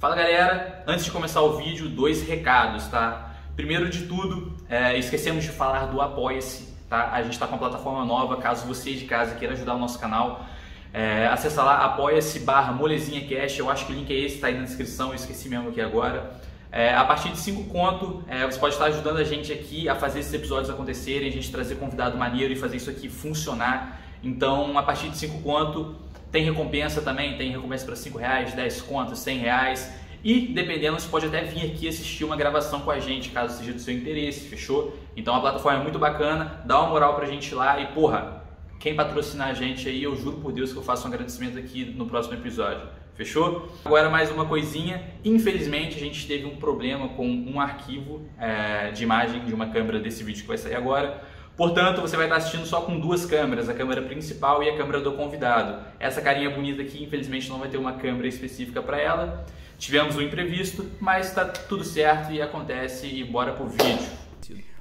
Fala galera, antes de começar o vídeo, dois recados, tá? Primeiro de tudo, é, esquecemos de falar do Apoia-se, tá? A gente está com uma plataforma nova, caso você de casa queira ajudar o nosso canal, é, acessa lá apoia-se barra molezinha cash, eu acho que o link é esse, tá aí na descrição, eu esqueci mesmo aqui agora. É, a partir de 5 conto, é, você pode estar ajudando a gente aqui a fazer esses episódios acontecerem, a gente trazer convidado maneiro e fazer isso aqui funcionar. Então, a partir de 5 conto, tem recompensa também, tem recompensa para 5 reais, 10 contos, 100 reais. E, dependendo, você pode até vir aqui assistir uma gravação com a gente, caso seja do seu interesse, fechou? Então a plataforma é muito bacana, dá uma moral pra gente lá e, porra, quem patrocinar a gente aí, eu juro por Deus que eu faço um agradecimento aqui no próximo episódio. Fechou? Agora mais uma coisinha. Infelizmente a gente teve um problema com um arquivo é, de imagem de uma câmera desse vídeo que vai sair agora. Portanto, você vai estar assistindo só com duas câmeras, a câmera principal e a câmera do convidado. Essa carinha bonita aqui, infelizmente, não vai ter uma câmera específica para ela. Tivemos um imprevisto, mas está tudo certo e acontece e bora pro vídeo.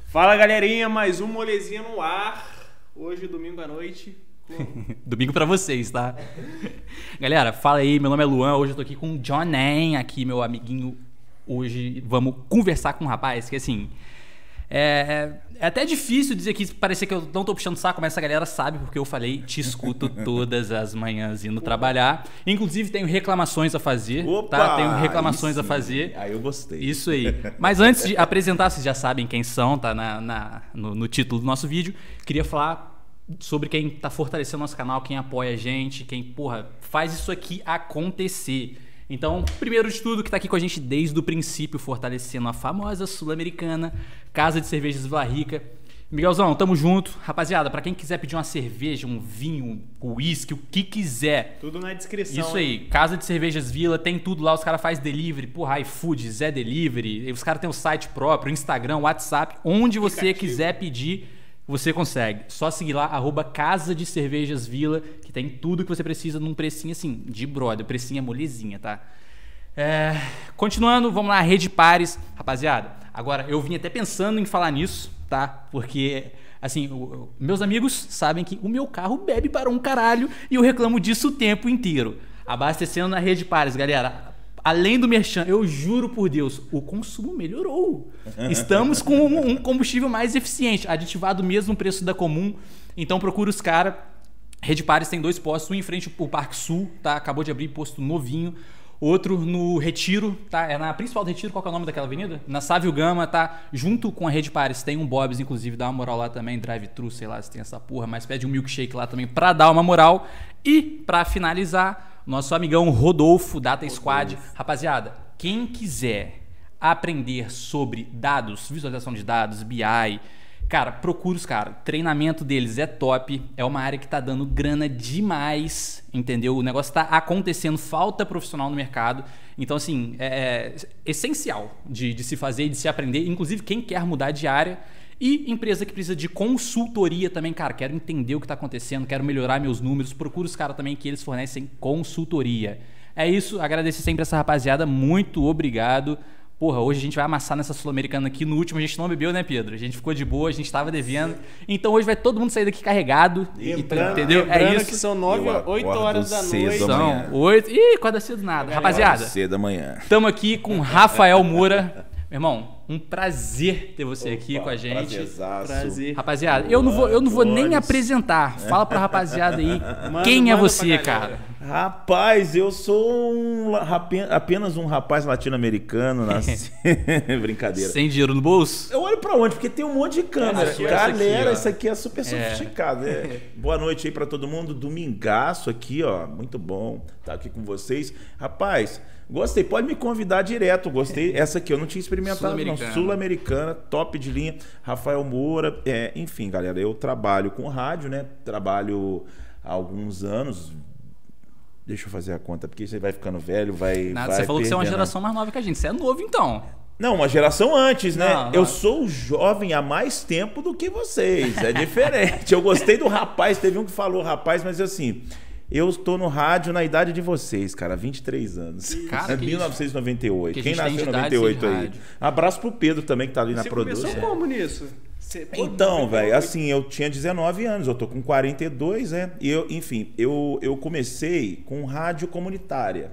Fala galerinha, mais um molezinha no ar. Hoje, domingo à noite, Domingo para vocês, tá? Galera, fala aí, meu nome é Luan, hoje eu tô aqui com o John aqui, meu amiguinho. Hoje vamos conversar com um rapaz que, assim, é, é até difícil dizer que parecer que eu não tô puxando saco, mas essa galera sabe porque eu falei, te escuto todas as manhãs indo trabalhar. Inclusive tenho reclamações a fazer, tá? Opa, tá? Tenho reclamações a fazer. Aí eu gostei. Isso aí. Mas antes de apresentar, vocês já sabem quem são, tá na, na no, no título do nosso vídeo. Queria falar sobre quem está fortalecendo nosso canal, quem apoia a gente, quem, porra, faz isso aqui acontecer. Então, primeiro de tudo, que está aqui com a gente desde o princípio, fortalecendo a famosa Sul-Americana, Casa de Cervejas Vila Rica. Miguelzão, tamo junto. Rapaziada, para quem quiser pedir uma cerveja, um vinho, um uísque, o que quiser. Tudo na descrição. Isso aí. Hein? Casa de Cervejas Vila, tem tudo lá. Os caras fazem delivery, porra, iFood, Zé Delivery. Os caras têm o site próprio, Instagram, WhatsApp. Onde você quiser pedir, você consegue. Só seguir lá, arroba Casa de Cervejas Vila, que tem tudo que você precisa num precinho assim, de brother. Precinho é molezinha, tá? É... Continuando, vamos lá, Rede Pares. Rapaziada, agora eu vim até pensando em falar nisso, tá? Porque, assim, o, meus amigos sabem que o meu carro bebe para um caralho e eu reclamo disso o tempo inteiro. Abastecendo na Rede Pares, galera além do merchan, eu juro por Deus, o consumo melhorou. Estamos com um combustível mais eficiente, aditivado mesmo preço da comum. Então procura os caras. Rede Pares tem dois postos, um em frente ao Parque Sul, tá? Acabou de abrir posto novinho. Outro no Retiro, tá? É na principal do Retiro, qual é o nome daquela avenida? Na Sávio Gama, tá? Junto com a Rede Pares, tem um Bob's, inclusive, dá uma moral lá também, drive-thru, sei lá se tem essa porra, mas pede um milkshake lá também pra dar uma moral. E, para finalizar, nosso amigão Rodolfo, Data Rodolfo. Squad. Rapaziada, quem quiser aprender sobre dados, visualização de dados, BI, cara, procura os caras. Treinamento deles é top. É uma área que tá dando grana demais, entendeu? O negócio tá acontecendo, falta profissional no mercado. Então, assim, é, é essencial de, de se fazer e de se aprender. Inclusive, quem quer mudar de área e empresa que precisa de consultoria também, cara, quero entender o que está acontecendo, quero melhorar meus números, procura os caras também que eles fornecem consultoria. É isso, agradecer sempre essa rapaziada, muito obrigado. Porra, hoje a gente vai amassar nessa Sul-Americana aqui. No último a gente não bebeu, né, Pedro? A gente ficou de boa, a gente estava devendo. Então hoje vai todo mundo sair daqui carregado. Entrando, entendeu? É isso. que são 9, 8 horas da noite. São 8. Ih, acorda cedo nada. Rapaziada. Cedo da manhã. Estamos aqui com Rafael Moura. Meu irmão, um prazer ter você Opa, aqui com a gente. Prazer. Rapaziada, eu não vou, eu não vou nem apresentar. Fala pra rapaziada aí mano, quem é você, cara. Rapaz, eu sou um, apenas um rapaz latino-americano, nasci... brincadeira. Sem dinheiro no bolso? Eu olho pra onde? Porque tem um monte de câmera. Aqui, Galera, isso aqui é super é. sofisticado. É. Boa noite aí pra todo mundo. Domingaço aqui, ó. Muito bom estar aqui com vocês. Rapaz, Gostei, pode me convidar direto. Gostei. Essa aqui eu não tinha experimentado, Sul não. Sul-Americana, top de linha. Rafael Moura. É, enfim, galera, eu trabalho com rádio, né? Trabalho há alguns anos. Deixa eu fazer a conta, porque você vai ficando velho, vai. Nada, vai você falou que você é uma geração mais nova que a gente. Você é novo, então. Não, uma geração antes, né? Não, não. Eu sou jovem há mais tempo do que vocês. É diferente. eu gostei do rapaz, teve um que falou rapaz, mas assim. Eu estou no rádio na idade de vocês, cara, 23 anos. Cara, é 1998. Que Quem nasceu em 98 aí? Rádio. Abraço pro Pedro também, que tá ali Você na produção. Você começou como nisso? Você, então, velho, assim, eu tinha 19 anos, eu tô com 42, né? E eu, enfim, eu, eu comecei com rádio comunitária.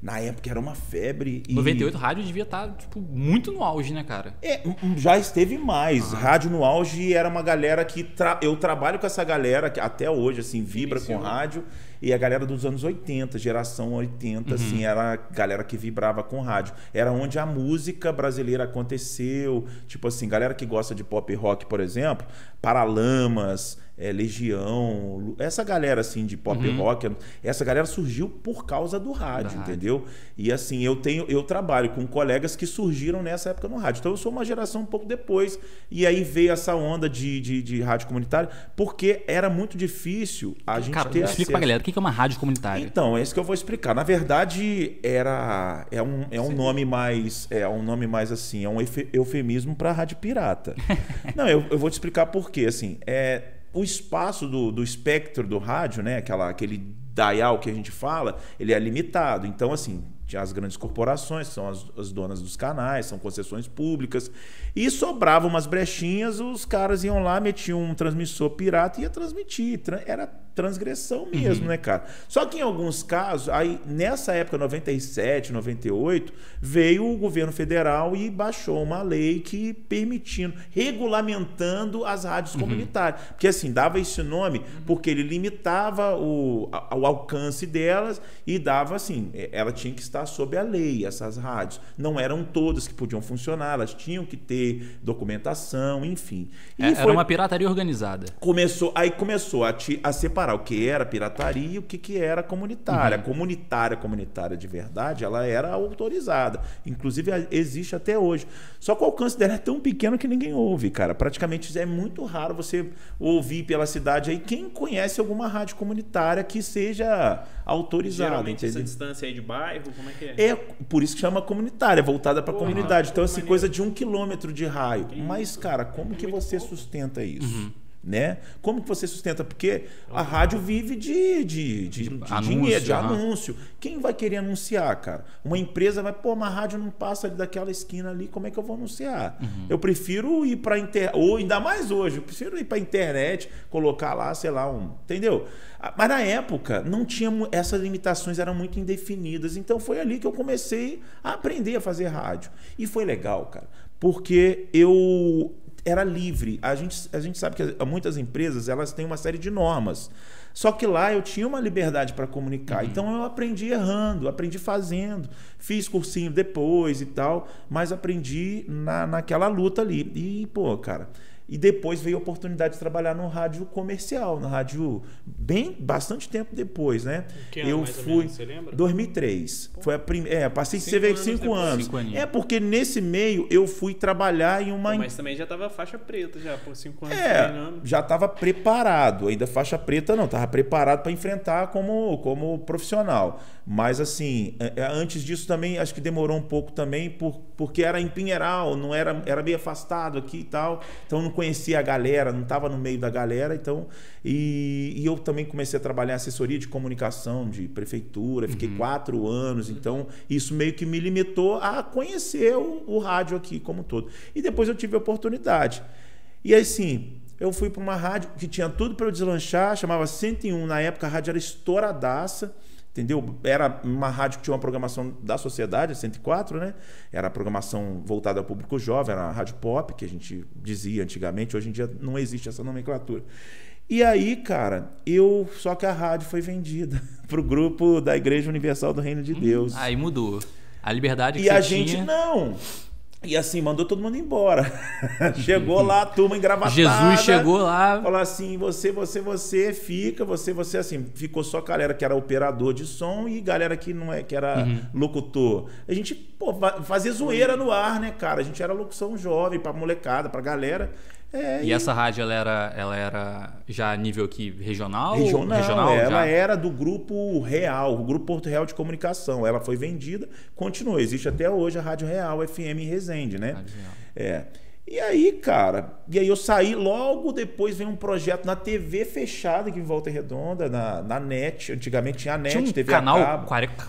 Na época era uma febre. E... 98 rádio devia estar, tá, tipo, muito no auge, né, cara? É, já esteve mais. Ah. Rádio no auge era uma galera que. Tra... Eu trabalho com essa galera que até hoje, assim, vibra Iniciou. com rádio. E a galera dos anos 80, geração 80, uhum. assim, era a galera que vibrava com rádio. Era onde a música brasileira aconteceu. Tipo assim, galera que gosta de pop rock, por exemplo, Paralamas, é, Legião, essa galera assim de pop uhum. rock, essa galera surgiu por causa do rádio, da entendeu? Rádio. E assim, eu tenho, eu trabalho com colegas que surgiram nessa época no rádio. Então eu sou uma geração um pouco depois. E aí veio essa onda de, de, de rádio comunitária, porque era muito difícil a gente Cara, ter. Explica pra galera o que é uma rádio comunitária. Então, é isso que eu vou explicar. Na verdade, era. É um, é um nome mais. É um nome mais assim, é um eufemismo para rádio pirata. Não, eu, eu vou te explicar por quê. Assim, é o espaço do, do espectro do rádio, né, aquela, aquele dial que a gente fala, ele é limitado. Então, assim, as grandes corporações, são as, as, donas dos canais, são concessões públicas. E sobrava umas brechinhas, os caras iam lá, metiam um transmissor pirata e ia transmitir. Era transgressão mesmo, uhum. né, cara? Só que em alguns casos, aí nessa época, 97, 98, veio o governo federal e baixou uma lei que permitindo, regulamentando as rádios uhum. comunitárias. Porque assim, dava esse nome porque ele limitava o, o alcance delas e dava assim, ela tinha que estar sob a lei, essas rádios. Não eram todas que podiam funcionar, elas tinham que ter documentação, enfim. É, foi, era uma pirataria organizada. Começou, aí começou a, te, a separar separar o que era pirataria e o que, que era comunitária. Uhum. A comunitária, comunitária de verdade, ela era autorizada. Inclusive, existe até hoje. Só que o alcance dela é tão pequeno que ninguém ouve, cara. Praticamente é muito raro você ouvir pela cidade aí quem conhece alguma rádio comunitária que seja autorizada. Geralmente entendeu? essa distância aí de bairro, como é que é? É por isso que chama comunitária, voltada para a comunidade. Então, assim, coisa de um quilômetro de raio. Mas, cara, como que você sustenta isso? Uhum né? Como que você sustenta? Porque a rádio vive de, de, de, de anúncio, dinheiro, de anúncio. Quem vai querer anunciar, cara? Uma empresa vai, pô, uma rádio não passa ali daquela esquina ali, como é que eu vou anunciar? Uhum. Eu prefiro ir para internet, ou ainda mais hoje, eu prefiro ir para internet, colocar lá, sei lá, um, entendeu? Mas na época não tinha essas limitações eram muito indefinidas, então foi ali que eu comecei a aprender a fazer rádio. E foi legal, cara, porque eu era livre. A gente, a gente sabe que muitas empresas elas têm uma série de normas. Só que lá eu tinha uma liberdade para comunicar. Uhum. Então eu aprendi errando, aprendi fazendo. Fiz cursinho depois e tal, mas aprendi na, naquela luta ali. E, pô, cara, e depois veio a oportunidade de trabalhar no rádio comercial, na rádio bem bastante tempo depois, né? Que ano, eu fui menos, você lembra? 2003. Pô. Foi a primeira, é, passei cinco você vê cinco anos. Cinco é porque nesse meio eu fui trabalhar em uma Pô, Mas também já tava faixa preta já por cinco anos é, treinando. já estava preparado, ainda faixa preta não, tava preparado para enfrentar como como profissional. Mas assim, é, é, antes disso também acho que demorou um pouco também por, porque era em Pinheiral, não era era meio afastado aqui e tal. Então não conhecia a galera, não estava no meio da galera, então. E, e, eu também comecei a trabalhar em assessoria de comunicação de prefeitura, fiquei uhum. quatro anos, então isso meio que me limitou a conhecer o, o rádio aqui como um todo. E depois eu tive a oportunidade. E assim, eu fui para uma rádio que tinha tudo para eu deslanchar, chamava 101, na época a rádio era estouradaça entendeu? Era uma rádio que tinha uma programação da sociedade, 104, né? Era a programação voltada ao público jovem, era a rádio pop, que a gente dizia antigamente, hoje em dia não existe essa nomenclatura. E aí, cara, eu. Só que a rádio foi vendida para o grupo da Igreja Universal do Reino de hum, Deus. Aí mudou. A liberdade que E a gente tinha... não. E assim, mandou todo mundo embora. chegou lá, a turma engravatada. Jesus chegou lá. Falou assim: você, você, você fica, você, você, assim. Ficou só a galera que era operador de som e galera que não é, que era uhum. locutor. A gente, pô, fazia zoeira no ar, né, cara? A gente era locução jovem, pra molecada, pra galera. É, e, e, essa rádio ela era, ela era já nível aqui regional? Regional, regional ela já? era do grupo Real, o grupo Porto Real de Comunicação. Ela foi vendida, continua. Existe até hoje a Rádio Real FM em Resende, né? Rádio Real. É. E aí, cara, e aí eu saí, logo depois vem um projeto na TV fechada aqui em Volta Redonda, na, na NET. Antigamente tinha a NET, tinha um TV canal a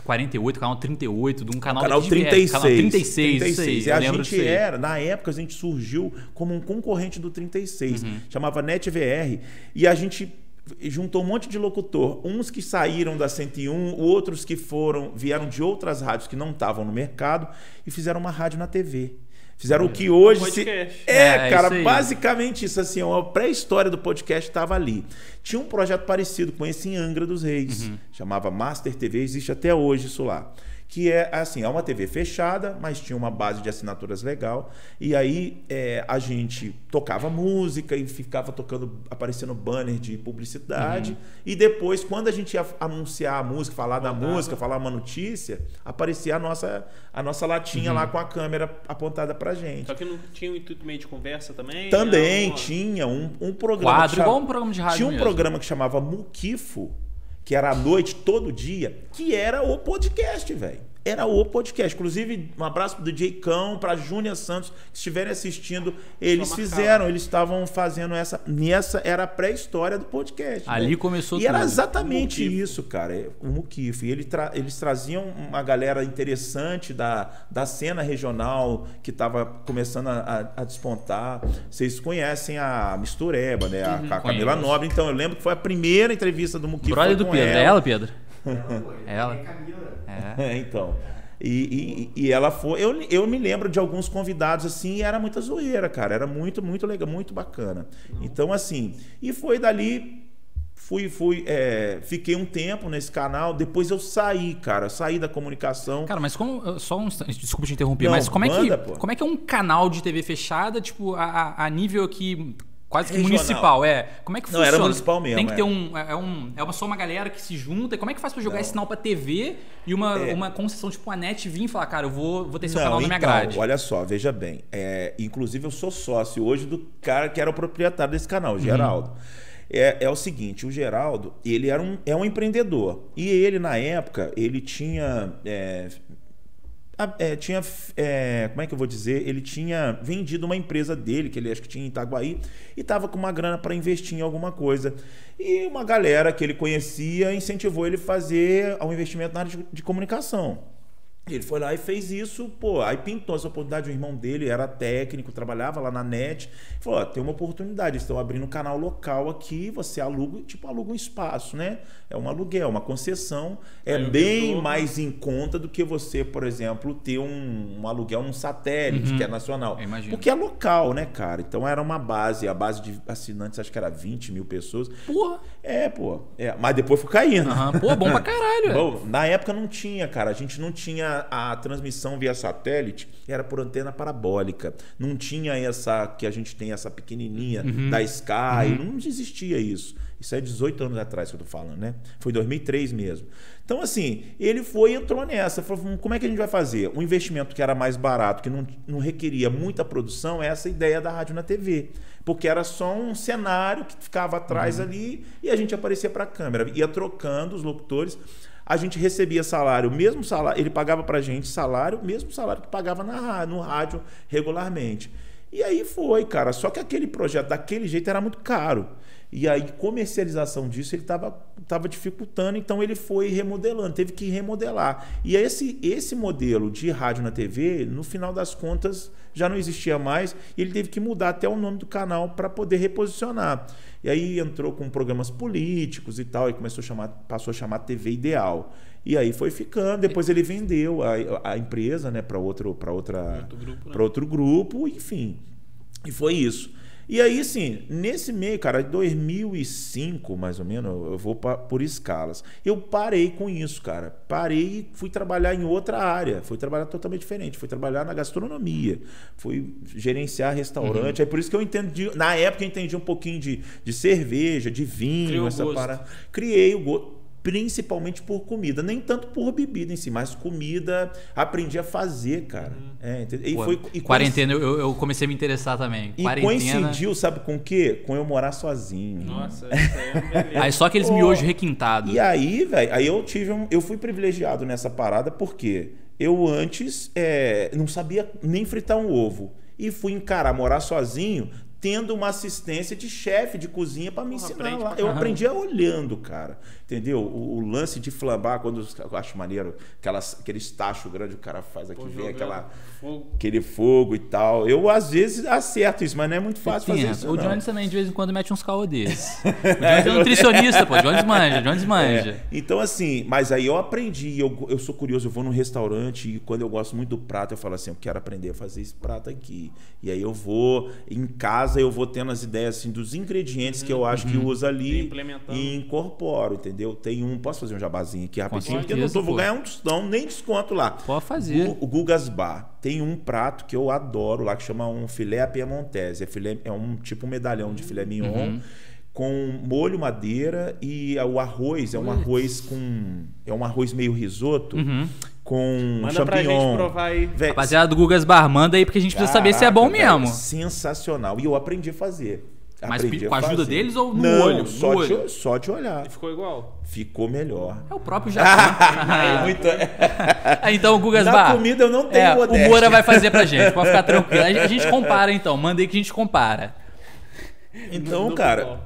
48, canal 38, de um canal... Canal 36. Canal 36, 36. Aí, e a gente era, na época, a gente surgiu como um concorrente do 36. Uhum. Chamava NET VR. E a gente juntou um monte de locutor, uns que saíram da 101, outros que foram vieram de outras rádios que não estavam no mercado e fizeram uma rádio na TV. Fizeram o que hoje. Um se... É, é, cara, isso basicamente isso. Assim, a pré-história do podcast estava ali. Tinha um projeto parecido com esse em Angra dos Reis. Uhum. Chamava Master TV, existe até hoje isso lá que é assim, é uma TV fechada, mas tinha uma base de assinaturas legal. E aí é, a gente tocava música e ficava tocando, aparecendo banner de publicidade. Uhum. E depois, quando a gente ia anunciar a música, falar da música, falar uma notícia, aparecia a nossa, a nossa latinha uhum. lá com a câmera apontada pra gente. Só que não tinha um intuito meio de conversa também? Também tinha um, um programa. Quadro, chama... igual um programa de rádio. Tinha um mesmo. programa que chamava Muquifo que era à noite, todo dia, que era o podcast, velho era o podcast. Inclusive, um abraço pro DJ Cão, pra Júnia Santos, que estiverem assistindo. Eles fizeram, eles estavam fazendo essa. Nessa era a pré-história do podcast. Ali né? começou E tudo. era exatamente isso, cara. É, o Mukif. E ele tra eles traziam uma galera interessante da, da cena regional que estava começando a, a, a, despontar. Vocês conhecem a Mistureba, né? A, uhum, a Camila Nobre. Então, eu lembro que foi a primeira entrevista do Mukif. Brother do Pedro. Ela. É ela, Pedro? Ela. É. é, então. E, e, e, ela foi. Eu, eu me lembro de alguns convidados assim, e era muita zoeira, cara. Era muito, muito legal, muito bacana. Então, assim, e foi dali. Fui, fui, é, fiquei um tempo nesse canal, depois eu saí, cara, saí da comunicação. Cara, mas como. Só um Desculpa te interromper, Não, mas como é, que, como é que é um canal de TV fechada, tipo, a, a nível que Quase que Regional. municipal, é. Como é que funciona? Não, era municipal mesmo. Tem que ter é. um. É, um, é uma, só uma galera que se junta. Como é que faz pra jogar Não. esse sinal pra TV e uma, é. uma concessão tipo a NET vir e falar, cara, eu vou, vou ter seu Não, canal na minha então, grade? Olha só, veja bem. É, inclusive, eu sou sócio hoje do cara que era o proprietário desse canal, o uhum. Geraldo. Uhum. É, é, o seguinte, o Geraldo, ele era um, é um empreendedor. E ele, na época, ele tinha é, tinha. É, como é que eu vou dizer? Ele tinha vendido uma empresa dele, que ele acho que tinha em Itaguaí, e estava com uma grana para investir em alguma coisa. E uma galera que ele conhecia incentivou ele a fazer um investimento na área de, de comunicação. Ele foi lá e fez isso, pô, aí pintou essa oportunidade, o irmão dele era técnico, trabalhava lá na net, falou, ó, tem uma oportunidade, estão abrindo um canal local aqui, você aluga, tipo, aluga um espaço, né? É um aluguel, uma concessão, é aí bem mais em conta do que você, por exemplo, ter um, um aluguel num satélite, uhum. que é nacional. Porque é local, né, cara? Então era uma base, a base de assinantes acho que era 20 mil pessoas. Porra! É, pô. É, mas depois foi caindo. Uhum. Pô, bom pra caralho. bom, na época não tinha, cara, a gente não tinha a, transmissão via satélite era por antena parabólica. Não tinha essa que a gente tem essa pequenininha uhum. da Sky, uhum. não existia isso. Isso é 18 anos atrás que eu tô falando, né? Foi 2003 mesmo. Então, assim, ele foi e entrou nessa. Falou, hum, como é que a gente vai fazer? Um investimento que era mais barato, que não, não requeria muita produção, é essa ideia da rádio na TV. Porque era só um cenário que ficava atrás uhum. ali e a gente aparecia para a câmera. Ia trocando os locutores a gente recebia salário, mesmo salário, ele pagava para a gente salário, mesmo salário que pagava na, no rádio regularmente. E aí foi, cara. Só que aquele projeto daquele jeito era muito caro. E aí, comercialização disso, ele estava tava dificultando, então ele foi remodelando, teve que remodelar. E esse, esse modelo de rádio na TV, no final das contas, já não existia mais, e ele teve que mudar até o nome do canal para poder reposicionar. E aí entrou com programas políticos e tal, e começou a chamar, passou a chamar TV Ideal. E aí foi ficando, depois ele vendeu a, a empresa né, para outro, outra, outro, grupo, né? outro grupo, enfim. E foi isso. E aí, assim, nesse meio, cara, 2005, mais ou menos, eu vou por escalas. Eu parei com isso, cara. Parei e fui trabalhar em outra área. Fui trabalhar totalmente diferente. Fui trabalhar na gastronomia. Fui gerenciar restaurante. Uhum. É por isso que eu entendi. Na época eu entendi um pouquinho de, de cerveja, de vinho, Criou essa parada. Criei o gosto principalmente por comida, nem tanto por bebida em si, mas comida aprendi a fazer, cara. Uhum. É, e Pô, foi e quarentena eu, eu, comecei a me interessar também. E quarentena... coincidiu, sabe com o quê? Com eu morar sozinho. Nossa, isso aí é Aí só aqueles oh, miojos requintados. E aí, velho, aí eu tive um, eu fui privilegiado nessa parada porque eu antes é, não sabia nem fritar um ovo e fui encarar morar sozinho tendo uma assistência de chefe de cozinha para me ensinar lá. Eu aprendi olhando, cara. Entendeu? O, o, lance de flambar, quando eu acho maneiro, aquelas, aquele tacho grande o cara faz aqui, vem aquela, fogo. aquele fogo e tal. Eu, às vezes, acerto isso, mas não é muito fácil fazer isso. O Jones também, de vez em quando, mete uns caô desses. O Jones é nutricionista, pô. Jones manja, Jones manja. É. Então, assim, mas aí eu aprendi, eu, eu sou curioso, eu vou num restaurante e quando eu gosto muito do prato, eu falo assim, eu quero aprender a fazer esse prato aqui. E aí eu vou, em casa, eu vou tendo as ideias assim, dos ingredientes uhum, que eu acho uhum. que usa ali e incorporo, entendeu? entendeu? Tem um. Posso fazer um jabazinho aqui rapidinho? Porque eu não tô, vou ganhar um tostão, nem desconto lá. Pode fazer. O, o Gugas Bar tem um prato que eu adoro lá que chama um filé piemontese. É, filé, é um tipo um medalhão de filé mignon. Uhum com molho madeira e o arroz é um arroz com é um arroz meio risoto uhum. com manda champignon. pra gente provar aí. Rapaziada do Gugas Bar, manda aí porque a gente precisa Caraca, saber se é bom mesmo. Véio, sensacional. E eu aprendi a fazer. Mas com a ajuda deles ou no Não, olho? Só, no de, olho. só de olhar. E ficou igual? Ficou melhor. É o próprio Japão. é muito... então, o Gugas Na Bar. comida eu não tenho é, modéstia. O Moura vai fazer pra gente, pode ficar tranquilo. A gente compara então, manda aí que a gente compara. Então, cara,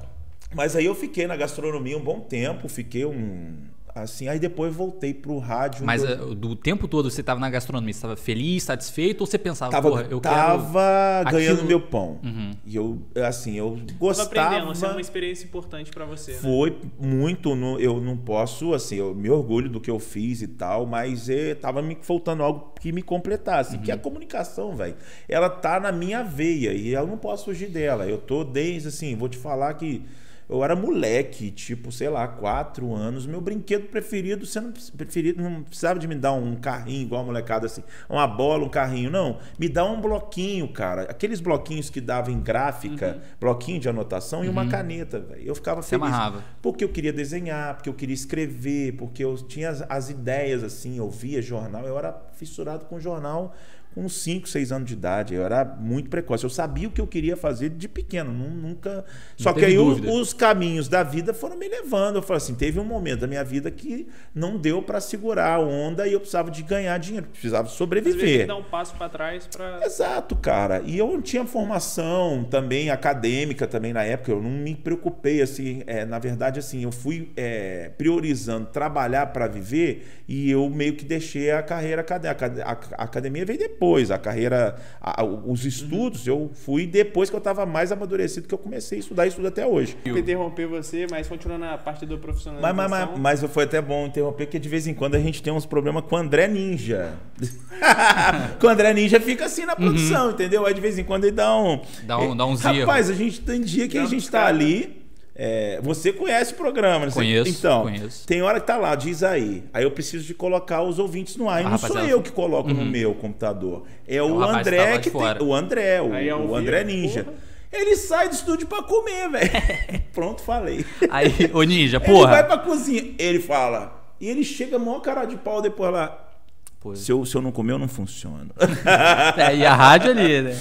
mas aí eu fiquei na gastronomia um bom tempo, fiquei um assim. Aí depois voltei pro rádio. Mas do, uh, do tempo todo você estava na gastronomia, você estava feliz, satisfeito ou você pensava, tava, porra, eu tava ganhando aquilo... meu pão. Uhum. E eu, assim, eu gostava. Tava aprendendo, assim, uma experiência importante para você. Né? Foi muito, no, eu não posso, assim, eu me orgulho do que eu fiz e tal, mas é, tava me faltando algo que me completasse, uhum. que é a comunicação, velho. Ela tá na minha veia e eu não posso fugir dela. Eu tô desde, assim, vou te falar que eu era moleque, tipo, sei lá, quatro anos. Meu brinquedo preferido, você não, preferido, não precisava de me dar um carrinho, igual a molecada assim, uma bola, um carrinho, não. Me dá um bloquinho, cara. Aqueles bloquinhos que davam em gráfica, uhum. bloquinho de anotação uhum. e uma uhum. caneta, velho. Eu ficava você feliz. Amarrava. Porque eu queria desenhar, porque eu queria escrever, porque eu tinha as, as ideias, assim, eu via jornal, eu era fissurado com jornal com 5, 6 anos de idade. Eu era muito precoce. Eu sabia o que eu queria fazer de pequeno. Nunca. Não Só que aí os caminhos da vida foram me levando. Eu falei assim: teve um momento da minha vida que não deu para segurar a onda e eu precisava de ganhar dinheiro, precisava sobreviver. dar um passo para trás para. Exato, cara. E eu não tinha formação também acadêmica também na época. Eu não me preocupei assim. É, na verdade, assim, eu fui é, priorizando trabalhar para viver e eu meio que deixei a carreira acadêmica. A academia veio depois depois. A carreira, a, os estudos, uhum. eu fui depois que eu estava mais amadurecido, que eu comecei a estudar e estudo até hoje. Eu interromper você, mas continuando na parte do profissional. Mas, mas, mas, mas, foi até bom interromper, porque de vez em quando a gente tem uns problemas com o André Ninja. com o André Ninja fica assim na produção, uhum. entendeu? Aí de vez em quando ele dá um. Dá um, dá um Rapaz, a gente tem dia que a gente está ali. É, você conhece o programa, né? Conheço. Então, conheço. tem hora que tá lá, diz aí. Aí eu preciso de colocar os ouvintes no ar. E não sou eu que coloco uhum. no meu computador. É, é o, o André que tem. O André, o, é o André Ninja. Porra. Ele sai do estúdio pra comer, velho. Pronto, falei. Aí, ô Ninja, porra. Ele vai pra cozinha. Ele fala. E ele chega maior cara de pau depois lá. Se eu, se eu não comer, eu não funciono. é, e a rádio ali, né?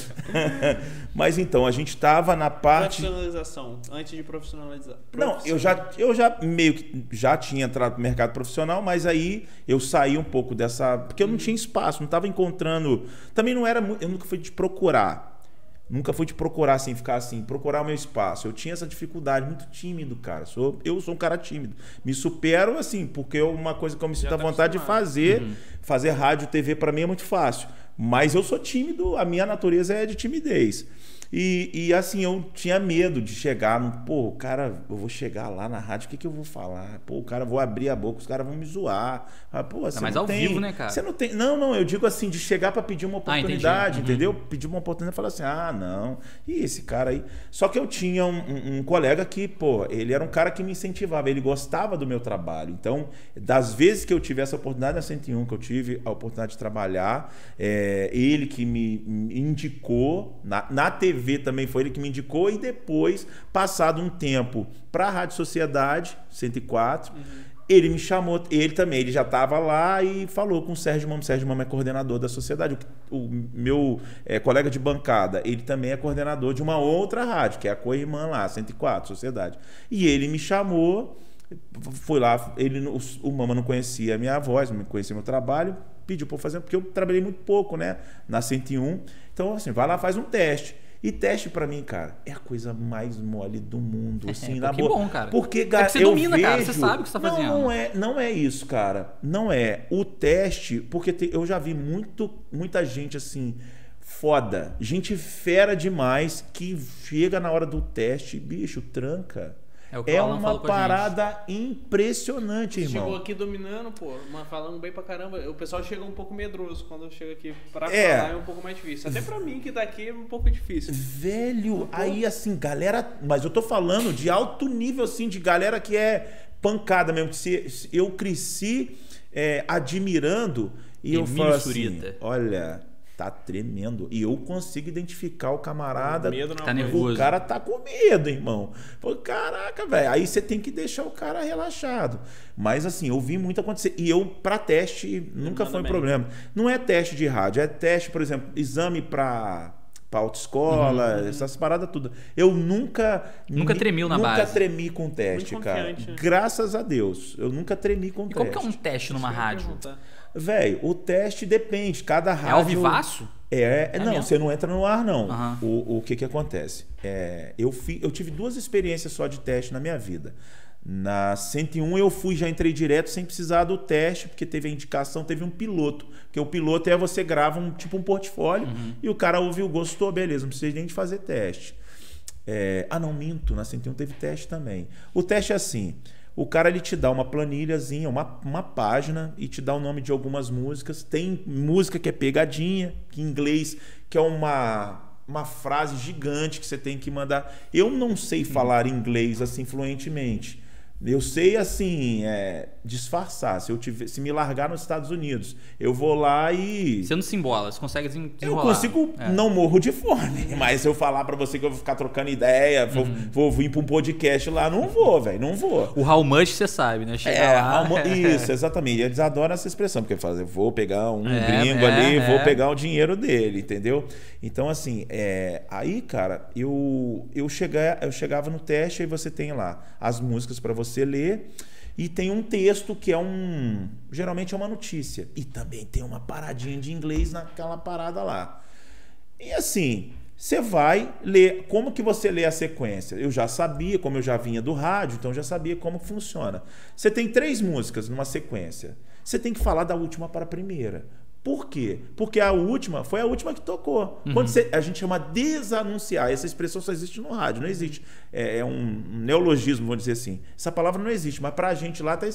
Mas então, a gente estava na parte. Profissionalização, antes de profissionalizar. Não, eu já, eu já meio que já tinha entrado no mercado profissional, mas aí eu saí um pouco dessa. Porque eu não tinha espaço, não estava encontrando. Também não era. Eu nunca fui de procurar. Nunca fui de procurar assim, ficar assim, procurar o meu espaço. Eu tinha essa dificuldade, muito tímido, cara. Sou, eu sou um cara tímido. Me supero assim, porque é uma coisa que eu me sinto à tá vontade de fazer. Uhum. Fazer rádio, TV para mim é muito fácil. Mas eu sou tímido, a minha natureza é de timidez. E, e assim, eu tinha medo de chegar no. Pô, o cara, eu vou chegar lá na rádio, o que, que eu vou falar? Pô, o cara, vou abrir a boca, os caras vão me zoar. Ah, pô, você mas não ao tem, vivo, né, cara? Você não tem. Não, não, eu digo assim, de chegar para pedir uma ah, oportunidade, ah, entendeu? Pedir uma oportunidade e falar assim, ah, não. E esse cara aí. Só que eu tinha um, um, um, colega que, pô, ele era um cara que me incentivava, ele gostava do meu trabalho. Então, das vezes que eu tive essa oportunidade na 101, que eu tive a oportunidade de trabalhar, é, ele que me indicou, na, na TV também foi ele que me indicou, e depois, passado um tempo, para a Rádio Sociedade 104, uhum. ele me chamou, ele também, ele já estava lá e falou com o Sérgio Mamo. Sérgio Mamo é coordenador da sociedade. O, o meu é, colega de bancada, ele também é coordenador de uma outra rádio, que é a Coirmã lá, 104, Sociedade. E ele me chamou, fui lá, ele, o, o Mama não conhecia a minha voz, não conhecia meu trabalho, pediu para fazer, porque eu trabalhei muito pouco, né, na 101. Então, assim, vai lá, faz um teste. E teste para mim, cara, é a coisa mais mole do mundo, assim, É, na que boa. bom, cara. Porque, É você eu domina, vejo... cara, você sabe o que você tá Não, fazendo. Não é, não é isso, cara. Não é. O teste, porque te- eu já vi muito, muita gente assim foda, gente fera demais que chega na hora do teste, bicho, tranca. É o que É uma parada impressionante, irmão. Chegou aqui dominando, pô, mas falando bem pra caramba. O pessoal chega um pouco medroso quando chega aqui. Pra É. falar é um pouco mais difícil. Até pra mim que tá aqui é um pouco difícil. Velho, aí assim, galera. Mas eu tô falando de alto nível, assim, de galera que é pancada mesmo. Se, se eu cresci é, admirando e eu Emílio falo assim: Surita. olha, tá tremendo. E eu consigo identificar o camarada. Medo na Tá voz. nervoso. O cara tá com medo, irmão. Pô, caraca, velho. Aí você tem que deixar o cara relaxado. Mas assim, eu vi muito acontecer. E eu, pra teste, nunca foi um bem. problema. Não é teste de rádio, é teste, por exemplo, exame pra. Pra autoescola, essas paradas tudo. Eu nunca. Uhum. Nunca tremiu na nunca base. tremi com teste, Muito cara. confiante, né? Graças a Deus. Eu nunca tremi com E teste. como que é um teste numa rádio? perguntar. Velho, o teste depende. Cada É rádio. ao vivaço? É, É não, mesmo? você não entra no ar, não. Aham. O, o que que acontece? É, eu, fi, eu tive duas experiências só de teste na minha vida. Na 101 eu fui, já entrei direto sem precisar do teste, porque teve a indicação, teve um piloto. Porque o piloto é você grava um tipo um portfólio Uhum. e o cara ouviu, gostou, beleza, não precisa nem de fazer teste. É, ah, não, minto, na 101 teve teste também. O teste é assim: o cara ele te dá uma planilhazinha, uma, uma página e te dá o nome de algumas músicas. Tem música que é pegadinha, que em inglês, que é uma, uma frase gigante que você tem que mandar. Eu não sei falar inglês assim fluentemente. Eu sei assim, é, disfarçar. Se eu tiver, se me largar nos Estados Unidos, eu vou lá e Você não se embola, você consegue desen- eu desenrolar. consigo, É. não morro de fome. Mas se eu falar pra você que eu vou ficar trocando ideia, vou, Uhum. vou vir pra um podcast lá, não vou, velho, não vou. O how much você sabe, né? Chega É, lá. almo- isso, exatamente. Eles adoram essa expressão, porque fazem, vou pegar um É, gringo é, ali, é. vou pegar o dinheiro dele, entendeu? Então, assim, é, aí, cara, eu, eu, chega, eu chegava no teste e você tem lá as músicas pra você ler. E tem um texto que é um. Geralmente é uma notícia. E também tem uma paradinha de inglês naquela parada lá. E assim, você vai ler. Como que você lê a sequência? Eu já sabia, como eu já vinha do rádio, então eu já sabia como funciona. Você tem três músicas numa sequência. Você tem que falar da última para a primeira. Por quê? Porque a última foi a última que tocou. Quando você- a gente chama desanunciar, essa expressão só existe no rádio, não existe. É, é um neologismo, vamos dizer assim. Essa palavra não existe, mas para a gente lá está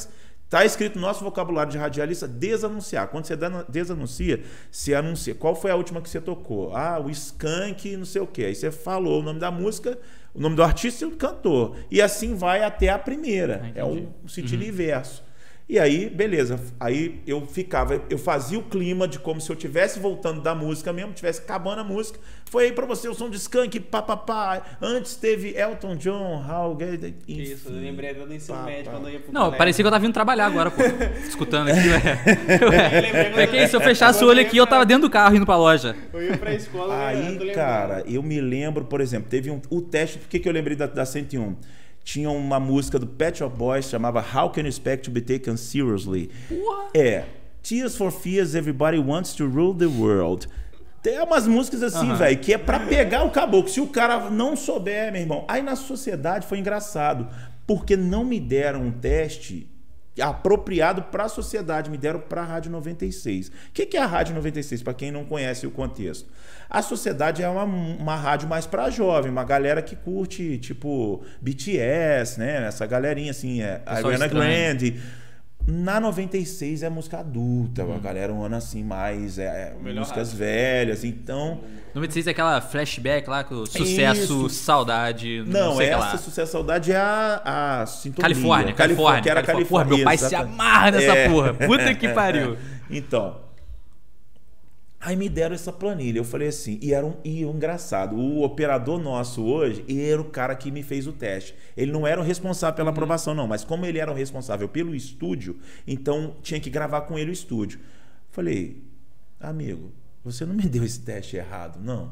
Tá escrito no nosso vocabulário de radialista desanunciar. Quando você desanuncia, você anuncia. Qual foi a última que você tocou? Ah, o Skank, não sei o quê. Aí você falou o nome da música, o nome do artista e o cantor. E assim vai até a primeira. Ah, é o sentido inverso. E aí, beleza. Aí eu ficava, eu fazia o clima de como se eu estivesse voltando da música mesmo, tivesse acabando a música. Foi aí pra você o som de Skank, papapá. Antes teve Elton John, How Que isso, eu lembrei até do ensino pá, médio pá. quando eu ia pro Não, colégio. parecia que eu tava vindo trabalhar agora, pô. Escutando aqui, ué. Eu lembrei quando É que eu- se eu fechasse o olho aqui, eu tava dentro do carro indo pra loja. Eu ia pra escola, Aí, cara, eu me lembro, por exemplo, teve um, o teste, por que, que eu lembrei da, da 101? Tinha uma música do Pet Shop Boys chamava How Can You Expect to Be Taken Seriously? É. Tears for Fears, Everybody Wants to Rule the World. Tem umas músicas assim, Aham. velho, que é pra pegar o caboclo. Se o cara não souber, meu irmão. Aí na sociedade foi engraçado, porque não me deram um teste apropriado para a sociedade, me deram para a Rádio 96. O que, que é a Rádio 96, para quem não conhece o contexto? A sociedade é uma, uma rádio mais para jovem, uma galera que curte, tipo, BTS, né? Essa galerinha assim, é, Ariana. Grande. Na 96 é música adulta, a galera um ano assim mais, é, é, Uhum. músicas rádio. velhas, então... 96 é aquela flashback lá, com o sucesso, Isso. saudade, não, Não, sei o que essa lá. Sucesso Saudade é a, a sintonia. Califórnia, Califórnia. que era Califórnia. Califórnia. Porra, meu pai se exatamente. amarra nessa É. porra. Puta que pariu. Então, aí me deram essa planilha. Eu falei assim, e era um, e engraçado, o operador nosso hoje, era o cara que me fez o teste. Ele não era o responsável Uhum. pela aprovação, não, mas como ele era o responsável pelo estúdio, então tinha que gravar com ele o estúdio. Falei, amigo, você não me deu esse teste errado, não.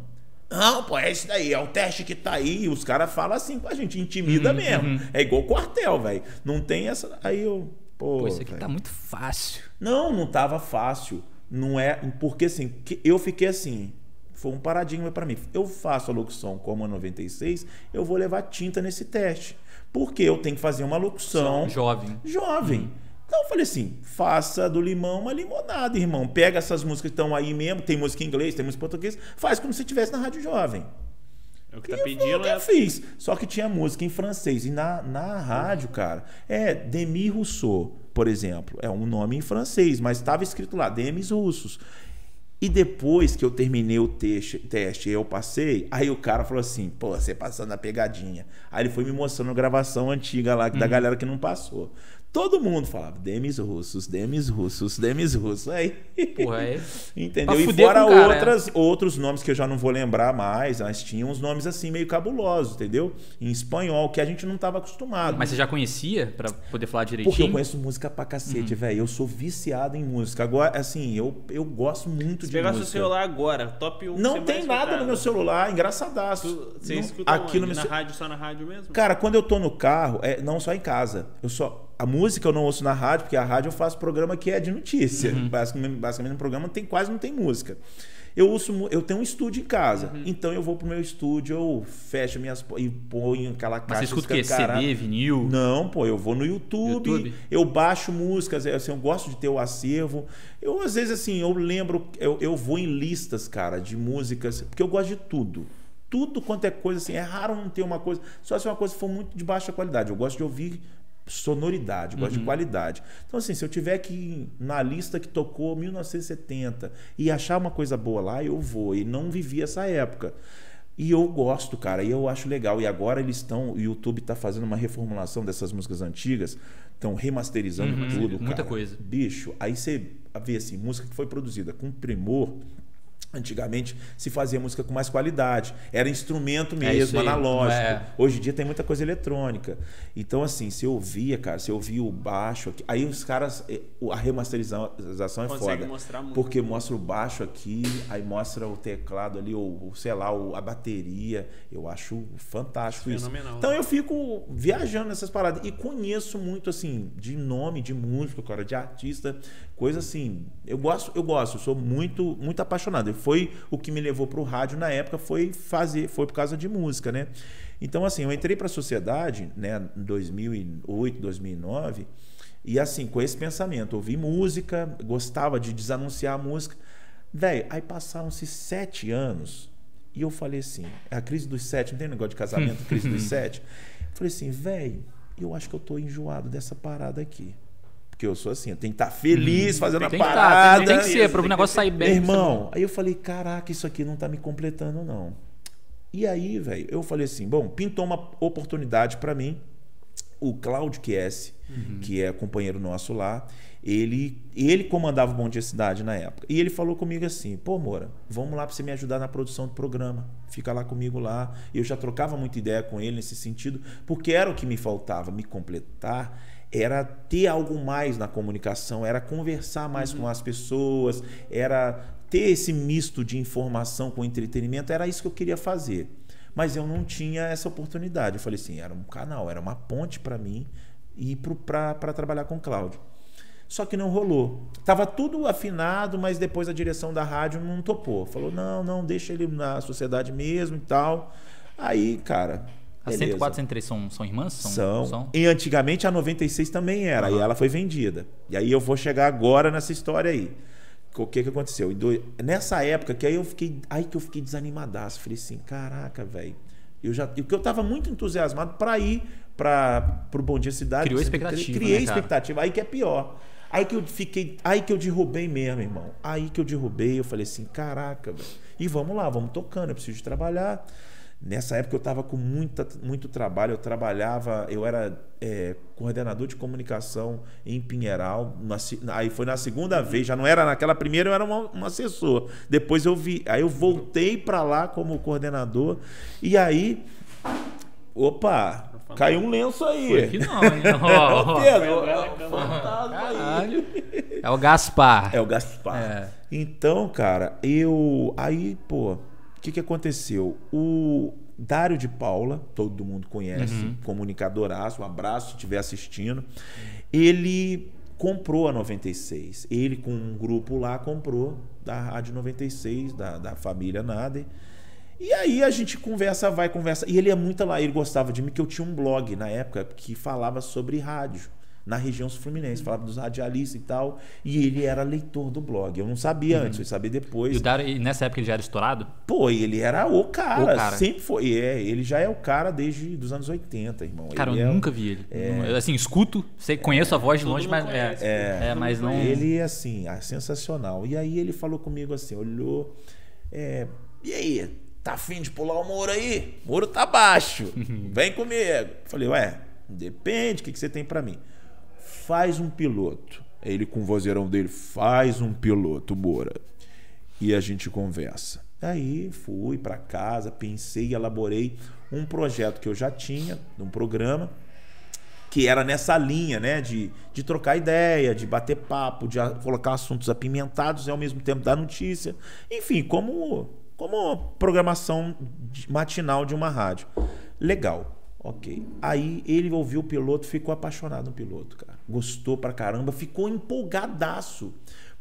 Não, pô, é esse daí, é o teste que tá aí. E os caras falam assim com a gente, intimida Uhum, mesmo. É igual quartel, velho. Não tem essa. Aí eu. Pô, Pô, isso aqui velho. tá muito fácil. Não, não tava fácil. Não é. Porque assim, que- eu fiquei assim. foi um paradigma para mim. Eu faço a locução como a 96, eu vou levar tinta nesse teste. Porque eu tenho que fazer uma locução jovem. Jovem. Hum. Então eu falei assim: faça do limão uma limonada, irmão. Pega essas músicas que estão aí mesmo, tem música em inglês, tem música em português, faz como se estivesse na Rádio Jovem. É o que tá pedindo, eu, eu fiz. Só que tinha música em francês. E na, na rádio, cara, é Demi Rousseau, por exemplo. É um nome em francês, mas estava escrito lá, Demis Russos. E depois que eu terminei o teste, teste eu passei, aí o cara falou assim: pô, você passando a pegadinha. Aí ele foi me mostrando a gravação antiga lá, da uhum. galera que não passou. Todo mundo falava Demis russos, Demis russos, Demis russos. Aí. Porra, é. Entendeu? E fora cara, é. outras, é. outros nomes que eu já não vou lembrar mais, mas tinham uns nomes assim meio cabulosos, entendeu? Em espanhol, que a gente não estava acostumado. Mas você já conhecia para poder falar direitinho? Porque eu conheço música pra cacete, uhum. velho. Eu sou viciado em música. Agora, assim, eu, eu gosto muito você de música. Pegar seu celular agora, top 1. Não tem nada no meu celular, engraçadaço. você escuta aqui no meu na rádio, só na rádio mesmo? Cara, quando eu tô no carro, é, não só em casa. Eu só a música eu não ouço na rádio, porque a rádio eu faço programa que é de notícia. Uhum. Basicamente, basicamente no programa tem, quase não tem música. Eu uso, eu tenho um estúdio em casa, uhum. então eu vou pro meu estúdio, eu fecho minhas e ponho aquela caixa. Mas você escuta o quê? CD, vinil? Não, pô, eu vou no YouTube, YouTube, eu baixo músicas, assim, eu gosto de ter o acervo. Eu às vezes assim, eu lembro, eu, eu vou em listas, cara, de músicas, porque eu gosto de tudo tudo quanto é coisa assim. É raro não ter uma coisa. Só se uma coisa for muito de baixa qualidade. Eu gosto de ouvir sonoridade, gosto uhum. de qualidade. Então, assim, se eu tiver que na lista que tocou 1970 e achar uma coisa boa lá, eu vou. E não vivi essa época. E eu gosto, cara, e eu acho legal. E agora eles estão, o YouTube está fazendo uma reformulação dessas músicas antigas, estão remasterizando uhum, tudo. Muita coisa. Bicho, aí você vê assim, música que foi produzida com primor Antigamente se fazia música com mais qualidade. Era instrumento é mesmo, é analógico. É. Hoje em dia tem muita coisa eletrônica. Então, assim, se eu ouvia, cara, se eu ouvia o baixo aqui. Aí os caras. Eh, a remasterização é Consegue foda. Mostrar muito. Porque mostra o baixo aqui, aí mostra o teclado ali, ou, sei lá, a bateria. Eu acho fantástico Fenomenal. isso. Então eu fico viajando nessas paradas. E conheço muito, assim, de nome, de músico, cara, de artista Coisa assim, eu gosto, eu gosto, eu sou muito, muito apaixonado. E foi o que me levou para o rádio na época, foi fazer, foi por causa de música, né? Então, assim, eu entrei para a sociedade, né, em 2008, 2009, e assim, com esse pensamento, ouvi música, gostava de desanunciar a música. Velho, aí passaram-se sete anos, e eu falei assim, a crise dos sete, não tem negócio de casamento, crise dos sete. falei assim, velho, eu acho que eu tô enjoado dessa parada aqui. Porque eu sou assim, eu tenho que estar feliz hum, fazendo a tá, parada. Tá, tem, tem, que ser, para o negócio sair bem. Meu irmão, aí eu falei, caraca, isso aqui não está me completando, não. E aí, velho, eu falei assim, bom, pintou uma oportunidade para mim. O Claudio Kies, uhum. que é companheiro nosso lá, ele, ele comandava o Bom Dia Cidade na época. E ele falou comigo assim: pô, Moura, vamos lá para você me ajudar na produção do programa. Fica lá comigo lá. Eu já trocava muita ideia com ele nesse sentido, porque era o que me faltava, me completar era ter algo mais na comunicação, era conversar mais uhum. com as pessoas, era ter esse misto de informação com entretenimento, era isso que eu queria fazer. Mas eu não tinha essa oportunidade. Eu falei assim, era um canal, era uma ponte para mim ir para trabalhar com o Cláudio. Só que não rolou. Tava tudo afinado, mas depois a direção da rádio não topou. Falou: "Não, não, deixa ele na sociedade mesmo e tal". Aí, cara, a 104 e 103 são, são irmãs? São, são. são. E antigamente a 96 também era, uhum. e ela foi vendida. E aí eu vou chegar agora nessa história aí. O que que aconteceu? Nessa época que aí eu fiquei, aí que eu fiquei desanimadaço, falei assim, caraca, velho. Eu já, porque eu estava muito entusiasmado para ir para o Bom Dia Cidade. Criou expectativa. Criei né, expectativa. Aí que é pior. Aí que eu fiquei, aí que eu derrubei mesmo, irmão. Aí que eu derrubei, eu falei assim, caraca, velho. E vamos lá, vamos tocando, eu preciso de trabalhar. Nessa época eu estava com muita, muito trabalho, eu trabalhava, eu era é, coordenador de comunicação em Pinheiral. Na, aí foi na segunda vez, já não era naquela primeira, eu era um, um assessor. Depois eu vi, aí eu voltei para lá como coordenador e aí, opa, caiu um lenço aí. Foi aqui não, hein? Oh, Pedro, é, é o Gaspar. É o Gaspar. É. Então, cara, eu aí, pô, que, que aconteceu? O Dário de Paula, todo mundo conhece, uhum. comunicadoraço, um abraço se estiver assistindo. Ele comprou a 96. Ele, com um grupo lá, comprou da Rádio 96, da, da família Nader. E aí a gente conversa, vai, conversa. E ele é muito lá, ele gostava de mim, que eu tinha um blog na época que falava sobre rádio na região sul-fluminense, falava dos radialistas e tal, e ele era leitor do blog. Eu não sabia uhum. antes, eu sabia depois. E, Dário, e, nessa época ele já era estourado? Pô, ele era o cara, o cara. sempre foi. É, ele já é o cara desde os anos 80, irmão. Cara, ele eu é, nunca vi ele. É, assim, escuto, sei, conheço a voz de longe, mas, é, é, é, mas não... Ele, assim, é sensacional. E aí ele falou comigo assim, olhou... É, e aí, tá afim de pular o muro aí? O muro tá baixo. Vem comigo. Falei, ué, depende, o que, que você tem para mim? Faz um piloto. Ele com o vozeirão dele, faz um piloto, Moura. E a gente conversa. Aí fui para casa, pensei, elaborei um projeto que eu já tinha, um programa, que era nessa linha, né? De, de trocar ideia, de bater papo, de colocar assuntos apimentados e ao mesmo tempo dar notícia. Enfim, como, como programação matinal de uma rádio. Legal. Ok. Aí ele ouviu o piloto, ficou apaixonado no piloto, cara. Gostou pra caramba, ficou empolgadaço.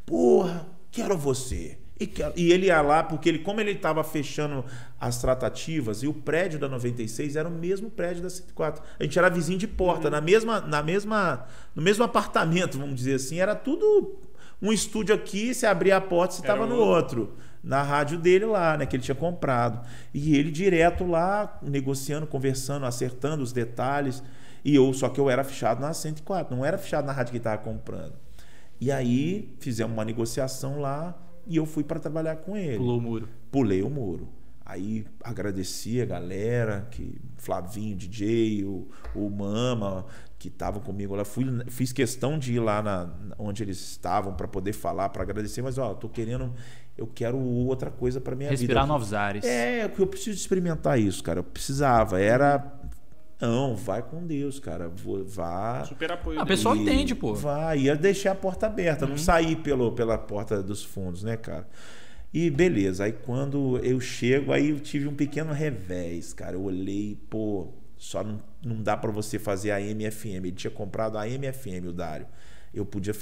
Porra, quero você. E, quero... e ele ia lá, porque ele, como ele estava fechando as tratativas, e o prédio da 96 era o mesmo prédio da 104. A gente era vizinho de porta, uhum. na mesma, na mesma, no mesmo apartamento, vamos dizer assim. Era tudo um estúdio aqui, você abria a porta, você estava no outro na rádio dele lá, né, que ele tinha comprado. E ele direto lá, negociando, conversando, acertando os detalhes. E eu, só que eu era fechado na 104, não era fechado na rádio que estava comprando. E aí fizemos uma negociação lá e eu fui para trabalhar com ele. Pulou o muro. Pulei o muro. Aí agradeci a galera, que Flavinho, DJ, o, o Mama, que estavam comigo lá. Fui, fiz questão de ir lá na, onde eles estavam para poder falar, para agradecer, mas ó, tô querendo eu quero outra coisa para minha Respirar vida. Respirar novos ares. É, eu preciso experimentar isso, cara. Eu precisava. Era. Não, vai com Deus, cara. Vou, vá. Super apoio. A pessoa entende, pô. Vai. Ia deixar a porta aberta, uhum. não sair pelo, pela porta dos fundos, né, cara? E beleza. Aí quando eu chego, aí eu tive um pequeno revés, cara. Eu olhei, pô, só não, não dá para você fazer a MFM. Ele tinha comprado a MFM, o Dário. Eu podia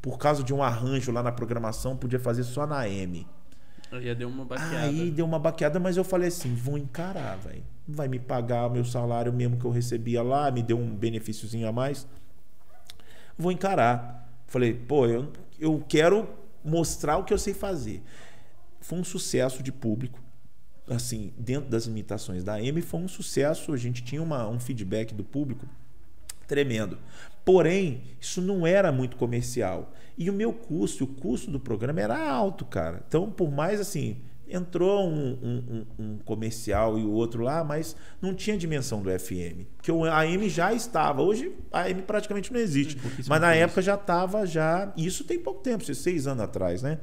por causa de um arranjo lá na programação, podia fazer só na M. Aí deu uma baqueada. Aí deu uma baqueada, mas eu falei assim: vou encarar, velho. Vai me pagar o meu salário mesmo que eu recebia lá, me deu um benefíciozinho a mais. Vou encarar. Falei, pô, eu, eu quero mostrar o que eu sei fazer. Foi um sucesso de público. Assim, dentro das limitações da M, foi um sucesso. A gente tinha uma, um feedback do público tremendo. Porém, isso não era muito comercial. E o meu custo, o custo do programa era alto, cara. Então, por mais assim, entrou um, um, um, comercial e o outro lá, mas não tinha dimensão do FM. Porque o AM já estava. Hoje a AM praticamente não existe. mas na época já estava, já. Isso tem pouco tempo, seis anos atrás, né?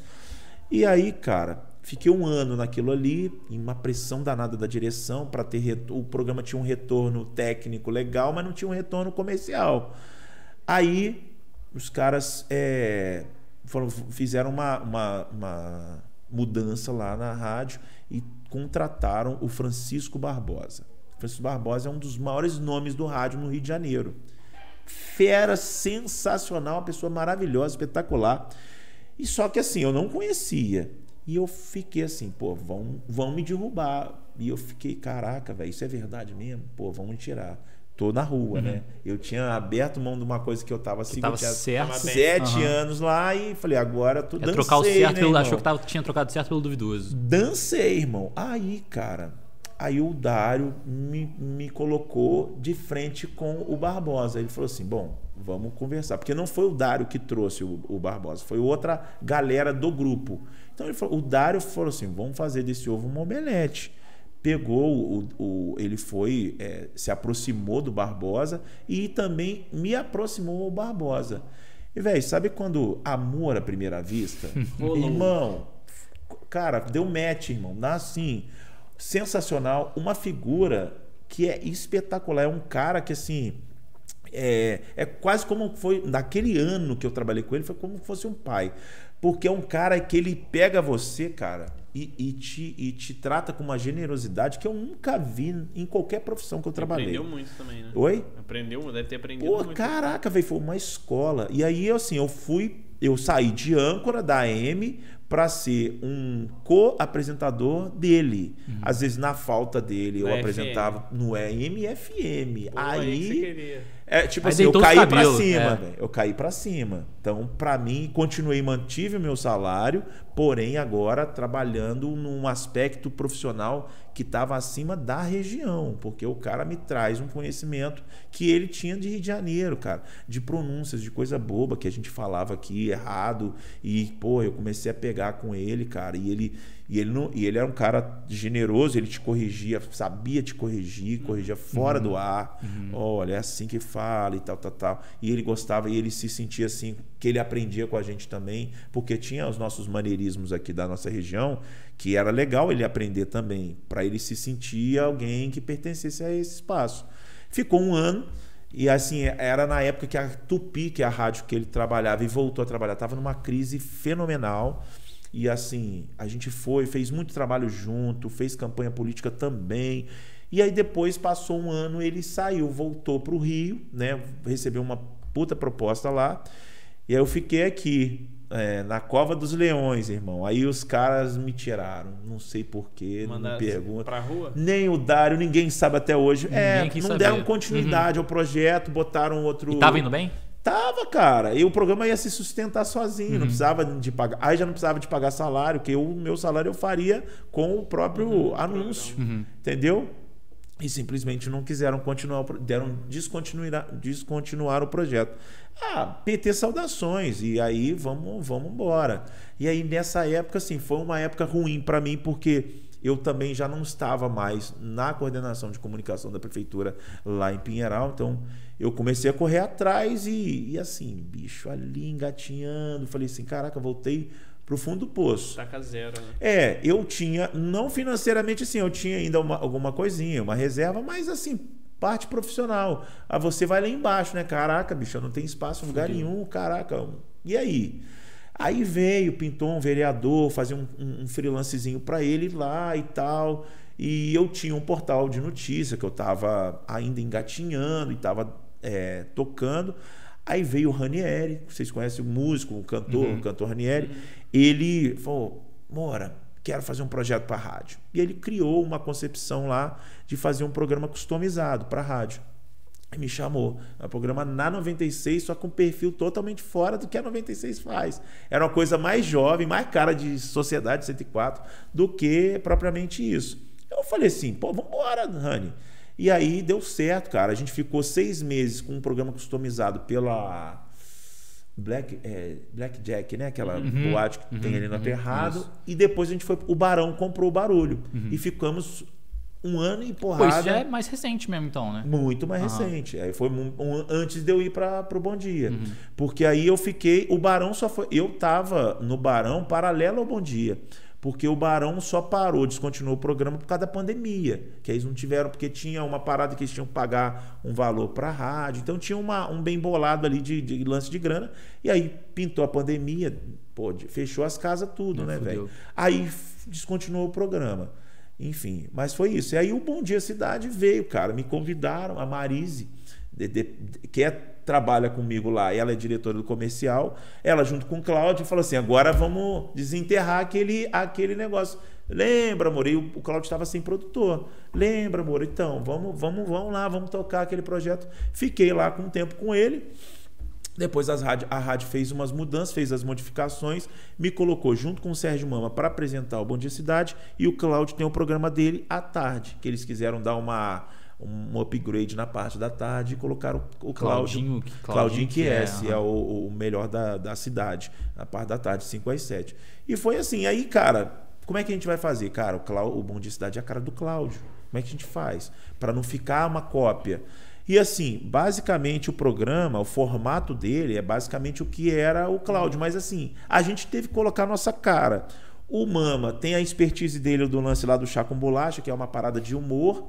E aí, cara, fiquei um ano naquilo ali, em uma pressão danada da direção para ter. O programa tinha um retorno técnico legal, mas não tinha um retorno comercial. Aí os caras é, foram, fizeram uma, uma, uma mudança lá na rádio e contrataram o Francisco Barbosa. Francisco Barbosa é um dos maiores nomes do rádio no Rio de Janeiro. Fera sensacional, uma pessoa maravilhosa, espetacular. E só que assim, eu não conhecia. E eu fiquei assim, pô, vão, vão me derrubar. E eu fiquei, caraca, velho, isso é verdade mesmo? Pô, vão me tirar tô na rua, uhum. né? Eu tinha aberto mão de uma coisa que eu tava assim, tava certo. sete uhum. anos lá e falei, agora tu é dancei, trocar o certo né, pelo, achou que tava, tinha trocado certo pelo duvidoso. Dancei, irmão. Aí, cara, aí o Dário me, me colocou de frente com o Barbosa. Ele falou assim, bom, vamos conversar. Porque não foi o Dário que trouxe o, o Barbosa, foi outra galera do grupo. Então ele falou, o Dário falou assim, vamos fazer desse ovo um omelete. Pegou o, o ele foi é, se aproximou do Barbosa e também me aproximou ao Barbosa. E velho, sabe quando amor à primeira vista, irmão, cara, deu match, irmão, dá assim, sensacional, uma figura que é espetacular, é um cara que assim é, é quase como foi naquele ano que eu trabalhei com ele, foi como se fosse um pai. Porque é um cara que ele pega você, cara, e, e, te, e te trata com uma generosidade que eu nunca vi em qualquer profissão que eu trabalhei. Aprendeu muito também, né? Oi? Aprendeu, deve ter aprendido Pô, muito. caraca, velho, foi uma escola. E aí, assim, eu fui, eu saí de âncora da AM para ser um co-apresentador dele. Uhum. Às vezes, na falta dele, eu apresentava no AM e FM. Pô, aí, aí que você queria. é, tipo Aí assim, eu caí pra cabelos, cima, é. velho. Eu caí pra cima. Então, pra mim, continuei, mantive o meu salário, porém agora trabalhando num aspecto profissional que estava acima da região, porque o cara me traz um conhecimento que ele tinha de Rio de Janeiro, cara, de pronúncias, de coisa boba que a gente falava aqui errado e, pô, eu comecei a pegar com ele, cara, e ele e ele não, e ele era um cara generoso, ele te corrigia, sabia te corrigir, corrigia fora do ar. Olha, é assim que fala e tal, tal, tal. E ele gostava e ele se sentia assim, que ele aprendia com a gente também, porque tinha os nossos maneirismos aqui da nossa região, que era legal ele aprender também, para ele se sentir alguém que pertencesse a esse espaço. Ficou um ano e assim, era na época que a Tupi, que é a rádio que ele trabalhava e voltou a trabalhar, estava numa crise fenomenal. E assim, a gente foi, fez muito trabalho junto, fez campanha política também. E aí depois passou um ano, ele saiu, voltou para o Rio, né? Recebeu uma puta proposta lá. E aí eu fiquei aqui, é, na Cova dos Leões, irmão. Aí os caras me tiraram. Não sei porquê, não me Mandaram pergunta. pra rua? Nem o Dário, ninguém sabe até hoje. é, Ninguém não quis saber. deram continuidade ao projeto, botaram outro. E tava indo bem? Tava, cara. E o programa ia se sustentar sozinho, Uhum. não precisava de pagar. Aí já não precisava de pagar salário, que o meu salário eu faria com o próprio Uhum. anúncio. Entendeu? E simplesmente não quiseram continuar, deram descontinuar, descontinuar o projeto. Ah, PT saudações. E aí vamos, vamos embora. E aí nessa época, assim, foi uma época ruim para mim, porque eu também já não estava mais na coordenação de comunicação da prefeitura lá em Pinheiral. Então eu comecei a correr atrás e, e assim, bicho, ali engatinhando. Falei assim, caraca, voltei pro fundo do poço. Taca zero, né? É, eu tinha, não financeiramente assim, eu tinha ainda uma- alguma coisinha, uma reserva, mas assim, parte profissional. Ah, você vai lá embaixo, né? Caraca, bicho, eu não tenho espaço em lugar nenhum, caraca. E aí? Aí veio, pintou um vereador, fazia um, um, freelancezinho para ele lá e tal. E eu tinha um portal de notícia que eu tava ainda engatinhando e tava é, tocando. Aí veio o Ranieri, vocês conhecem o músico, o cantor, o cantor Ranieri. Ele falou: Mora, quero fazer um projeto para rádio. E ele criou uma concepção lá de fazer um programa customizado para rádio. E me chamou. É um programa na 96, só com um perfil totalmente fora do que a 96 faz. Era uma coisa mais jovem, mais cara de Sociedade 104 do que propriamente isso. Eu falei assim, pô, vambora, Rani. E aí deu certo, cara. A gente ficou seis meses com um programa customizado pela Black, é, Black Jack, né? Aquela boate que tem ali no Aterrado. isso. E depois a gente foi. O Barão comprou o barulho. E ficamos um ano Pô, porrada. isso já é mais recente mesmo, então, né? Muito mais Aham. recente. Aí foi um- um- antes de eu ir para o Bom Dia. Uhum. Porque aí eu fiquei. O Barão só foi. Eu tava no Barão paralelo ao Bom Dia. Porque o Barão só parou, descontinuou o programa por causa da pandemia. Que eles não tiveram, porque tinha uma parada que eles tinham que pagar um valor para a rádio. Então tinha uma- um bem bolado ali de, de lance de grana. E aí pintou a pandemia, pô, fechou as casas, tudo, Ah, né, fudeu. velho? Aí descontinuou o programa. Enfim, mas foi isso. E aí o Bom Dia Cidade veio, cara. Me convidaram, a Marise, de- de- que é, trabalha comigo lá, ela é diretora do comercial. Ela, junto com o Cláudio, falou assim: agora vamos desenterrar aquele, aquele negócio. Lembra, amor? E o, o Cláudio estava sem produtor. Lembra, amor? Então, vamos, vamos, vamos lá, vamos tocar aquele projeto. Fiquei lá com um tempo com ele. Depois rádio, a rádio fez umas mudanças, fez as modificações, me colocou junto com o Sérgio Mama para apresentar o Bom Dia Cidade e o Cláudio tem o programa dele à tarde, que eles quiseram dar uma um upgrade na parte da tarde e colocaram o, o Cláudio, Claudinho, que- Claudinho que é, aham. é o, o melhor da, da cidade, na parte da tarde, 5 às 7. E foi assim, aí, cara, como é que a gente vai fazer? Cara, o, Clá- o Bom Dia Cidade é a cara do Cláudio. Como é que a gente faz? Para não ficar uma cópia. E assim, basicamente o programa, o formato dele é basicamente o que era o Cláudio, mas assim, a gente teve que colocar a nossa cara. O Mama tem a expertise dele do lance lá do chá com bolacha, que é uma parada de humor.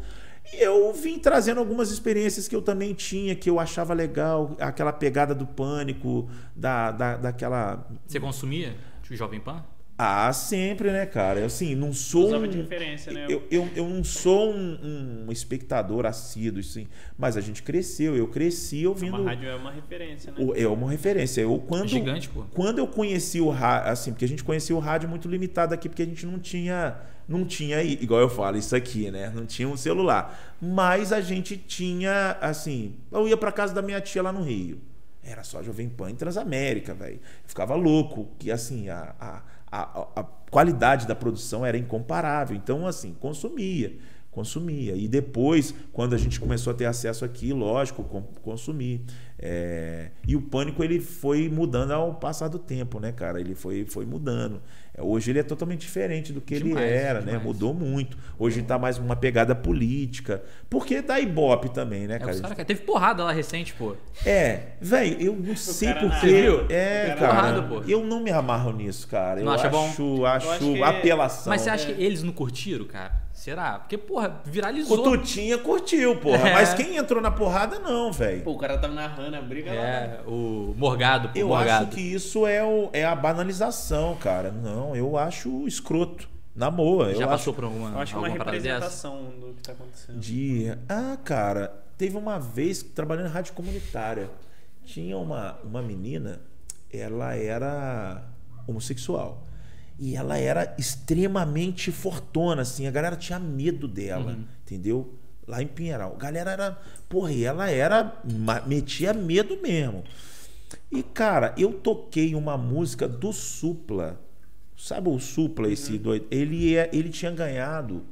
E eu vim trazendo algumas experiências que eu também tinha, que eu achava legal, aquela pegada do pânico, da, da, daquela Você consumia? Jovem Pan? Ah, sempre, né, cara? Eu, assim, não sou. Usava um, de referência, né? Eu, eu, eu não sou um, um espectador assíduo, assim, mas a gente cresceu. Eu cresci ouvindo. Uma rádio é uma referência, né? É uma referência. Eu, quando, Gigante, pô. Quando eu conheci o rádio, assim, porque a gente conhecia o rádio muito limitado aqui, porque a gente não tinha, não tinha, igual eu falo, isso aqui, né? Não tinha um celular. Mas a gente tinha, assim, eu ia pra casa da minha tia lá no Rio. Era só Jovem Pan e Transamérica, velho. Ficava louco, que assim, a, a, a, a qualidade da produção era incomparável. Então, assim, consumia. Consumia. E depois, quando a gente começou a ter acesso aqui, lógico, consumir. É, E o pânico ele foi mudando ao passar do tempo, né, cara? Ele foi, foi mudando. É, Hoje ele é totalmente diferente do que Demais, ele era, né? demais. Mudou muito. Hoje tá mais uma pegada política. Porque dá ibope também, né, É, cara? cara, teve porrada lá recente, pô. É, velho, eu não sei porquê. Você viu? É, O cara na- pô. eu não me amarro nisso, cara. Não eu acha bom? acho, acho, acho que- apelação. Mas você acha que eles não curtiram, cara? Será? Porque, porra, viralizou. O Tutinha curtiu, porra. É. Mas quem entrou na porrada, não, velho. Pô, o cara tava narrando a briga lá. É, o Morgado, pô, Eu Morgado. acho que isso é, o, é a banalização, cara. Não, eu acho escroto. Na boa. Já eu passou acho por alguma, Eu acho que é uma alguma dessa? representação do que tá acontecendo. de. Ah, cara, teve uma vez trabalhando em rádio comunitária. Tinha uma, uma menina, ela era homossexual. E ela era extremamente fortona, assim. A galera tinha medo dela, Uhum. entendeu? Lá em Pinheiral. A galera era. Porra, e ela era. metia medo mesmo. E, cara, eu toquei uma música do Supla. Sabe o Supla, esse doido? Ele, é, ele tinha ganhado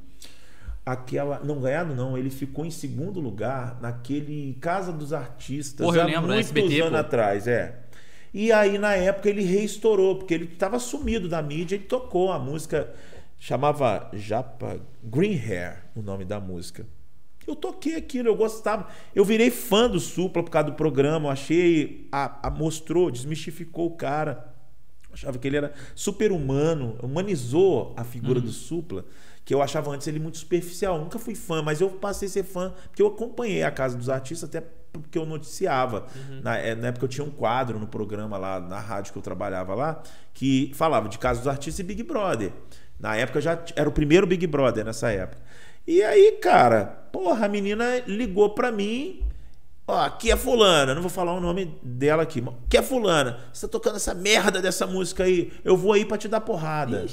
aquela. Não ganhado, não. Ele ficou em segundo lugar naquele Casa dos Artistas Porra, eu há lembro, muitos SBT, anos pô. atrás, é. E aí, na época, ele reestourou, porque ele estava sumido da mídia, ele tocou a música, chamava Japa Green Hair, o nome da música. Eu toquei aquilo, eu gostava. Eu virei fã do Supla por causa do programa, eu achei. A, a- mostrou, desmistificou o cara. Achava que ele era super humano, humanizou a figura do Supla, que eu achava antes ele muito superficial. Nunca fui fã, mas eu passei a ser fã porque eu acompanhei a Casa dos Artistas até porque eu noticiava. Na, eh, na época eu tinha um quadro no programa lá, na rádio que eu trabalhava lá, que falava de Casa dos Artistas e Big Brother. Na época já era o primeiro Big Brother nessa época. E aí, cara, porra, a menina ligou pra mim. Ó, aqui é fulana, não vou falar o nome dela aqui. mas Aqui é fulana. Você tá tocando essa merda dessa música aí. Eu vou aí pra te dar porrada.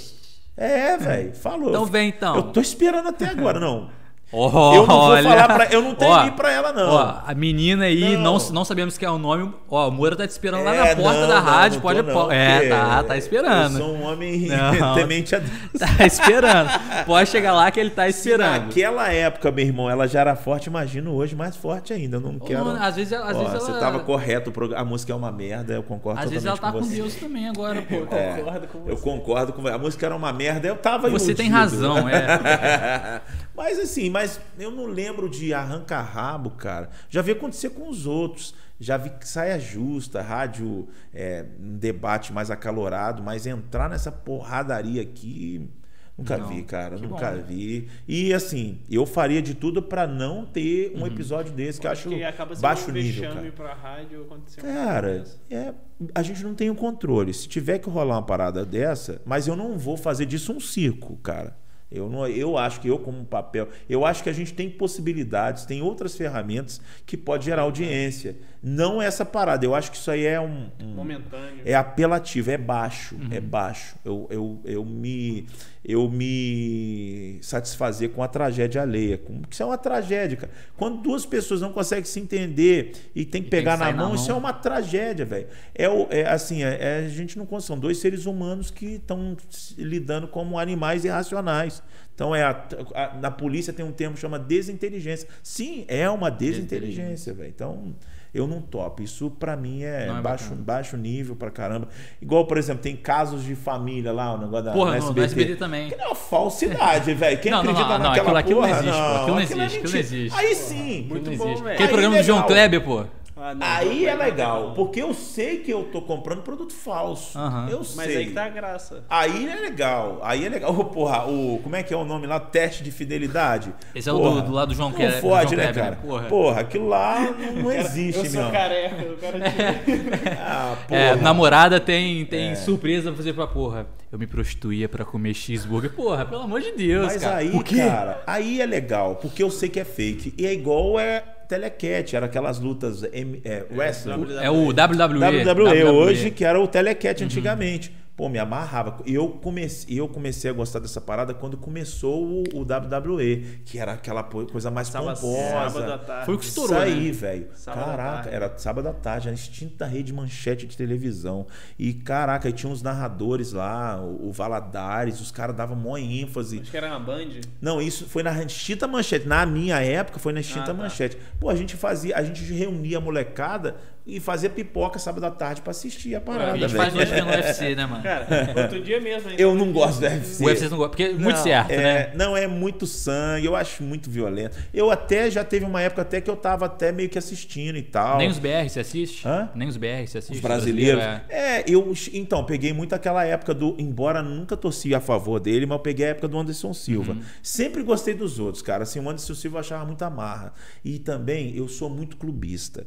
É, velho. Falou. Então vem, então. Eu tô esperando até agora, não. Oh, eu não vou olha. falar pra. Eu não tenho ir pra ela, não. Ó, a menina aí, não. Não. Não, sabemos quem é o nome. Ó, o Moura tá te esperando lá É, na porta não, da rádio. não pode. não, é, tá, tá esperando. Eu sou um homem temente a Deus. Tá esperando. Pode chegar lá que ele tá Se esperando. naquela época, meu irmão, ela já era forte, imagino hoje mais forte ainda. Não quero. às vezes às vezes Você ela- tava correto, a música é uma merda, eu concordo Às vezes ela tá com você. Deus também agora, pô. Eu É, concordo com você. Eu concordo com A música era uma merda, eu tava Você tem iludido. razão, é. mas assim, mas eu não lembro de arrancar rabo, cara. Já vi acontecer com os outros. Já vi saia justa, rádio, é, um debate mais acalorado, mas entrar nessa porradaria aqui. Nunca Não. vi, cara. Que Nunca bom. vi. E assim, eu faria de tudo pra não ter Uhum. um episódio desse que eu acho que acaba sendo baixo um nível, cara. pra rádio Cara, é, a gente não tem o controle. Se tiver que rolar uma parada dessa, mas eu não vou fazer disso um circo, cara. Eu, não, eu acho que eu, como papel, eu acho que a gente tem possibilidades, tem outras ferramentas que pode gerar audiência. Não essa parada. Eu acho que isso aí é um. um- Momentâneo. é apelativo, é baixo, é Uhum. baixo. Eu, eu, eu, me, eu me satisfazer com a tragédia alheia. Com, isso é uma tragédia, cara. Quando duas pessoas não conseguem se entender e tem que E tem pegar que na sair na mão, isso é mão. uma tragédia, velho. É, é assim, é, é- a gente não consegue. São dois seres humanos que estão lidando como animais irracionais. Então, é a- a- na polícia tem um termo que chama desinteligência. Sim, é uma desinteligência, velho. Então, eu não topo. Isso pra mim é, Não é baixo, bacana. baixo nível pra caramba. Igual, por exemplo, tem casos de família lá, o negócio da Porra, no, no SBT. SBT também. Que é uma falsidade, velho. Quem Não, não, acredita não, não, naquela aquilo- aquilo não porra, existe, pô. Aquilo não é existe, aquilo não mentira. existe. Aí sim. Muito bom, velho. Aquele programa do João. Kleber, pô. Ah, não, aí não é legal, não. porque eu sei que eu tô comprando produto falso. Aham. Eu Mas sei. aí que tá a graça. Aí é legal, aí é legal. Ô, porra, o, como é que é o nome lá? Teste de fidelidade. Esse é o Porra, do- do lado do João Não Kleber- fode, João né, cara? Porra. Porra. aquilo lá não, não existe, Eu sou meu. careca, o cara tira. Ah, porra. É, namorada tem, tem surpresa pra fazer pra porra. Eu me prostituía pra comer cheeseburger. Porra, pelo amor de Deus, Mas cara. aí, o quê? cara, aí é legal, porque eu sei que é fake. E é igual é telecat, era aquelas lutas M- é, wrestling. É o WWE. WWE, hoje, que era o telecat antigamente. Pô, me amarrava. Eu comecei, eu comecei a gostar dessa parada quando começou o, o WWE, que era aquela coisa mais Sábado, pomposa. sábado à tarde. Foi o que Isso estourou, aí, né? velho. Caraca, era sábado à tarde, a extinta rede manchete de televisão. E caraca, aí tinha uns narradores lá, o, o Valadares, os caras davam mó ênfase. Acho que era uma Band. Não, isso foi na extinta manchete. Na minha época foi na extinta Ah, tá. manchete. Pô, a gente fazia, a gente reunia a molecada e fazia pipoca sábado à tarde pra assistir a A parada, gente faz hoje no UFC, né, mano? Cara, outro dia mesmo. hein? Eu não gosto do UFC. O UFC não gosta, porque é muito Não, certo, é, né? Não, é muito sangue, eu acho muito violento. Eu até já teve uma época até que eu tava até meio que assistindo e tal. Nem os BR você assiste? Hã? Nem os BR você assiste? Os brasileiros. Brasileiro, É, eu então peguei muito aquela época do, embora nunca torci a favor dele, mas eu peguei a época do Anderson Silva. Uhum. Sempre gostei dos outros, cara. Assim, o Anderson Silva eu achava muita marra. E também eu sou muito clubista.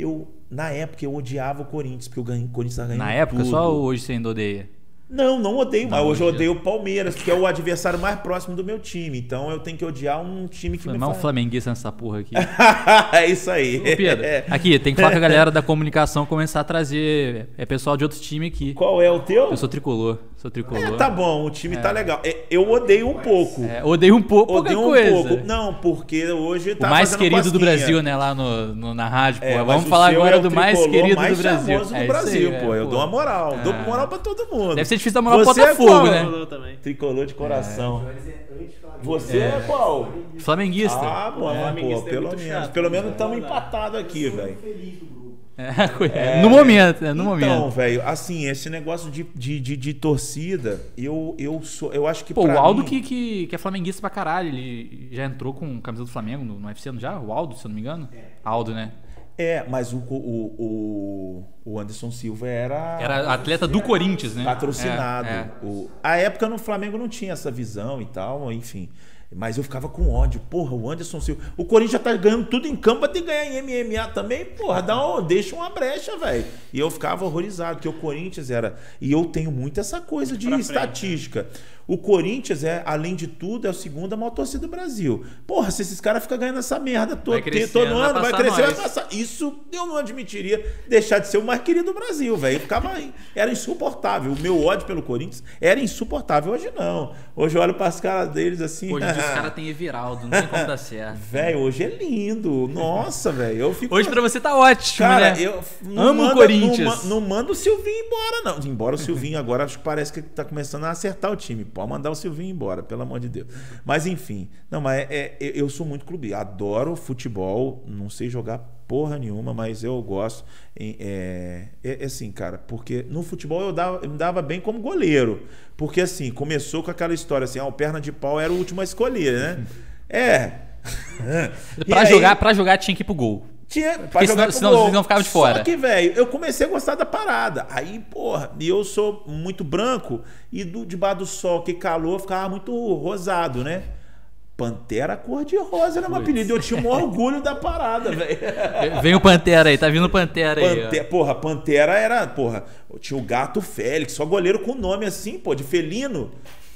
Eu na época eu odiava o Corinthians, porque o Corinthians tava ganhando Na época, tudo. só hoje você ainda odeia? Não, não odeio, mas Não, hoje eu odeio o Palmeiras, que é o adversário mais próximo do meu time. Então eu tenho que odiar um time que Foi me mal um flamenguista nessa porra aqui. é isso aí. Ô, Pedro, aqui, tem que falar com a galera da comunicação começar a trazer é pessoal de outro time aqui. Qual é o teu? Eu sou tricolor. Sou tricolor. É, tá bom, o time tá legal. É, Eu odeio um pouco. É, odeio um pouco, Odeio um coisa. pouco. Não, porque hoje O tá mais fazendo querido do cosquinha. Brasil, né? Lá no, no- na rádio, pô. É, Vamos o falar agora é o do mais querido mais do Brasil. famoso do É aí, Brasil, é, pô. Eu pô. dou uma moral. Dou É. moral pra todo mundo. Deve ser difícil dar moral pro Você é Botafogo, qual? né? Também. Tricolor de coração. Você é, qual? Flamenguista. Ah, pô, é pelo menos. chato, pelo né? menos estamos empatados aqui, velho. É, no momento, é, no então, momento. velho, assim, esse negócio de, de, de, de torcida, eu, eu sou. Eu acho que. Pô, o Aldo mim- que, que, que é flamenguista pra caralho, ele já entrou com camisa do Flamengo no, no UFC, não já? O Aldo, se eu não me engano? Aldo, né? É, mas o, o, o, o Anderson Silva era. Era atleta do Corinthians, né? patrocinado. É, é. O, a época no Flamengo não tinha essa visão e tal, enfim. Mas eu ficava com ódio. Porra, o Anderson Silva. O Corinthians já tá ganhando tudo em campo, vai ter que ganhar em MMA também. Porra, dá um, deixa uma brecha, velho. E eu ficava horrorizado, porque o Corinthians era. E eu tenho muito essa coisa de Pra frente, estatística. O Corinthians é, além de tudo, é a segunda maior torcida do Brasil. Porra, se esses caras ficam ganhando essa merda todo, Vai todo vai ano, vai passar crescer, vai passar. Isso eu não admitiria deixar de ser o mais querido do Brasil, velho. Ficava era insuportável. O meu ódio pelo Corinthians era insuportável. Hoje não. Hoje eu olho para as caras deles assim. Hoje os caras têm Everaldo, não tem como dar certo. Velho, hoje é lindo. Nossa, velho. Eu fico Hoje pra você tá ótimo, Cara, né? eu não Amo o manda- Corinthians. Não, não manda o Silvinho embora, não. Embora o Silvinho agora acho que parece que tá começando a acertar o time. Pode mandar o Silvinho embora, pelo amor de Deus. Mas enfim. Não, mas é, é- eu sou muito clube. Adoro futebol. Não sei jogar porra nenhuma, mas eu gosto. É, é, é assim, cara, porque no futebol eu, dava, eu me dava bem como goleiro. Porque assim, começou com aquela história assim, ah, o perna de pau era o último a escolher, né? É. E Pra, aí- jogar, pra jogar tinha que ir pro gol. Tinha, pra Porque jogar senão- senão não ficavam de fora. Só que, velho, eu comecei a gostar da parada. Aí, porra, e eu sou muito branco e do, debaixo do sol, que calor, ficava muito rosado, né? Pantera cor-de-rosa era meu Putz. apelido. Eu tinha um orgulho da parada, velho. Vem o Pantera aí, tá vindo o Pantera aí. Pante- Porra, Pantera era, porra, tinha o gato Félix, só goleiro com nome assim, pô, de felino.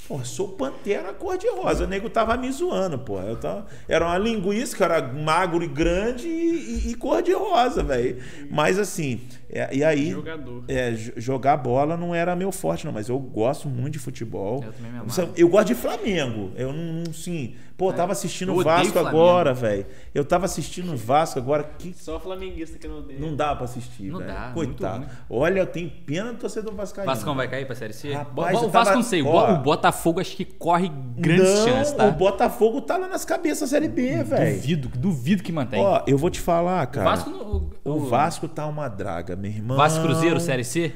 Porra, sou Pantera cor-de-rosa. O nego tava me zoando, porra. Eu tava... Era uma linguiça que era magro e grande e, e- e cor-de-rosa, velho. Mas assim, é- e aí. Jogador. É, jo- jogar bola não era meu forte, não, mas eu gosto muito de futebol. Eu também me. Sabe, Eu gosto de Flamengo. Eu não, não sim. Pô, tava assistindo o Vasco agora, velho. Eu tava assistindo o Vasco agora. Que Só flamenguista que não odeia. não dá pra assistir, Não velho. dá, Coitado. muito Olha, eu tenho pena do torcedor vascaíno. Vascão vai cair pra Série C? Rapaz, eu o Vasco tava- não sei, o Bo- ó. o Botafogo acho que corre grandes não, chances, tá? o Botafogo tá lá nas cabeças da Série B, velho. Duvido, duvido que mantém. Ó, eu vou te falar, o cara. Vasco, não- o Vasco tá uma draga, meu irmão. Vasco Cruzeiro, Série C?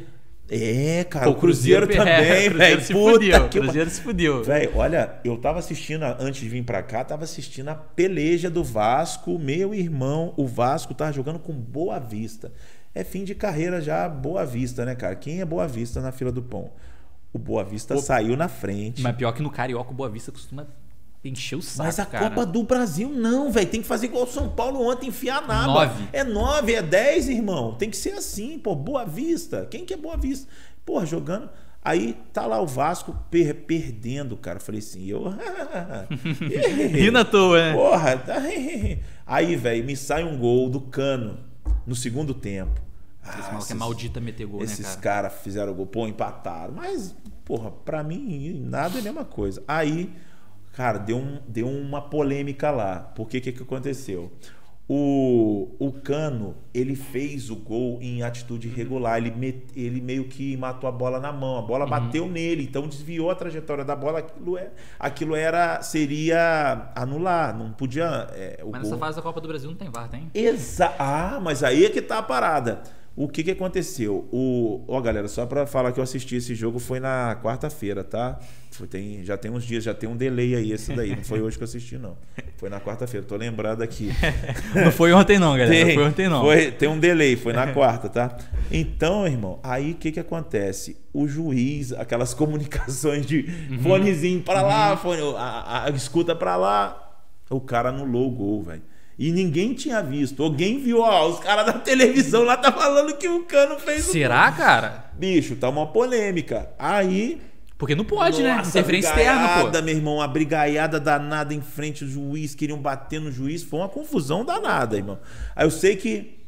É, cara, Pô, o Cruzeiro, Cruzeiro também, velho. Se fudeu, que... Cruzeiro se fudeu. Velho, olha, eu tava assistindo, antes de vir pra cá, tava assistindo a peleja do Vasco. Meu irmão, o Vasco tava jogando com Boa Vista. É fim de carreira já, Boa Vista, né, cara? Quem é Boa Vista na fila do pão? O Boa Vista Pô, saiu na frente. Mas pior que no Carioca, o Boa Vista costuma encher o saco. Mas a cara. Copa do Brasil não, velho. Tem que fazer igual o São Paulo ontem, enfiar nada. Nove. É nove, é dez, irmão. Tem que ser assim, pô. Boa Vista. Quem que é Boa Vista? Porra, jogando. Aí tá lá o Vasco per perdendo, cara. Falei assim, eu. Ri na toa, né? Porra. Tá... Aí, velho, me sai um gol do cano no segundo tempo. Esse ah, é maldita meter gol, esses né, cara? caras fizeram gol, pô, empataram. Mas, porra, pra mim, nada é a mesma coisa. Aí, cara, deu, um, deu uma polêmica lá. Porque o que, que aconteceu? O, o Cano, ele fez o gol em atitude irregular. Ele, met, ele meio que matou a bola na mão. A bola uhum. bateu nele, então desviou a trajetória da bola. Aquilo, é, aquilo era seria anular. Não podia. É, mas nessa fase da Copa do Brasil não tem VAR, tem? Exa ah, mas aí é que tá a parada. O que, que aconteceu? O, ó, galera, só para falar que eu assisti esse jogo foi na quarta-feira, tá? Foi, tem, já tem uns dias, já tem um delay aí esse daí. Não foi hoje que eu assisti, não. Foi na quarta-feira, tô lembrado aqui. não foi ontem, não, galera. Tem, não foi ontem, não. Foi, tem um delay, foi na quarta, tá? Então, irmão, aí o que, que acontece? O juiz, aquelas comunicações de uhum. fonezinho para lá, uhum. fone, a, a, a escuta para lá, o cara anulou o gol, velho. E ninguém tinha visto. Alguém viu, ó, os caras da televisão lá tá falando que o Cano fez Será, o... cara? Bicho, tá uma polêmica. Aí. Porque não pode, né? Nossa, né? Interferência externa, pô. meu irmão, a brigaiada danada em frente ao juiz, queriam bater no juiz. Foi uma confusão danada, irmão. Aí eu sei que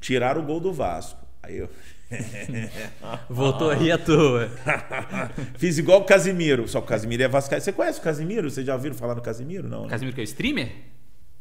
tiraram o gol do Vasco. Aí eu. Voltou aí à toa. Fiz igual o Casimiro. Só que o Casimiro é Vasco. Você conhece o Casimiro? Vocês já ouviram falar no Casimiro? Não. Né? Casimiro que é streamer?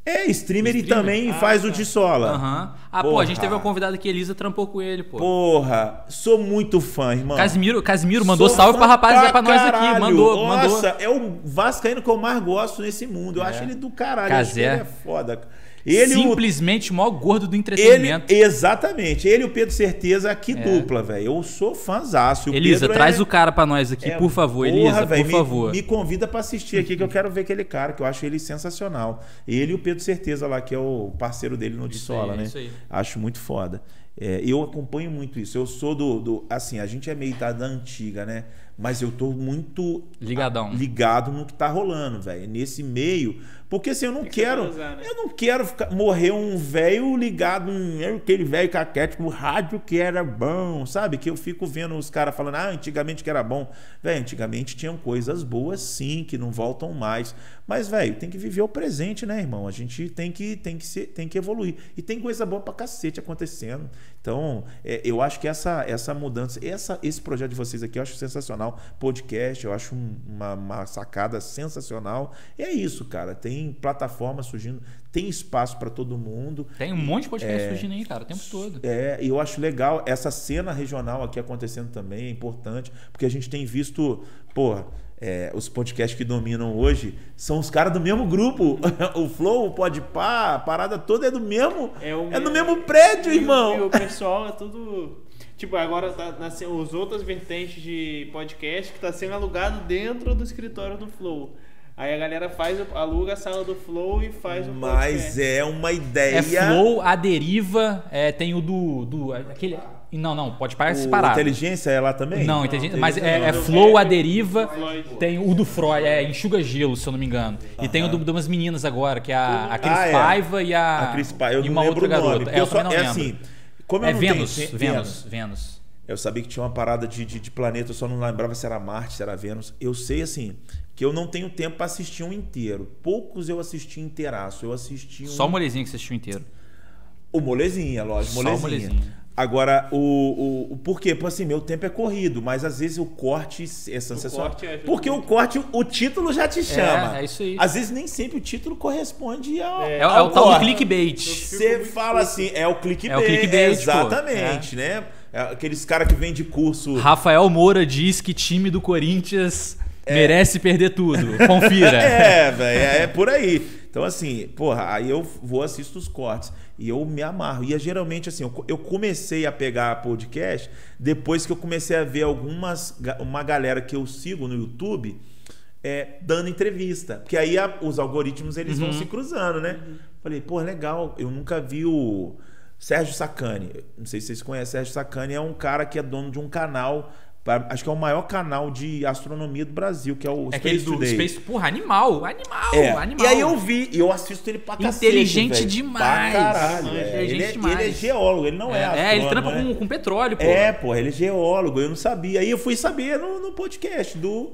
É, streamer, e também ah, faz tá. o de sola. Uhum. Ah, Porra. pô, a gente teve uma convidada que Elisa trampou com ele, pô. Porra, sou muito fã, irmão. Casimiro, Casimiro mandou sou salve pra rapaziada pra, pra nós aqui. Mandou, Nossa, mandou. é o Vascaíno que eu mais gosto nesse mundo. Eu é. acho ele do caralho. Casé. Ele é foda. Ele, Simplesmente o maior gordo do entretenimento. Ele, exatamente. Ele e o Pedro Certeza, que é. dupla, velho. Eu sou fãzaço. Elisa, Pedro traz é... o cara pra nós aqui, é... por favor. Porra, Elisa, véio, por me, favor. Me convida para assistir aqui, que eu quero ver aquele cara, que eu acho ele sensacional. Ele e o Pedro Certeza lá, que é o parceiro dele no de Sola, né? Isso aí. Acho muito foda. É, eu acompanho muito isso. Eu sou do, do. Assim, a gente é meio da antiga, né? Mas eu tô muito Ligadão. ligado no que tá rolando, velho. Nesse meio, porque assim, eu não quero. Usar, né? Eu não quero ficar, morrer um velho ligado aquele velho caquético, rádio que era bom, sabe? Que eu fico vendo os caras falando, ah, antigamente que era bom. Velho, antigamente tinham coisas boas, sim, que não voltam mais. Mas, velho, tem que viver o presente, né, irmão? A gente tem que, tem que, ser, tem que evoluir. E tem coisa boa pra cacete acontecendo. Então, é, eu acho que essa, essa mudança, essa, esse projeto de vocês aqui, eu acho sensacional. Podcast, eu acho uma, uma sacada sensacional. E é isso, cara. Tem plataformas surgindo, tem espaço para todo mundo. Tem um monte de podcast é, surgindo aí, cara, o tempo todo. É, e eu acho legal essa cena regional aqui acontecendo também, é importante, porque a gente tem visto, porra é, os podcasts que dominam hoje são os caras do mesmo grupo. o Flow, o Podpah, a parada toda é do mesmo. É, o é do mesmo prédio, e irmão. E o pessoal é tudo. Tipo, agora tá nascendo os outras vertentes de podcast que tá sendo alugado dentro do escritório do Flow. Aí a galera faz, aluga a sala do Flow e faz o Mas podcast. é uma ideia. É Flow, a deriva, é, tem o do. do aquele, não, não, pode parar separado. Inteligência é lá também? Não, inteligência, mas é, é Flow, a deriva. Tem o do Freud, é Enxuga Gelo, se eu não me engano. E tem o do, de umas meninas agora, que é a, a Cris ah, é. Paiva e a. A Cris Paiva, eu e uma não outra garota. É, eu só, é assim. Como eu é não Vênus, tenho, Vênus, Vênus. Eu sabia que tinha uma parada de, de, de, planeta, eu só não lembrava se era Marte, se era Vênus. Eu sei, assim, que eu não tenho tempo para assistir um inteiro. Poucos eu assisti inteiraço. Eu assisti um... Só o Molezinha que assistiu inteiro. O Molezinha, lógico. Molezinha. Só o Molezinha. Agora, o, o, o porquê? Porque assim, meu tempo é corrido, mas às vezes o corte é sensacional. Corte é porque o corte, o título já te chama. É, é isso aí. Às vezes nem sempre o título corresponde ao. É, ao é o tal do clickbait. Você fala assim, é o clickbait. É o clickbait. Exatamente, é. né? É aqueles caras que vêm de curso. Rafael Moura diz que time do Corinthians é. merece perder tudo. Confira. é, velho, é por aí. Então, assim, porra, aí eu vou assisto os cortes e eu me amarro. E é geralmente, assim, eu comecei a pegar podcast depois que eu comecei a ver algumas, uma galera que eu sigo no YouTube é, dando entrevista. Porque aí a, os algoritmos eles uhum. vão se cruzando, né? Uhum. Falei, pô, legal, eu nunca vi o Sérgio Sacani. Não sei se vocês conhecem, Sérgio Sacani é um cara que é dono de um canal Acho que é o maior canal de astronomia do Brasil, que é o é Space do Today. Space, porra, animal, animal, é. animal. E aí eu vi, e eu assisto ele pra cacete, Inteligente demais. Pra caralho, é. Inteligente ele, é, demais. ele é geólogo, ele não é, é astrônomo. É, ele trampa né? com, com petróleo, pô. É, pô, ele é geólogo, eu não sabia. Aí eu fui saber no, no podcast do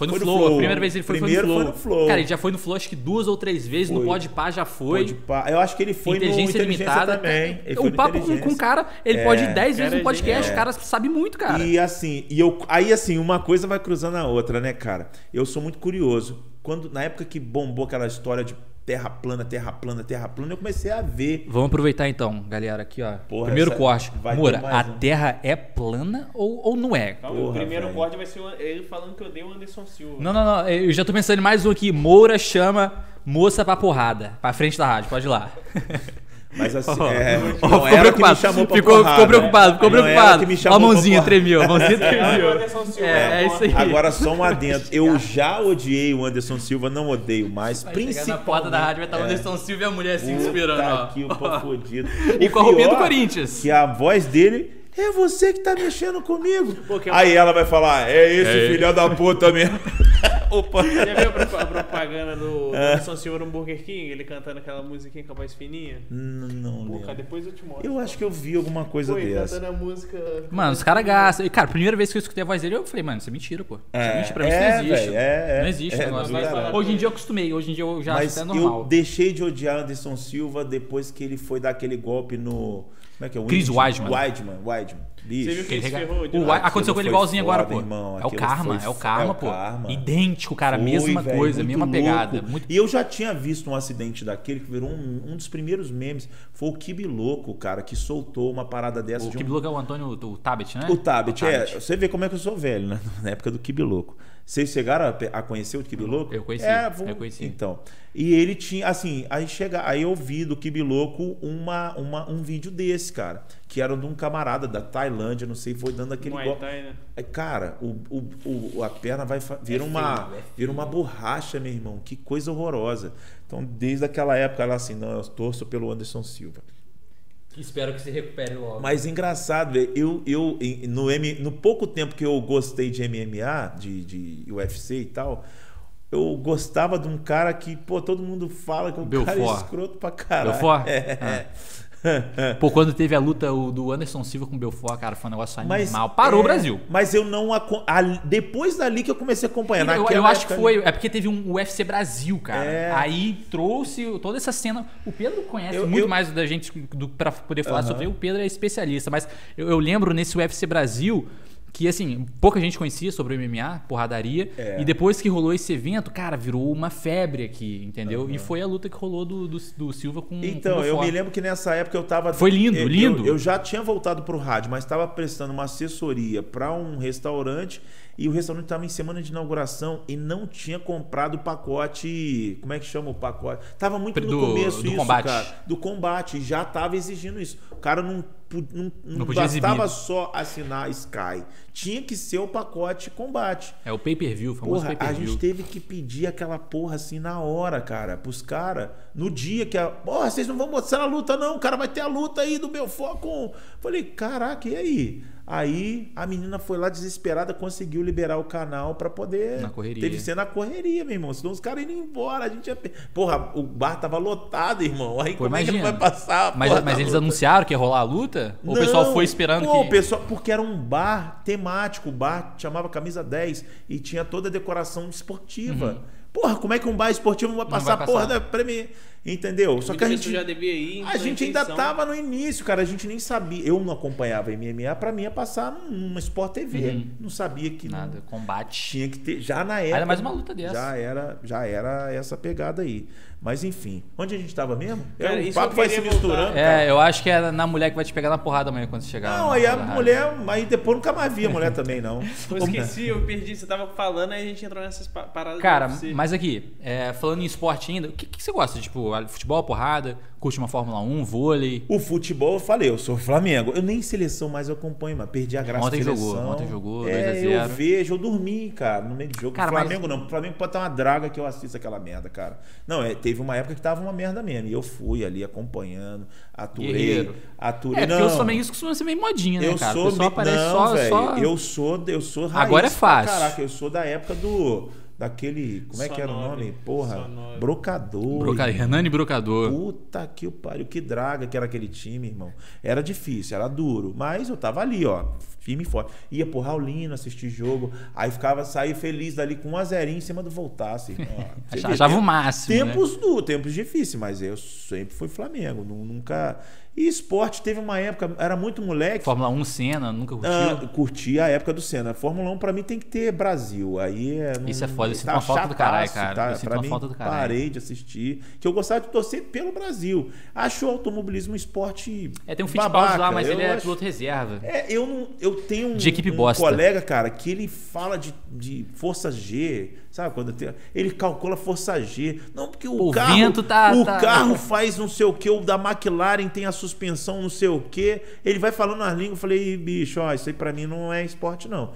foi no, foi Flow. Flow. A primeira vez ele foi, Primeiro foi, no Flow. foi no Flow. Cara, ele já foi no Flow acho que duas ou três vezes. Foi. No Podpah já foi. Podpah. Eu acho que ele foi Inteligência no Inteligência Limitada também. Ele o papo com, com o cara, ele é. pode ir dez vezes no podcast. É. O cara sabe muito, cara. E assim, e eu, aí assim, uma coisa vai cruzando a outra, né, cara? Eu sou muito curioso. Quando, na época que bombou aquela história de terra plana, terra plana, terra plana, eu comecei a ver. Vamos aproveitar então, galera, aqui ó. Porra, primeiro corte. Moura, a um... terra é plana ou, ou não é? Porra, o primeiro velho. corte vai ser ele falando que eu dei o Anderson Silva. Não, não, não. Eu já tô pensando em mais um aqui. Moura chama moça pra porrada. Pra frente da rádio, pode ir lá. Mas assim, oh, é, oh, não ficou preocupado. ficou, porrada, ficou preocupado, ficou preocupado. a mãozinha tremeu, a mãozinha tremeu. É, é, é, isso aí. Agora só um adendo. Eu já odiei o Anderson Silva, não odeio mais. Vai principalmente. na porta da rádio vai estar o Anderson Silva e a mulher assim esperando. Ó. aqui, o pau fodido. E com a roupinha do Corinthians. Que a voz dele é você que tá mexendo comigo. Aí ela vai falar, é esse é filho da puta mesmo. Opa. Já viu a propaganda do é. Silva no Burger King? Ele cantando aquela musiquinha com a voz fininha? Não, não. Pô, cara, depois eu te mostro. Eu acho que eu vi alguma coisa Foi, dessa. cantando a música. Mano, os caras gastam. E, cara, a primeira vez que eu escutei a voz dele, eu falei, mano, isso é mentira, pô. Isso é, é mentira. Pra mim é, isso não existe. Véio, é, é, não existe é. Hoje em dia eu acostumei, hoje em dia eu já Mas acho até normal. Eu deixei de odiar Anderson Silva depois que ele foi dar aquele golpe no. Como é que é? O Chris Weidman. Weidman, Weidman. Bicho. Você viu que ele ferrou de o, Aconteceu com ele igualzinho agora, pô. Irmão, é o karma, é o karma, é pô. Karma. Idêntico, cara. Foi, mesma véio, coisa, mesma louco. pegada. Muito... E eu já tinha visto um acidente daquele que virou um, um dos primeiros memes. Foi o Kibi Louco, cara, que soltou uma parada dessa. O de Kibi Louco é o Antônio o Tabet, né? O Tabet, é. Você vê como é que eu sou velho, né? Na época do Kibi Louco. Vocês chegaram a, a conhecer o Kibi Louco? Eu conheci. É, vou... eu conheci. Então. E ele tinha, assim, aí chega, aí eu vi do Kibi Louco uma, uma, um vídeo desse, cara. Que era de um camarada da Tailândia, não sei, foi dando aquele golpe. Né? É, cara, o, o, o, a perna vai vira, é uma, feio, é vira uma borracha, meu irmão. Que coisa horrorosa. Então, desde aquela época, ela assim, não, eu torço pelo Anderson Silva. Espero que se recupere logo. Mas engraçado, eu, eu no, M, no pouco tempo que eu gostei de MMA, de, de UFC e tal, eu gostava de um cara que, pô, todo mundo fala que o Belfort. cara é escroto pra caralho. Belfort? É. Ah. Pô, quando teve a luta o, do Anderson Silva com o Belfort, cara, foi um negócio animal. Parou é, o Brasil. Mas eu não. A, depois dali que eu comecei a acompanhar. Eu, eu acho que foi. É porque teve um UFC Brasil, cara. É. Aí trouxe toda essa cena. O Pedro conhece eu, muito eu, mais da gente do, pra poder falar sobre. O Pedro é especialista. Mas eu, eu lembro nesse UFC Brasil que assim, pouca gente conhecia sobre o MMA, porradaria, é. e depois que rolou esse evento, cara, virou uma febre aqui, entendeu? Uhum. E foi a luta que rolou do, do, do Silva com Então, com eu me lembro que nessa época eu tava Foi lindo, eu, lindo. Eu, eu, já tinha voltado pro rádio, mas estava prestando uma assessoria para um restaurante e o restaurante estava em semana de inauguração e não tinha comprado o pacote, como é que chama o pacote? Tava muito do, no começo do isso, combate. cara, do combate, já tava exigindo isso. O cara não não, não, não bastava só assinar Sky. Tinha que ser o pacote combate. É o pay-per-view, famoso porra, pay-per-view. A gente teve que pedir aquela porra assim na hora, cara, pros caras. No dia que a. Porra, vocês não vão mostrar a luta, não. O cara vai ter a luta aí do Belfort com. Falei, caraca, e aí? Aí a menina foi lá desesperada, conseguiu liberar o canal para poder. Na correria. Teve que ser na correria, meu irmão. Senão os caras iam embora. A gente ia. Porra, o bar tava lotado, irmão. Aí pô, como imagina. é que não vai passar? Mas, mas eles luta? anunciaram que ia rolar a luta? Ou não, o pessoal foi esperando pô, que. O pessoal, porque era um bar temático. O bar chamava Camisa 10 e tinha toda a decoração esportiva. Uhum. Porra, como é que um bar esportivo vai passar, vai passar. porra da Premier? Entendeu? Só que a gente já devia ir. A gente ainda tava no início, cara. A gente nem sabia. Eu não acompanhava MMA, pra mim ia passar numa Sport TV. Uhum. Não sabia que nada, não, combate. Tinha que ter já na época. Era mais uma luta dessa. Já era, já era essa pegada aí. Mas enfim, onde a gente estava mesmo? Cara, é, o papo vai se misturando. É, cara. eu acho que é na mulher que vai te pegar na porrada amanhã quando você chegar. Não, aí a mulher, aí depois nunca mais vi a mulher também, não. Eu esqueci, eu perdi. Você tava falando, aí a gente entrou nessas paradas. Cara, mas aqui, é, falando em esporte ainda, o que, que você gosta? Tipo, futebol, porrada? Curte uma Fórmula 1, vôlei? O futebol, eu falei, eu sou Flamengo. Eu nem seleção mais eu acompanho, mas perdi a graça ontem da seleção. Jogou, ontem jogou, é, Eu vejo, eu dormi, cara, no meio do jogo. Cara, Flamengo mas... não. Flamengo pode estar uma draga que eu assisto aquela merda, cara. Não, é, teve uma época que tava uma merda mesmo. E eu fui ali acompanhando, aturei. Guerreiro. aturei. É, não, porque os flamenguistas costumam ser meio modinha, né, eu cara? Sou, o pessoal aparece não, só, véio, só... Eu sou, eu sou raiz Agora é fácil. Caraca, eu sou da época do daquele. Como é que era o nome? Porra. Brocador. Brocador. Hernani Brocador. Puta que o pariu. Que draga que era aquele time, irmão. Era difícil, era duro. Mas eu tava ali, ó. Firme e forte. Ia pro Raulino assistir jogo. Aí ficava, sair feliz dali com um a zerinho em cima do voltasse. Achava o máximo. Tempos né? do, tempos difíceis, mas eu sempre fui Flamengo. Nunca. E esporte teve uma época, era muito moleque. Fórmula 1 Senna, nunca curtiu? Ah, curti a época do Senna. Fórmula 1 pra mim tem que ter Brasil. Aí é, não, Isso é foda, eu sinto tá uma falta do caralho, cara. Tá, eu sinto uma mim, falta do caralho. Parei de assistir. Que eu gostava de torcer pelo Brasil. Acho o automobilismo um esporte. É, tem um Fittipaldi lá, mas eu ele é acho... piloto reserva. É, eu não. Eu tenho um, de equipe um colega, cara, que ele fala de, de força G. Sabe quando tem, ele calcula força G. Não, porque o, o carro. Vento tá, o tá... carro faz não sei o que, o da McLaren tem a suspensão não sei o que. Ele vai falando nas línguas, eu falei, bicho, ó, isso aí pra mim não é esporte, não.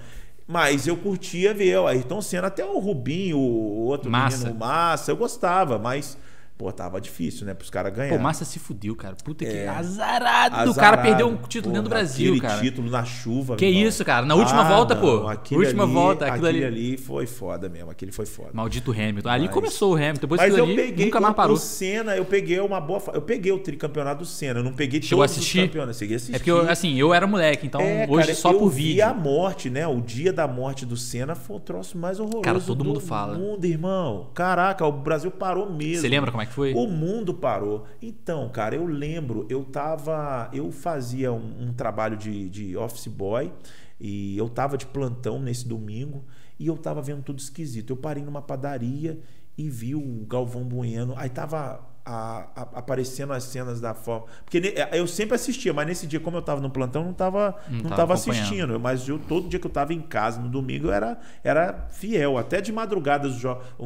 Mas eu curtia ver o Ayrton Senna, até o Rubinho, o outro Massa. menino, Massa, eu gostava, mas Pô, tava difícil, né? Pros caras ganharem. Pô, Massa se fudiu, cara. Puta que é. azarado. azarado. O cara perdeu um título dentro do Brasil, cara. título na chuva. Que isso, cara. Na última ah, volta, pô. Última ali, volta. Aquilo ali... ali foi foda mesmo. Aquele foi foda. Maldito Hamilton. Ali Mas... começou o Hamilton. Depois Mas eu ali, peguei nunca mais parou. O Senna, eu peguei uma boa... Eu peguei o tricampeonato do Senna. Eu não peguei Chegou todos assistir? os campeonatos. Cheguei a assistir. É porque, eu, assim, eu era moleque. Então, é, hoje cara, só por vídeo. E a morte, né? O dia da morte do Senna foi o troço mais horroroso Cara, todo do mundo fala. mundo, irmão. Caraca, o Brasil parou mesmo. Você lembra como é que foi? O mundo parou parou. Então, cara, eu lembro, eu tava. Eu fazia um, um trabalho de, de office boy e eu tava de plantão nesse domingo e eu tava vendo tudo esquisito. Eu parei numa padaria e vi o Galvão Bueno. Aí tava a, a, aparecendo as cenas da forma. Porque ne, é, eu sempre assistia, mas nesse dia, como eu estava no plantão, não estava não, não tava assistindo. Mas eu, todo dia que eu estava em casa, no domingo, eu era, era fiel. Até de madrugada,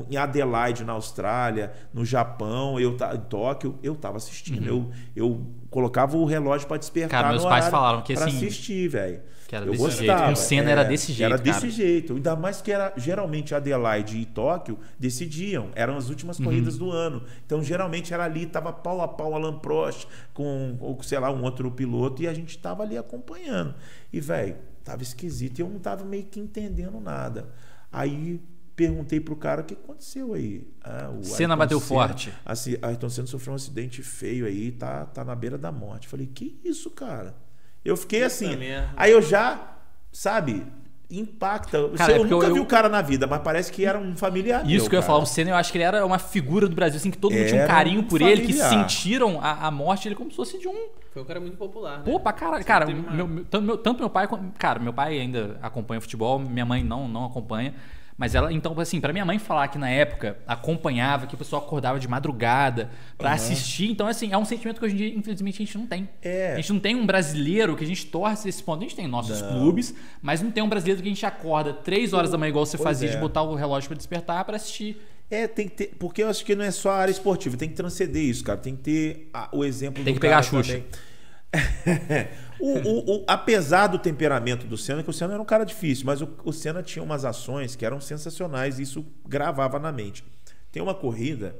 em Adelaide, na Austrália, no Japão, eu em Tóquio, eu estava assistindo. Uhum. Eu, eu colocava o relógio para despertar. Cara, meus pais falaram que assim. assistir, velho. Que era eu desse gostava. jeito. O Senna é, era desse jeito. Era cara. desse jeito. Ainda mais que era geralmente Adelaide e Tóquio decidiam. Eram as últimas uhum. corridas do ano. Então, geralmente era ali, tava pau a pau Alan Prost com, ou, sei lá, um outro piloto, e a gente tava ali acompanhando. E, velho, tava esquisito. E eu não tava meio que entendendo nada. Aí perguntei pro cara o que aconteceu aí. Ah, o Senna Ayrton bateu Senna, forte. Assim, Ayrton Senna sofreu um acidente feio aí, tá, tá na beira da morte. Falei, que isso, cara? Eu fiquei assim. Aí eu já, sabe, impacta. Cara, eu nunca eu, vi o cara na vida, mas parece que era um familiar. Isso meu, que eu ia falar, o Senna, eu acho que ele era uma figura do Brasil, assim, que todo mundo era tinha um carinho por familiar. ele, que sentiram a, a, morte dele como se fosse de um. Foi um cara muito popular. Né? Pô, pra caralho. Cara, meu, meu, tanto, meu, tanto meu pai. Cara, meu pai ainda acompanha futebol, minha mãe não, não acompanha. Mas ela, então, assim, para minha mãe falar que na época acompanhava, que o pessoal acordava de madrugada para uhum. assistir, então, assim, é um sentimento que hoje em dia, infelizmente, a gente não tem. É. A gente não tem um brasileiro que a gente torce esse ponto. A gente tem nossos não. clubes, mas não tem um brasileiro que a gente acorda três horas da manhã, igual você pois fazia, é. de botar o relógio para despertar para assistir. É, tem que ter. Porque eu acho que não é só a área esportiva, tem que transcender isso, cara. Tem que ter a, o exemplo Tem que pegar a Xuxa. Também. o, o, o, apesar do temperamento do Senna, que o Senna era um cara difícil, mas o, o Senna tinha umas ações que eram sensacionais e isso gravava na mente. Tem uma corrida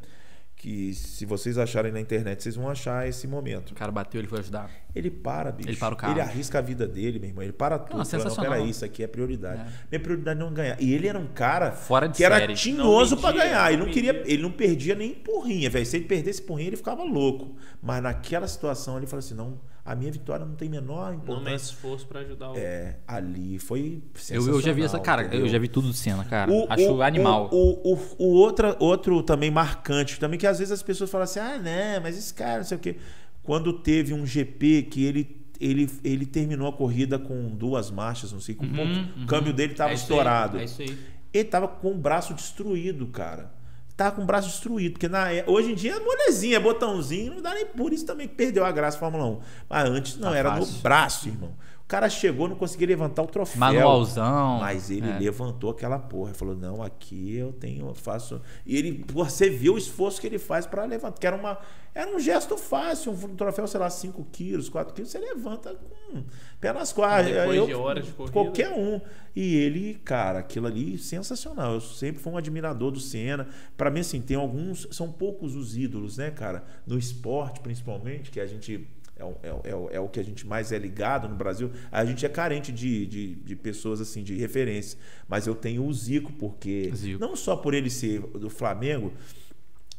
que, se vocês acharem na internet, vocês vão achar esse momento. O cara bateu, ele foi ajudar. Ele para, bicho. Ele para o carro. Ele arrisca a vida dele, meu irmão. Ele para tudo. Não, sensacional. não, peraí, isso aqui é prioridade. É. Minha prioridade é não ganhar. E ele era um cara Fora de que série. era tinhoso para ganhar. Ele não, queria, ele não perdia nem porrinha, velho. Se ele perdesse porrinha, ele ficava louco. Mas naquela situação, ele falou assim: não a minha vitória não tem menor importância. Não mete esforço para ajudar o É, ali foi eu, eu já vi essa, cara, entendeu? eu já vi tudo do Senna, cara. O, Acho o, animal. O, o, o, outra, outro também marcante, também que às vezes as pessoas falam assim: "Ah, né, mas esse cara, não sei o quê". Quando teve um GP que ele ele, ele terminou a corrida com duas marchas, não sei, com uhum, ponto, uhum. o câmbio dele estava é estourado. Aí, é isso aí. Ele estava com o braço destruído, cara. Tava com o braço destruído, porque na, é, hoje em dia é molezinha, é botãozinho, não dá nem por isso também que perdeu a graça Fórmula 1. Mas antes não, tá era fácil. no braço, irmão cara chegou, não conseguia levantar o troféu. Manualzão. Mas ele é. levantou aquela porra. Falou: não, aqui eu tenho, eu faço. E ele, você viu o esforço que ele faz para levantar. Que era, uma, era um gesto fácil. Um troféu, sei lá, 5 quilos, 4 quilos, você levanta com pé nas quadras. Depois eu, de horas de corrida. Qualquer um. E ele, cara, aquilo ali, sensacional. Eu sempre fui um admirador do Senna. Para mim, assim, tem alguns, são poucos os ídolos, né, cara? No esporte, principalmente, que a gente é, é, é, é, o que a gente mais é ligado no Brasil. A gente é carente de, de, de pessoas assim de referência. Mas eu tenho o Zico, porque Zico. não só por ele ser do Flamengo,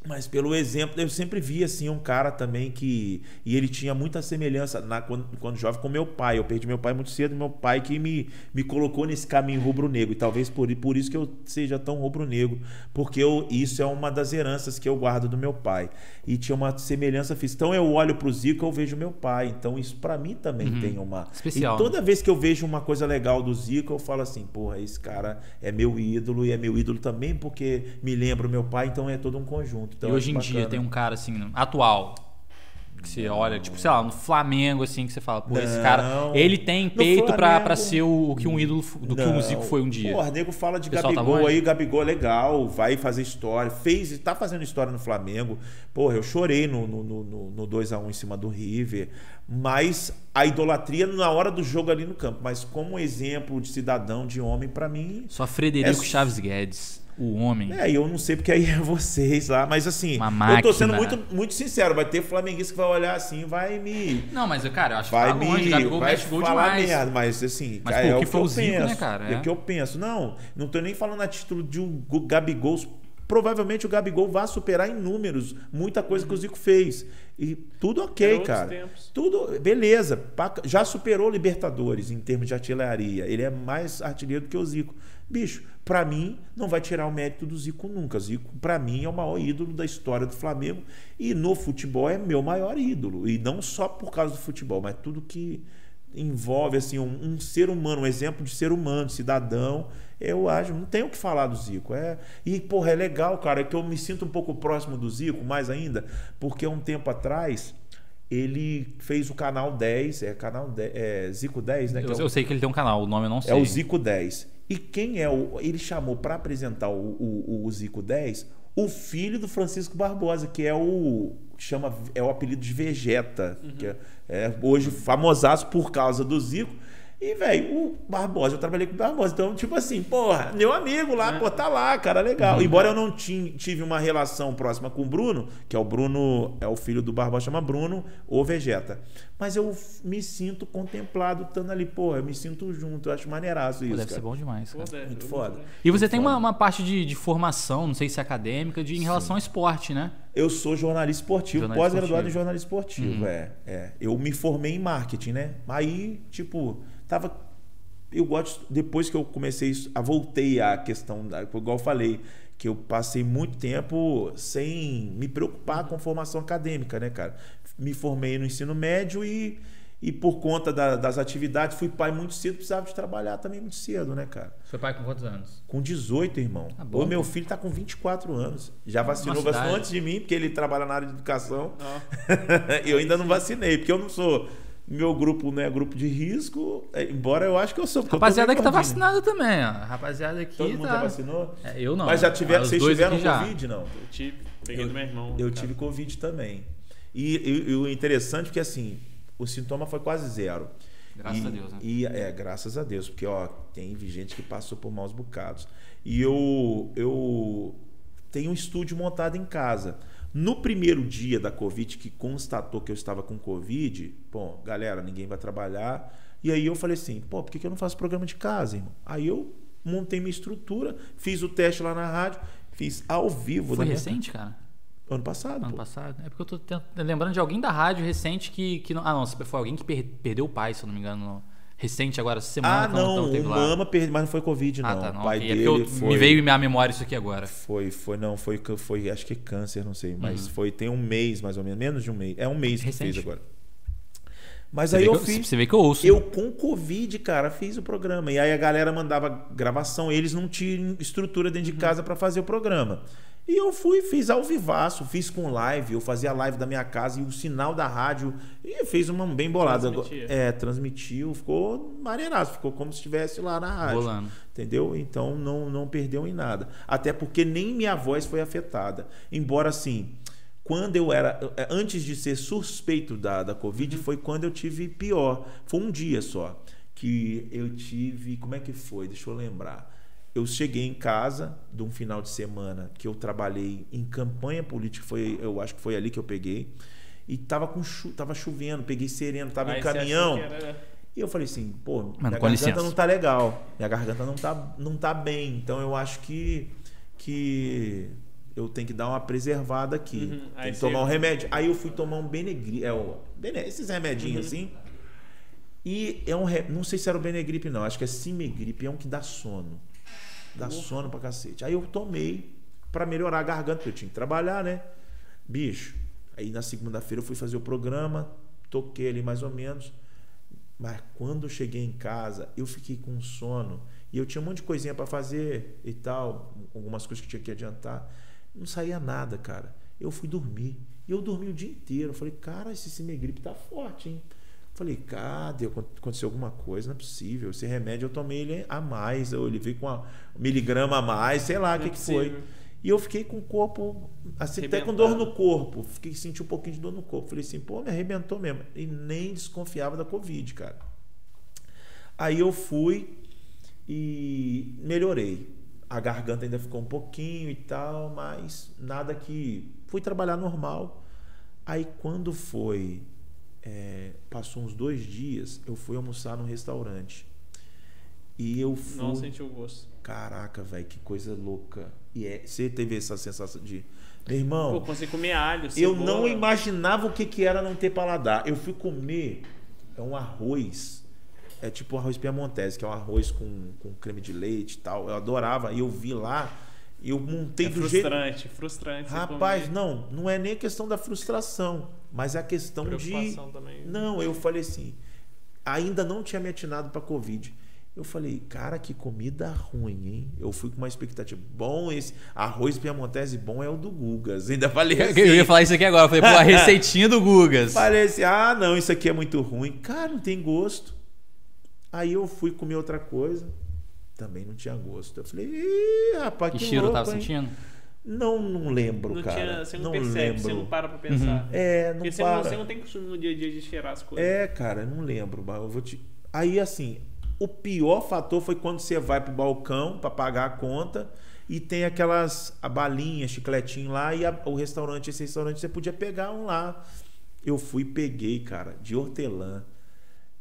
mas pelo exemplo, eu sempre vi assim um cara também que. E ele tinha muita semelhança na, quando, quando jovem com meu pai. Eu perdi meu pai muito cedo, meu pai que me, me colocou nesse caminho rubro-negro. E talvez por, por isso que eu seja tão rubro-negro. Porque eu, isso é uma das heranças que eu guardo do meu pai. E tinha uma semelhança física. Então eu olho pro Zico eu vejo meu pai. Então isso para mim também uhum. tem uma. Especial. E toda né? vez que eu vejo uma coisa legal do Zico, eu falo assim: porra, esse cara é meu ídolo e é meu ídolo também porque me lembra o meu pai. Então é todo um conjunto. Então, e hoje em dia tem um cara assim, atual, que você olha, tipo, sei lá, no Flamengo, assim, que você fala, pô, não, esse cara, ele tem peito pra, pra ser o, o, que um ídolo do não. que o Zico foi um dia. Pô, nego fala de tá Gabigol tá aí, Gabigol é legal, vai fazer história, fez, tá fazendo história no Flamengo. Porra, eu chorei no, no, no, no 2x1 em cima do River, mas a idolatria na hora do jogo ali no campo, mas como exemplo de cidadão, de homem, para mim... Só Frederico é... Chaves Guedes o homem. É, eu não sei porque aí é vocês lá, mas assim, eu tô sendo muito, muito sincero, vai ter flamenguista que vai olhar assim, vai me Não, mas cara, eu acho vai que tá longe, me, Gabigol vai gol falar demais. merda, mas assim, mas, cara, pô, é o que, foi eu Zico, penso, né, cara? É. é o que eu penso. Não, não tô nem falando a título de um Gabigol provavelmente o Gabigol vai superar em números muita coisa que o Zico fez. E tudo ok, cara. Tempos. Tudo, beleza. Já superou Libertadores em termos de artilharia. Ele é mais artilheiro do que o Zico. Bicho, para mim, não vai tirar o mérito do Zico nunca. Zico, para mim, é o maior ídolo da história do Flamengo. E no futebol é meu maior ídolo. E não só por causa do futebol, mas tudo que envolve assim um, um ser humano, um exemplo de ser humano, cidadão. Eu acho, não tenho o que falar do Zico. É, e, porra, é legal, cara, é que eu me sinto um pouco próximo do Zico, mais ainda, porque um tempo atrás ele fez o canal 10, é canal 10, é Zico 10, né? Eu, é o, eu, sei que ele tem um canal, o nome eu não sei. É o Zico 10. E quem é o. Ele chamou para apresentar o, o, o, Zico 10 o filho do Francisco Barbosa, que é o. chama É o apelido de Vegeta, uhum. que é, é hoje famosaço por causa do Zico. E, velho, o Barbosa, eu trabalhei com o Barbosa. Então, tipo assim, porra, meu amigo lá, é. pô, tá lá, cara, legal. Uhum. Embora eu não tive uma relação próxima com o Bruno, que é o Bruno, é o filho do Barbosa, chama Bruno ou Vegeta. Mas eu me sinto contemplado estando ali, porra, eu me sinto junto, eu acho maneiraço isso. Pô, deve cara. ser bom demais, cara. Pô, deve, Muito foda. E você Muito tem uma, uma, parte de, de, formação, não sei se é acadêmica, de, em relação ao esporte, né? Eu sou jornalista esportivo, pós-graduado em jornalismo esportivo, uhum. é, é. Eu me formei em marketing, né? Aí, tipo, tava eu gosto, depois que eu comecei a voltei à questão, igual eu falei, que eu passei muito tempo sem me preocupar com formação acadêmica, né, cara? Me formei no ensino médio e, e por conta da, das atividades, fui pai muito cedo, precisava de trabalhar também muito cedo, né, cara? Foi pai com quantos anos? Com 18, irmão. Ah, bom, o meu filho tá com 24 anos. Já vacinou, vacinou antes de mim, porque ele trabalha na área de educação. Oh. eu ainda não vacinei, porque eu não sou meu grupo não é grupo de risco, é, embora eu acho que eu sou. Rapaziada que tá vacinada também, ó. Rapaziada aqui. Todo mundo tá... já vacinou? É, eu não. Mas já tiveram, vocês tiveram Covid, não? Eu tive, peguei eu, do meu irmão. Eu tive Covid também. E, e, e, o interessante é que assim, o sintoma foi quase zero. Graças e, a Deus, né? E, é, graças a Deus, porque ó, tem gente que passou por maus bocados. E eu, eu tenho um estúdio montado em casa. No primeiro dia da Covid, que constatou que eu estava com Covid, bom, galera, ninguém vai trabalhar. E aí eu falei assim, pô, por que eu não faço programa de casa, irmão? Aí eu montei minha estrutura, fiz o teste lá na rádio, fiz ao vivo. Foi recente, cara? Ano passado. Ano pô. passado. É porque eu tô tent- lembrando de alguém da rádio recente que. que não... Ah, não, foi alguém que per- perdeu o pai, se eu não me engano. Recente agora, essa semana. Ah, que não, teve o lá. Mama perdeu, mas não foi Covid, não. Ah, tá. Não, o pai ok. É dele eu, foi... me veio em minha memória isso aqui agora. Foi, foi, não, foi, foi, acho que câncer, não sei, mas Uhum. foi, tem um mês mais ou menos, menos de um mês. É um mês que Recente. fez agora. Mas Você aí eu que fiz. Você vê que eu ouço. Eu com Covid, cara, fiz o programa. E aí a galera mandava gravação, eles não tinham estrutura dentro de casa para fazer o programa. E eu fui, fiz ao vivaço, fiz com live, eu fazia a live da minha casa e o sinal da rádio. E fez uma bem bolada. Transmitia. É, transmitiu, ficou maneiraço, ficou como se estivesse lá na rádio. Rolando. Entendeu? Então não, não perdeu em nada. Até porque nem minha voz foi afetada. Embora assim, quando eu era. Antes de ser suspeito da, da Covid, foi quando eu tive pior. Foi um dia só. Que eu tive. Como é que foi? Deixa eu lembrar. Eu cheguei em casa de um final de semana que eu trabalhei em campanha política, foi, eu acho que foi ali que eu peguei. E tava, com chu tava chovendo, peguei sereno, tava Aí em caminhão. era- E eu falei assim, pô, minha com garganta licença. não tá legal. Minha garganta não tá, não tá bem. Então eu acho que, que eu tenho que dar uma preservada aqui. Uhum. Aí Tem que tomar um remédio. Aí eu fui tomar um Benegri, é o esses remedinhos Uhum. assim. E é um, não sei se era o Benegripe não, acho que é Simegripe, é um que dá sono. Dá sono pra cacete. Aí eu tomei pra melhorar a garganta, porque eu tinha que trabalhar, né? Bicho. Aí na segunda-feira eu fui fazer o programa, toquei ali mais ou menos. Mas quando eu cheguei em casa, eu fiquei com sono. E eu tinha um monte de coisinha pra fazer e tal, algumas coisas que tinha que adiantar. Não saía nada, cara. Eu fui dormir. E eu dormi o dia inteiro. Eu falei, cara, esse Cimegripe tá forte, hein? Falei, cadê? Aconteceu alguma coisa, não é possível. Esse remédio eu tomei ele a mais, ou ele veio com uma miligrama a mais, sei lá o que, é que foi. E eu fiquei com o corpo, assim, até com dor no corpo. Fiquei senti um pouquinho de dor no corpo. Falei assim, pô, me arrebentou mesmo. E nem desconfiava da Covid, cara. Aí eu fui e melhorei. A garganta ainda ficou um pouquinho e tal, mas nada que. Fui trabalhar normal. Aí quando foi. É, passou uns dois dias, eu fui almoçar num restaurante. E eu fui. Não sentiu o gosto. Caraca, velho, que coisa louca. E é, você teve essa sensação de. Meu irmão, Pô, consegui comer alho, eu cebola. não imaginava o que, que era não ter paladar. Eu fui comer é um arroz. É tipo arroz piamontese, que é um arroz com, com creme de leite e tal. Eu adorava. E eu vi lá. E eu montei É do jeito. frustrante, frustrante. Rapaz, não, não é nem questão da frustração, mas é a questão de. Também. Não, eu falei assim, ainda não tinha me atinado para Covid. Eu falei, cara, que comida ruim, hein? Eu fui com uma expectativa. Bom, esse arroz piamontese bom é o do Gugas. Ainda falei assim. Eu ia falar isso aqui agora. Eu falei, pô, a receitinha do Gugas. Falei assim, ah, não, isso aqui é muito ruim. Cara, não tem gosto. Aí eu fui comer outra coisa, também não tinha gosto. Eu falei, ih, rapaz, Que que, cheiro eu louco, tava hein? sentindo? Não, não lembro, Não cara. tinha, você não, não percebe, lembro. você não para pra pensar. É, não Porque você para. não, você não tem costume no dia a dia de cheirar as coisas. É, cara, eu não lembro, mas eu vou te. Aí, assim, o pior fator foi quando você vai pro balcão para pagar a conta e tem aquelas a balinha, chicletinho lá e a- o restaurante, esse restaurante você podia pegar um lá. Eu fui e peguei, cara, de hortelã.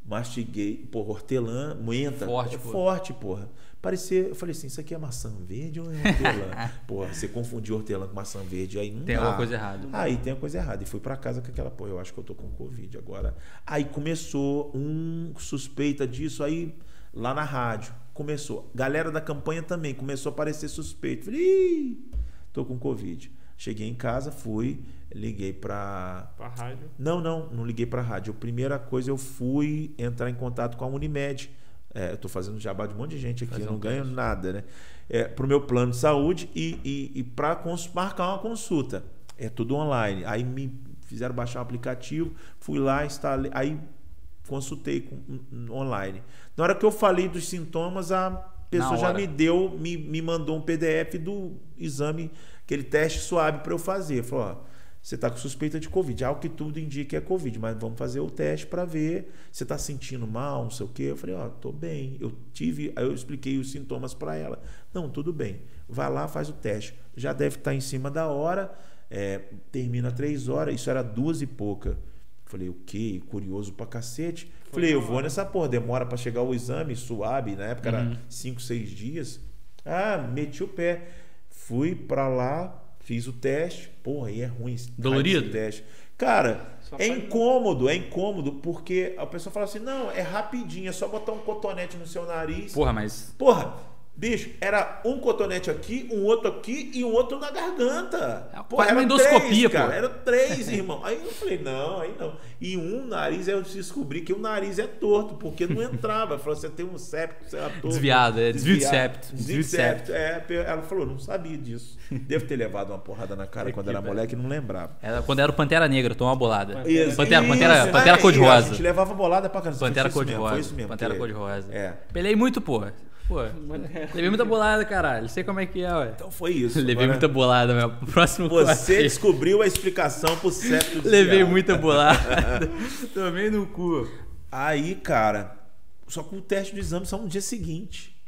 Mastiguei, porra, hortelã, muenta. Forte, é porra. forte, porra. Parecia, eu falei assim, isso aqui é maçã verde ou é hortelã? porra, você confundiu hortelã com maçã verde, aí não Tem dá. alguma coisa errada. Aí tem a coisa errada. E fui pra casa com aquela, pô, eu acho que eu tô com Covid agora. Aí começou um suspeita disso aí lá na rádio. Começou. Galera da campanha também começou a aparecer suspeito. Falei, Ih, tô com Covid. Cheguei em casa, fui, liguei pra. Pra rádio. Não, não, não liguei pra rádio. A primeira coisa eu fui entrar em contato com a Unimed. É, eu tô fazendo jabá de um monte de gente aqui, Fazer eu não ganho nada, né? É, pro meu plano de saúde e, e, e para marcar uma consulta. É tudo online. Aí me fizeram baixar o aplicativo, fui lá, instalei, aí consultei com- online. Na hora que eu falei dos sintomas, a pessoa já me deu, me, me mandou um PDF do exame, aquele teste suave para eu fazer. Falou, ó, você está com suspeita de Covid. Algo que tudo indica é Covid, mas vamos fazer o teste para ver. Você está sentindo mal, não sei o quê. Eu falei, ó, tô bem. Eu tive, aí eu expliquei os sintomas para ela. Não, tudo bem. Vai lá, faz o teste. Já deve estar em cima da hora. é, termina três horas. Isso era duas e pouca. Falei, o quê? Curioso pra cacete. Falei, eu vou nessa porra. Demora para chegar o exame suave. Na época era cinco, seis dias. Ah, meti o pé. Fui para lá. Fiz o teste, porra, aí é ruim. Dolorido? Teste. Cara, é incômodo, é incômodo, porque a pessoa fala assim: não, é rapidinho, é só botar um cotonete no seu nariz. Porra, mas. Porra, Bicho, era um cotonete aqui, um outro aqui e um outro na garganta. É, pô, era uma endoscopia, três, pô. Cara, era três, irmão. Aí eu falei, não, aí não. E um nariz, eu descobri que o nariz é torto, porque não entrava. Falou, você tem um septo, você é torto. Desviado, é desvio de septo. Desvio de septo. É, ela falou, não sabia disso. Devo ter levado uma porrada na cara quando era moleque e não lembrava. Era quando era o Pantera Negra, tomou uma bolada. Isso, Pantera, isso, Pantera, Pantera cor-de-rosa. A gente levava bolada pra caramba. Pantera cor-de-rosa. Pantera cor-de-rosa. É. Pelei muito, porra. Pô, levei muita bolada, caralho. Sei como é que é, ué. Então foi isso. Levei muita bolada, meu. Próximo Você descobriu a explicação pro septo Levei muita bolada. Tomei no cu. Aí, cara, só que o teste do exame só no dia seguinte.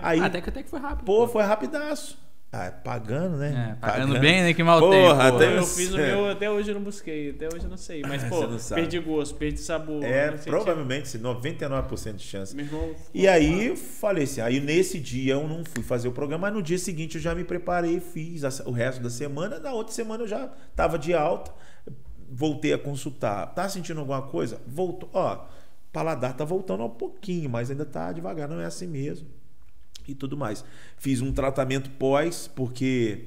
Aí, até que até que foi rápido. Pô, pô. foi rapidaço. Ah, pagando, né? É, pagando, pagando, bem, né? Que mal porra, tem. Porra. Eu fiz o meu, até hoje eu não busquei, até hoje eu não sei. Mas, pô, perdi gosto, perdi sabor. É, provavelmente, 99% de chance. Meu irmão e aí, eu falei assim, aí nesse dia eu não fui fazer o programa, mas no dia seguinte eu já me preparei, fiz o resto da semana. Na outra semana eu já tava de alta, voltei a consultar. Tá sentindo alguma coisa? Voltou, ó, paladar tá voltando um pouquinho, mas ainda tá devagar, não é assim mesmo e tudo mais. Fiz um tratamento pós, porque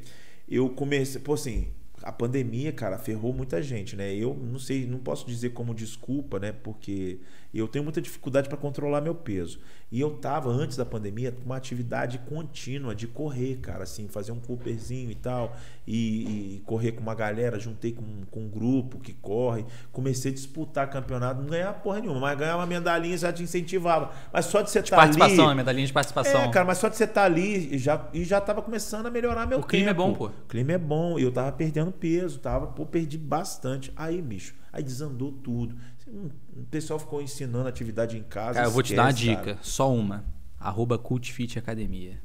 eu comecei, pô, assim, a pandemia, cara, ferrou muita gente, né? Eu não sei, não posso dizer como desculpa, né? Porque eu tenho muita dificuldade para controlar meu peso. E eu tava, antes da pandemia, com uma atividade contínua de correr, cara, assim, fazer um Cooperzinho e tal, e, e, correr com uma galera, juntei com, com um grupo que corre, comecei a disputar campeonato, não ganhava porra nenhuma, mas ganhar uma medalhinha já te incentivava. Mas só de você estar tá participação, ali... medalhinha de participação. É, cara, mas só de você estar tá ali, já, e já tava começando a melhorar meu o tempo. O clima é bom, pô. O clima é bom, e eu tava perdendo peso, tava, pô, perdi bastante. Aí, bicho, aí desandou tudo. O pessoal ficou ensinando atividade em casa. Cara, eu vou te dar uma dica, só uma. Arroba Cultfit Academia.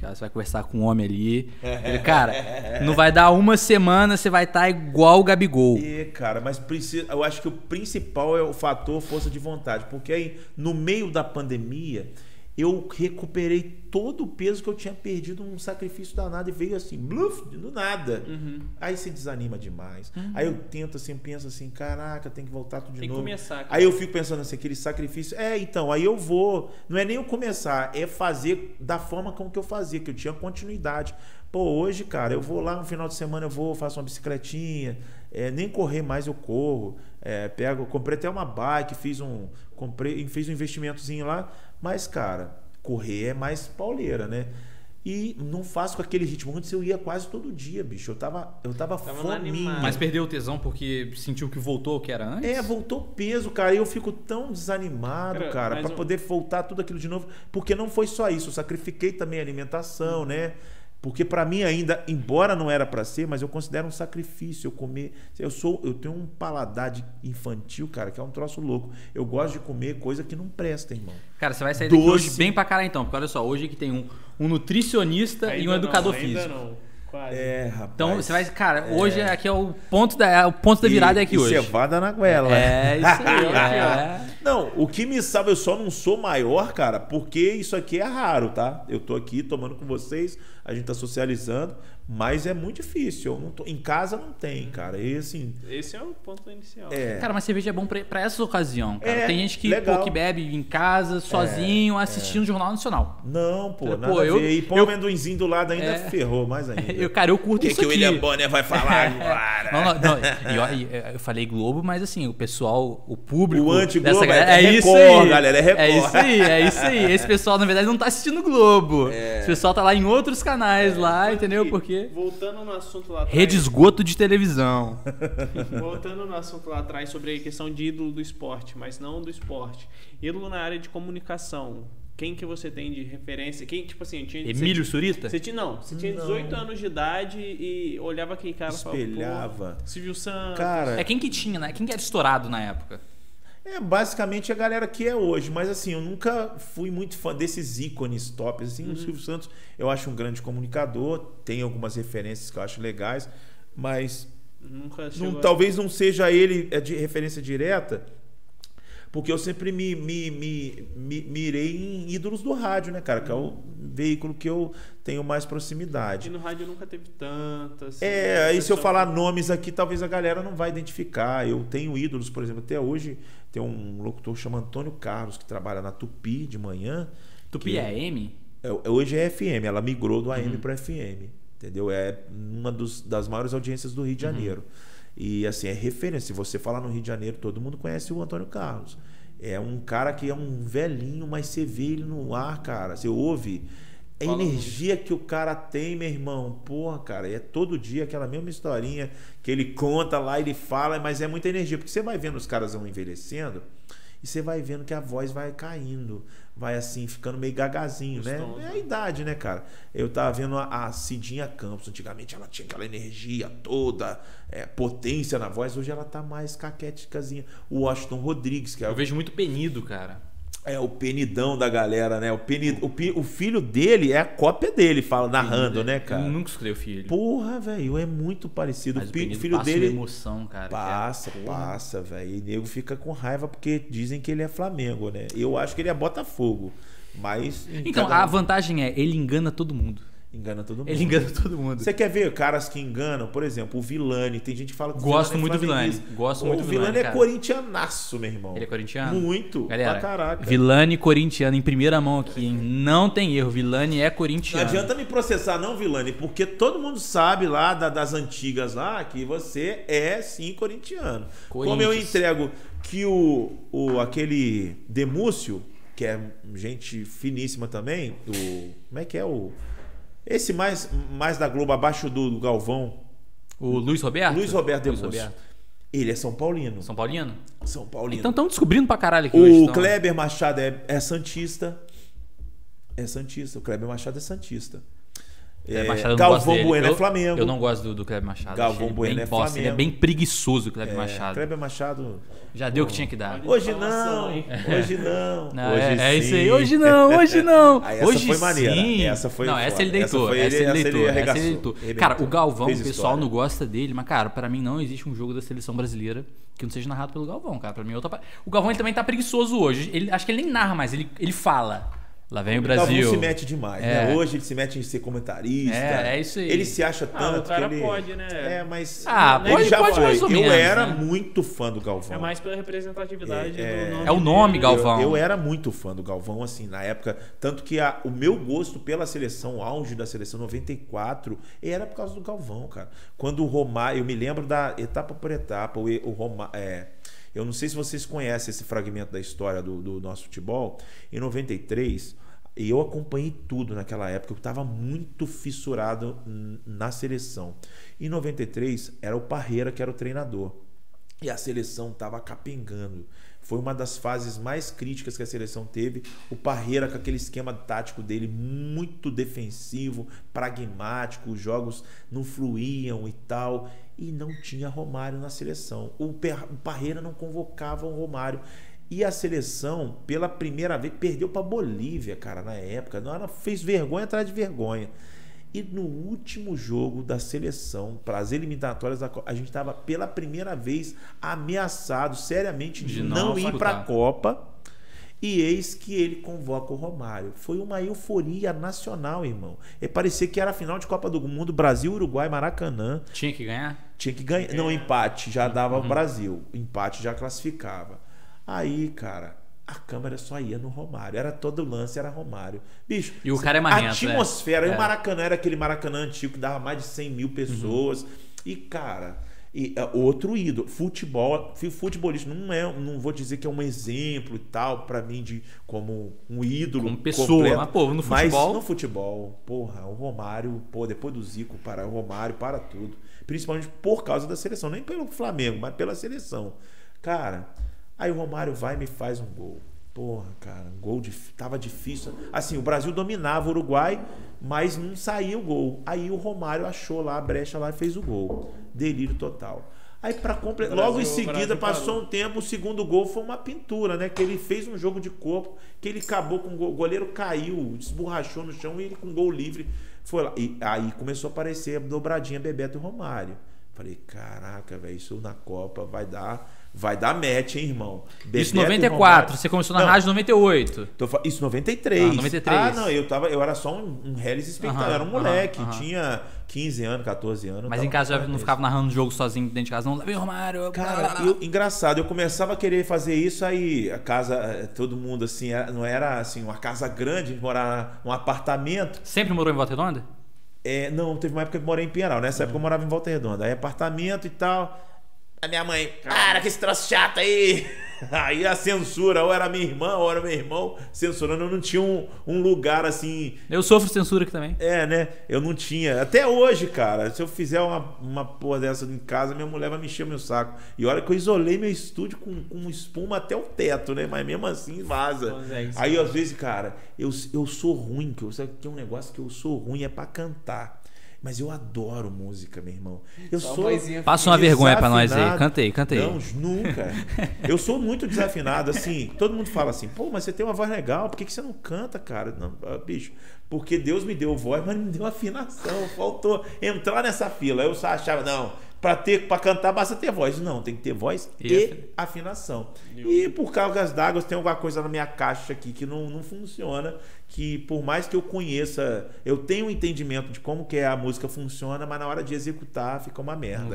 Que você vai conversar com um homem ali. Ele, cara, não vai dar uma semana, você vai estar tá igual o Gabigol. É, cara, mas precisa, eu acho que o principal é o fator força de vontade. Porque aí, no meio da pandemia, eu recuperei todo o peso que eu tinha perdido num sacrifício danado e veio assim, bluf, do nada. Uhum. Aí você desanima demais. Uhum. Aí eu tento assim, penso assim, caraca, tem que voltar tudo de tem novo. Começar, aí eu fico pensando assim, aquele sacrifício. É, então, aí eu vou. Não é nem eu começar, é fazer da forma como que eu fazia, que eu tinha continuidade. Pô, hoje, cara, eu vou lá no final de semana, eu vou, faço uma bicicletinha, é, nem correr mais eu corro. É, pego, comprei até uma bike, fiz um, comprei, fiz um investimentozinho lá mas, cara, correr é mais pauleira, né? E não faço com aquele ritmo. Antes eu ia quase todo dia, bicho. Eu tava, eu tava, tava fominha. Mas perdeu o tesão porque sentiu que voltou o que era antes? É, voltou peso, cara. E eu fico tão desanimado, cara, cara para poder voltar tudo aquilo de novo. Porque não foi só isso. Eu sacrifiquei também a alimentação, né? Porque para mim ainda, embora não era para ser, mas eu considero um sacrifício eu comer. Eu sou, eu tenho um paladar infantil, cara, que é um troço louco. Eu gosto de comer coisa que não presta, irmão. Cara, você vai sair daqui hoje bem pra caralho então, porque olha só, hoje que tem um, um nutricionista ainda e um educador não, físico. Não. Quase. É, rapaz. Então você vai, cara, é. hoje aqui é o ponto da, é o ponto da virada e, é aqui e hoje. Cevada na goela. É, isso aí. é. Não, o que me salva, eu só não sou maior, cara, porque isso aqui é raro, tá? Eu tô aqui tomando com vocês, a gente tá socializando, mas é muito difícil. Eu não tô, em casa não tem, cara. E assim. Esse é o ponto inicial. É. Cara, mas cerveja é bom pra, pra essa ocasião. Cara. É, tem gente que, pô, que bebe em casa, sozinho, é, assistindo o é. Jornal Nacional. Não, pô, nada pô, eu, E põe eu, o amendoinzinho do lado ainda, é, ferrou mais ainda. Eu, cara, eu curto que isso que aqui. O que o William Bonner vai falar agora? não, não, não. Eu, eu, falei Globo, mas assim, o pessoal, o público. O anti-Globo é, é, isso aí. galera, é Record. É isso aí, é isso aí. Esse pessoal, na verdade, não tá assistindo Globo. Esse pessoal tá lá em outros canais lá, entendeu? Porque. Voltando no assunto lá atrás. Rede esgoto de televisão. Voltando no assunto lá atrás sobre a questão de ídolo do esporte, mas não do esporte. Ídolo na área de comunicação. Quem que você tem de referência? Quem, tipo assim, tinha, Emílio você, Surita? Você tinha, não, você tinha 18 não. anos de idade e olhava aquele cara Espelhava. e falava, Silvio Santos. Cara, é quem que tinha, né? Quem que era estourado na época? É basicamente a galera que é hoje, mas assim, eu nunca fui muito fã desses ícones tops. Assim, uhum. o Silvio Santos eu acho um grande comunicador, tem algumas referências que eu acho legais, mas não, talvez não seja ele é de referência direta, Porque eu sempre me, me, me, me mirei em ídolos do rádio, né, cara? Que é o veículo que eu tenho mais proximidade. E no rádio nunca teve tanto. Assim, é, aí se eu falar nomes aqui, talvez a galera não vai identificar. Eu tenho ídolos, por exemplo, até hoje tem um locutor chamado Antônio Carlos, que trabalha na Tupi de manhã. Tupi é AM? É, hoje é FM, ela migrou do AM uhum. para FM. Entendeu? É uma dos, das maiores audiências do Rio de uhum. Janeiro. Uhum. E assim, é referência. Se você falar no Rio de Janeiro, todo mundo conhece o Antônio Carlos. É um cara que é um velhinho, mas você vê ele no ar, cara. Você ouve. A energia que o cara tem, meu irmão. Porra, cara, é todo dia aquela mesma historinha que ele conta lá, ele fala, mas é muita energia. Porque você vai vendo os caras vão envelhecendo e você vai vendo que a voz vai caindo, vai assim, ficando meio gagazinho, né? É a idade, né, cara? Eu tava vendo a, a Cidinha Campos, antigamente ela tinha aquela energia toda, é, potência na voz, hoje ela tá mais caquéticazinha. O Washington Rodrigues, que é. Eu vejo muito penido, cara. É o penidão da galera, né? O, penid... o, o filho dele é a cópia dele, fala, narrando, né, cara? Eu nunca escutei o filho. Porra, velho, é muito parecido. Mas o, o filho dele. emoção, cara. Passa, é... passa, velho. E nego fica com raiva porque dizem que ele é Flamengo, né? Eu acho que ele é Botafogo. Mas. Então, a vantagem é, ele engana todo mundo. Engana todo mundo. Ele engana todo mundo. Você quer ver caras que enganam? Por exemplo, o Vilani. Tem gente que fala que Gosto muito do Vilani. Gosto muito do Vilani. O Vilani é corintianaço, meu irmão. Ele é corintiano? Muito. Galera, pra caraca. Vilani corintiano em primeira mão aqui, hein? Não tem erro. Vilani é corintiano. Não adianta me processar, não, Vilani, porque todo mundo sabe lá das antigas lá que você é sim corintiano. Como eu entrego que o, o aquele Demúcio, que é gente finíssima também, o. Como é que é o. Esse mais, mais da Globo, abaixo do, do Galvão. O Luiz Roberto? Luiz Roberto Luiz Roberto. Ele é São Paulino. São Paulino? São Paulino. Então estão descobrindo pra caralho aqui o hoje. O então. Kleber Machado é, é Santista. É Santista. O Kleber Machado é Santista. É, Machado Galvão Bueno é Flamengo. Eu não gosto do, do Kleber Machado. Galvão Bueno é bosta, Flamengo. Ele é bem preguiçoso, o Kleber é, Machado. Kleber Machado. Já deu o que tinha que dar. Hoje não, hoje não. não hoje é, é, isso aí. Hoje não, hoje não. essa hoje foi maneira. Sim. Essa foi Não, essa ele deitou. Essa, essa ele deitou. Essa ele deitou. Cara, o Galvão, o pessoal história. não gosta dele, mas, cara, pra mim não existe um jogo da seleção brasileira que não seja narrado pelo Galvão, cara. Pra mim, outra... o Galvão ele também tá preguiçoso hoje. Ele, acho que ele nem narra mais, ele, ele fala. Lá vem o Brasil. Ele se mete demais, né? é. né? Hoje ele se mete em ser comentarista. É, é isso aí. Ele se acha tanto ah, o cara que ele... pode, né? É, mas ah, ele pode, já pode foi. mais ou eu menos, era né? muito fã do Galvão. É mais pela representatividade é, do nome. É o nome dele. Galvão. Eu, eu, era muito fã do Galvão assim na época, tanto que a, o meu gosto pela seleção, o auge da seleção 94, era por causa do Galvão, cara. Quando o Romário, eu me lembro da etapa por etapa, o, o Romário, é, eu não sei se vocês conhecem esse fragmento da história do, do nosso futebol. Em 93, e eu acompanhei tudo naquela época, eu estava muito fissurado na seleção. Em 93 era o Parreira que era o treinador. E a seleção estava capengando. Foi uma das fases mais críticas que a seleção teve. O Parreira, com aquele esquema tático dele, muito defensivo, pragmático, os jogos não fluíam e tal. E não tinha Romário na seleção. O Parreira não convocava o Romário. E a seleção, pela primeira vez, perdeu para Bolívia, cara, na época. Ela fez vergonha atrás de vergonha. E no último jogo da seleção, para as eliminatórias a gente estava pela primeira vez ameaçado seriamente de, de não, não ir para a Copa. E eis que ele convoca o Romário. Foi uma euforia nacional, irmão. É parecia que era a final de Copa do Mundo, Brasil, Uruguai, Maracanã. Tinha que ganhar? Tinha que ganhar. Não, empate já dava uhum. o Brasil. Empate já classificava. Aí, cara, a câmera só ia no Romário. Era todo lance, era Romário. Bicho, e o cara é marrento, A atmosfera. É. E o Maracanã era aquele Maracanã antigo que dava mais de 100 mil pessoas. Uhum. E, cara, e, uh, outro ídolo. Futebol, futebolista, não é, não vou dizer que é um exemplo e tal, para mim, de como um ídolo. Como pessoa, completo, mas, pô, no futebol. Mas no futebol, porra, o Romário, pô, depois do Zico, para o Romário, para tudo. Principalmente por causa da seleção. Nem pelo Flamengo, mas pela seleção. Cara Aí o Romário vai e me faz um gol. Porra, cara, gol de, tava difícil. Assim, o Brasil dominava o Uruguai, mas não saía o gol. Aí o Romário achou lá a brecha lá e fez o gol. Delírio total. Aí para completar, logo em seguida passou um tempo, o segundo gol foi uma pintura, né? Que ele fez um jogo de corpo, que ele acabou com o gol, o goleiro caiu, esborrachou no chão e ele com gol livre foi lá. E aí começou a aparecer a dobradinha Bebeto e Romário. Falei, caraca, velho, isso na Copa vai dar Vai dar match, hein, irmão? isso 94, você começou na não, rádio 98. Tô, isso 93. Ah, 93. Ah, não, eu, tava, eu era só um, um Hellis espectador, era um moleque, tinha 15 anos, 14 anos. Mas em casa já não ficava narrando jogo sozinho dentro de casa, não, levei o Romário. Cara, eu, engraçado, eu começava a querer fazer isso, aí a casa, eh, todo mundo assim, não era assim, uma casa grande, morar num apartamento. Sempre morou em Volta Redonda? É, não, teve uma época que eu morei em Pinheiral, nessa uhum. época eu morava em Volta Redonda. Aí apartamento e tal. A minha mãe, para que esse troço chato aí. Aí a censura, ou era minha irmã, ou era meu irmão, censurando. Eu não tinha um, um, lugar assim. Eu sofro censura aqui também. É, né? Eu não tinha. Até hoje, cara, se eu fizer uma, uma porra dessa em casa, minha mulher vai me encher meu saco. E olha que eu isolei meu estúdio com, com espuma até o teto, né? Mas mesmo assim vaza. É Aí às vezes, cara, eu, eu sou ruim, que eu, sabe que é um negócio que eu sou ruim, é para cantar. Mas eu adoro música, meu irmão. Eu Só sou. Passa uma vergonha para nós aí. Cantei, cantei. Não, nunca. eu sou muito desafinado, assim. Todo mundo fala assim, pô, mas você tem uma voz legal, por que, que você não canta, cara? Não, ah, bicho, porque Deus me deu voz, mas não me deu afinação. Faltou entrar nessa fila. Eu só achava, não, para ter para cantar basta ter voz. Não, tem que ter voz e, e afinação. E por causa d'água tem alguma coisa na minha caixa aqui que não, não funciona que por mais que eu conheça, eu tenho um entendimento de como que a música funciona, mas na hora de executar fica uma merda.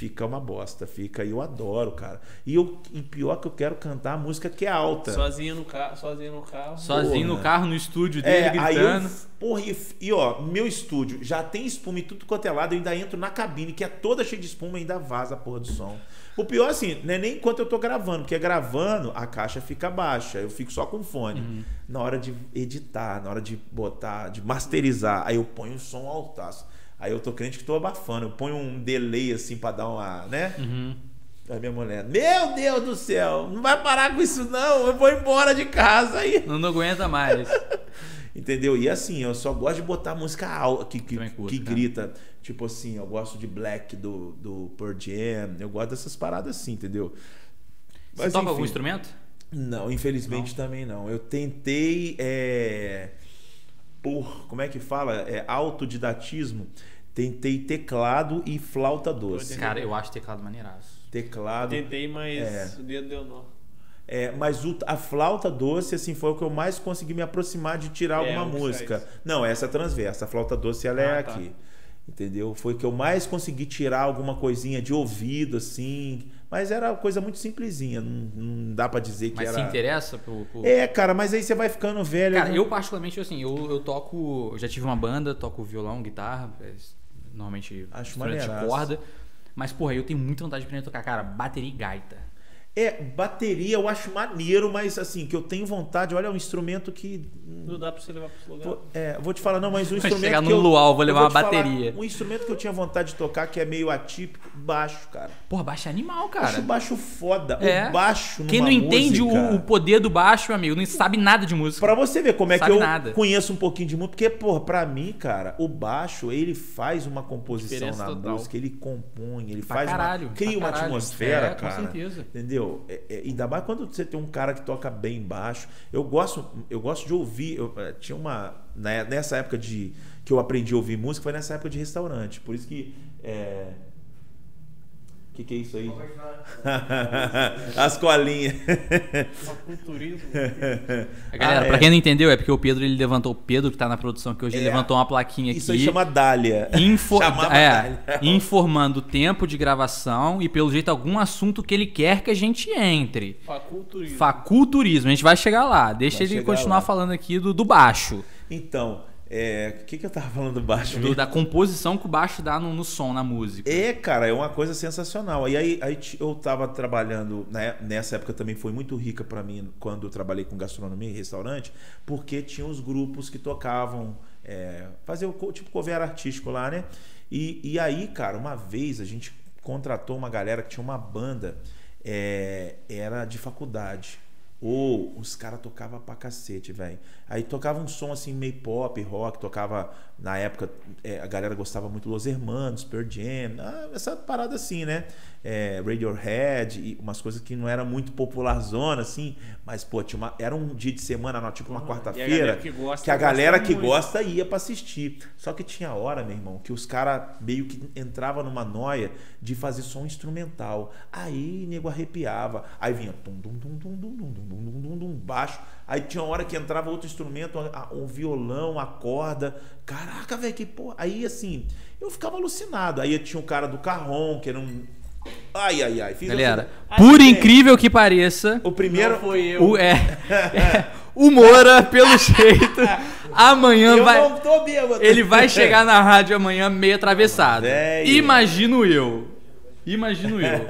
Fica uma bosta, fica. E eu adoro, cara. E, eu, e pior que eu quero cantar a música que é alta. Sozinho no carro, sozinho no carro. Sozinho porra. no carro, no estúdio dele, é, gritando. Eu, porra, e, e, ó, meu estúdio já tem espuma e tudo quanto é lado, eu ainda entro na cabine, que é toda cheia de espuma e ainda vaza a porra do som. O pior, assim, não é nem enquanto eu tô gravando, porque gravando a caixa fica baixa, eu fico só com fone. Uhum. Na hora de editar, na hora de botar, de masterizar, aí eu ponho um som altaço. Aí eu tô crente que tô abafando, eu ponho um delay assim pra dar uma, né? Uhum. Aí minha mulher, meu Deus do céu, não vai parar com isso não, eu vou embora de casa aí. Não, não aguenta mais. Entendeu? E assim, eu só gosto de botar música alta, que, que, curto, que grita. Tipo assim, eu gosto de Black do, do Pearl Jam, eu gosto dessas paradas assim, entendeu? Mas, Você toca enfim, algum instrumento? Não, infelizmente não. também não. Eu tentei é, por, como é que fala? É, autodidatismo. Tentei teclado e flauta doce. Cara, eu acho teclado maneiraço. Teclado. Tentei, mas é. o dedo deu nó. É, mas o, a flauta doce, assim, foi o que eu mais consegui me aproximar de tirar é, alguma música. Não, essa é transversa. A flauta doce, ela é ah, é tá. aqui. Entendeu? Foi que eu mais consegui tirar alguma coisinha de ouvido, assim. Mas era coisa muito simplesinha. Não, não dá para dizer que mas era. Mas se interessa por, por, É, cara, mas aí você vai ficando velho. Cara, eu particularmente, assim, eu, eu toco. Já tive uma banda, toco violão, guitarra. É, normalmente Acho de corda. Mas, porra, eu tenho muita vontade de aprender a tocar, cara, bateria e gaita. É, bateria eu acho maneiro, mas assim, que eu tenho vontade, olha, é um instrumento que. Não dá pra você levar pro lugar. Vou, é, vou te falar, não, mas um instrumento. Chegar no luau, vou levar vou uma bateria. Falar, um instrumento que eu tinha vontade de tocar, que é meio atípico, baixo, cara. Porra, baixo é animal, cara. Acho baixo foda. É. O baixo Quem não entende o, o, poder do baixo, meu amigo, não sabe nada de música. Pra você ver como é que eu nada. conheço um pouquinho de música, porque, porra, pra mim, cara, o baixo, ele faz uma composição na total. música, ele compõe, ele pra faz caralho, uma. Cria uma caralho. atmosfera, é, cara. Com certeza. Entendeu? É, é, ainda mais quando você tem um cara que toca bem baixo. Eu gosto, eu gosto de ouvir. Eu, eh, tinha uma. Né, nessa época de que eu aprendi a ouvir música, foi nessa época de restaurante. Por isso que. É, que, que é isso aí? As colinhas. Culturismo. Galera, ah, é. pra quem não entendeu, é porque o Pedro ele levantou. O Pedro, que tá na produção aqui hoje, é. ele levantou uma plaquinha isso aqui. Isso aí chama Dália. Info... é, Dália. Informando o tempo de gravação e, pelo jeito, algum assunto que ele quer que a gente entre. Faculturismo. Faculturismo. A gente vai chegar lá. Deixa vai ele continuar lá. falando aqui do, do baixo. Então, é, o que, que eu tava falando do baixo? Do, da composição que o baixo dá no, no, som, na música. É, cara, é uma coisa sensacional. E aí, aí eu tava trabalhando, né, nessa época também foi muito rica para mim, quando eu trabalhei com gastronomia e restaurante, porque tinha os grupos que tocavam, é, fazer o tipo cover artístico lá, né? E, e aí, cara, uma vez a gente contratou uma galera que tinha uma banda, é, era de faculdade. Ou os caras tocavam pra cacete, velho. Aí tocava um som assim, meio pop, rock, tocava. Na época, é, a galera gostava muito Los Hermanos, Pearl Jam, ah, essa parada assim, né? É, Radiohead, e umas coisas que não era muito popular zona, assim, mas, pô, tinha uma, era um dia de semana, não, tipo uma quarta-feira, que, que, a galera que muito. gosta ia pra assistir. Só que tinha hora, meu irmão, que os caras meio que entrava numa noia de fazer som instrumental. Aí, nego arrepiava. Aí vinha tum, dum, dum, dum, dum, dum, dum, dum, dum, dum, baixo. Aí tinha hora que entrava outro instrumento, um violão, a corda. Caraca, velho, que porra. Aí, assim, eu ficava alucinado. Aí tinha o cara do carrom, que era um Ai, ai, ai. Fiz Galera, por incrível que pareça. O primeiro. Não foi eu. O, é, é, o Moura, pelo jeito, amanhã eu vai. Não tô bêbado. Ele vai chegar na rádio amanhã meio atravessado. Imagino eu. Imagino eu.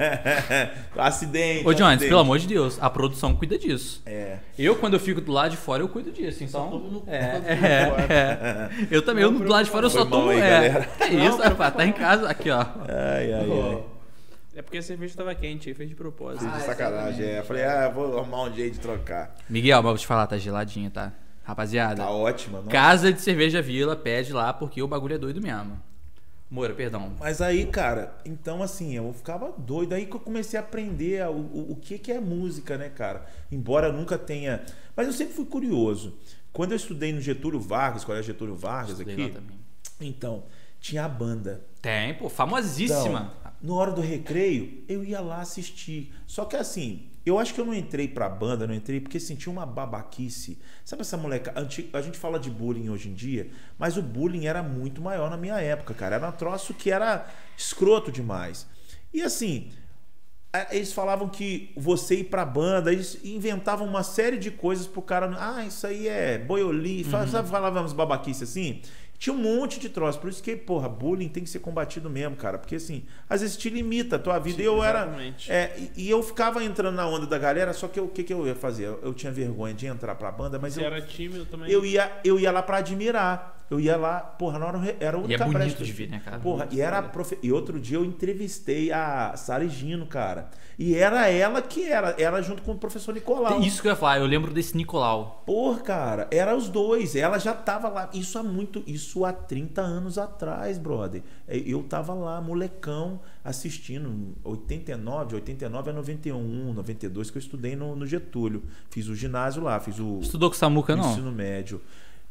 acidente. Ô, Jones, pelo amor de Deus, a produção cuida disso. É. Eu, quando eu fico do lado de fora, eu cuido disso. Então. É, é, é, Eu também, eu do lado de fora eu só tomo. Aí, é. Que isso, rapaz, tá em casa. Aqui, ó. Ai, ai, ai. É porque a cerveja tava quente, aí fez de propósito. Fiz de sacanagem, é. Eu falei, ah, vou arrumar um jeito de trocar. Miguel, mas vou te falar, tá geladinha, tá? Rapaziada. Tá ótima, não? Casa de Cerveja Vila, pede lá, porque o bagulho é doido mesmo. Moura, perdão. Mas aí, cara, então assim, eu ficava doido. Aí que eu comecei a aprender o, o, o que, que é música, né, cara? Embora eu nunca tenha. Mas eu sempre fui curioso. Quando eu estudei no Getúlio Vargas, qual é Getúlio Vargas Estudei aqui? Então, tinha a banda. Tem, pô, famosíssima. Então, no hora do recreio, eu ia lá assistir. Só que assim, eu acho que eu não entrei pra banda, não entrei porque senti uma babaquice. Sabe essa moleca? A gente fala de bullying hoje em dia, mas o bullying era muito maior na minha época, cara. Era um troço que era escroto demais. E assim, eles falavam que você ir pra banda, eles inventavam uma série de coisas pro cara. Ah, isso aí é boioli. Uhum. Sabe, falávamos babaquice assim? Tinha um monte de troço. Por isso que, porra, bullying tem que ser combatido mesmo, cara. Porque assim, às vezes te limita a tua vida. Sim, eu exatamente. era. É, e, e, eu ficava entrando na onda da galera, só que o que, que eu ia fazer? Eu, eu, tinha vergonha de entrar pra banda, mas Você eu. era tímido também? Eu ia, eu ia lá pra admirar. Eu ia lá, porra, na hora era o E é bonito de ver, né, cara? Porra, e era profe... E outro dia eu entrevistei a Sara Gino, cara. E era ela que era, era junto com o professor Nicolau. Isso que eu ia falar, eu lembro desse Nicolau. Porra, cara, era os dois. Ela já tava lá. Isso há muito, isso há 30 anos atrás, brother. É, eu tava lá, molecão, assistindo. 89, 89 a 91, 92, que eu estudei no, no Getúlio. Fiz o ginásio lá, fiz o. Estudou com Samuca, não? Ensino médio.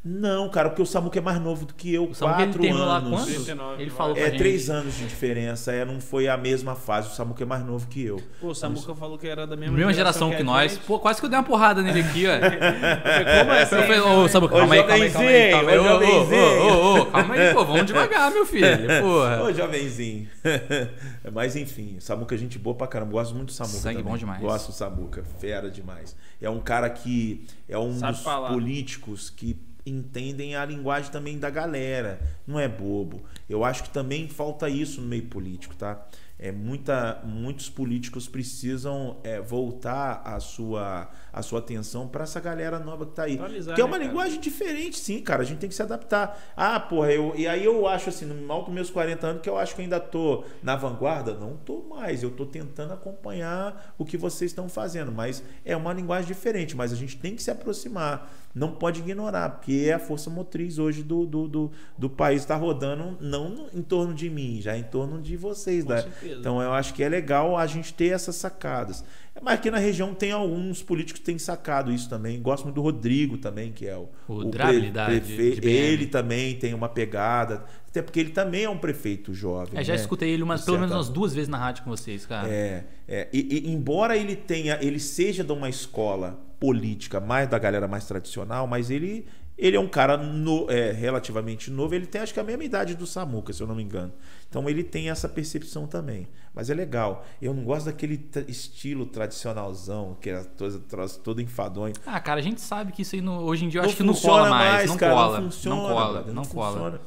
Não, cara, porque o Samuca é mais novo do que eu, o quatro ele anos. Lá quando? 39, ele falou É três anos de diferença, é, não foi a mesma fase. O Samuca é mais novo que eu. Pô, o Samuca Mas... falou que era da mesma, mesma geração, geração que, que nós. Pô, quase que eu dei uma porrada nele aqui, ó. Como é assim? Eu falei, ô, Samuca, calma aí, calma aí, calma aí. Calma aí, ô, ô, ô, calma aí, pô, vamos devagar, meu filho. Porra. Ô, jovenzinho. Mas enfim, o Samuca é gente boa pra caramba. Gosto muito do Samuca. Sangue também. bom demais. Gosto do Samuca, fera demais. É um cara que é um Sabe dos falar. políticos que entendem a linguagem também da galera. Não é bobo. Eu acho que também falta isso no meio político, tá? É muita, muitos políticos precisam é, voltar a sua, a sua atenção para essa galera nova que tá aí. Atualizar, que é uma né, linguagem cara? diferente, sim, cara. A gente tem que se adaptar. Ah, porra, eu, e aí eu acho assim, no alto dos meus 40 anos, que eu acho que ainda tô na vanguarda. Não tô mais. Eu tô tentando acompanhar o que vocês estão fazendo. Mas é uma linguagem diferente. Mas a gente tem que se aproximar não pode ignorar, porque é a força motriz hoje do, do, do, do país está rodando não em torno de mim, já em torno de vocês. Né? Então eu acho que é legal a gente ter essas sacadas. Mas aqui na região tem alguns políticos que têm sacado isso também. Gosto muito do Rodrigo também, que é o, o, o pre, prefeito. Ele também tem uma pegada. Até porque ele também é um prefeito jovem. É, já né? escutei ele umas, pelo menos umas duas vezes na rádio com vocês, cara. É, é e, e, embora ele tenha, ele seja de uma escola política mais da galera mais tradicional, mas ele ele é um cara no, é, relativamente novo, ele tem acho que a mesma idade do Samuca, se eu não me engano. Então ele tem essa percepção também. Mas é legal. Eu não gosto daquele estilo tradicionalzão, que é todo, todo enfadonho. Ah, cara, a gente sabe que isso aí no, hoje em dia eu acho que não cola mais. mais não, cara, cola, não funciona. Não cola. Não, não cola. Funciona.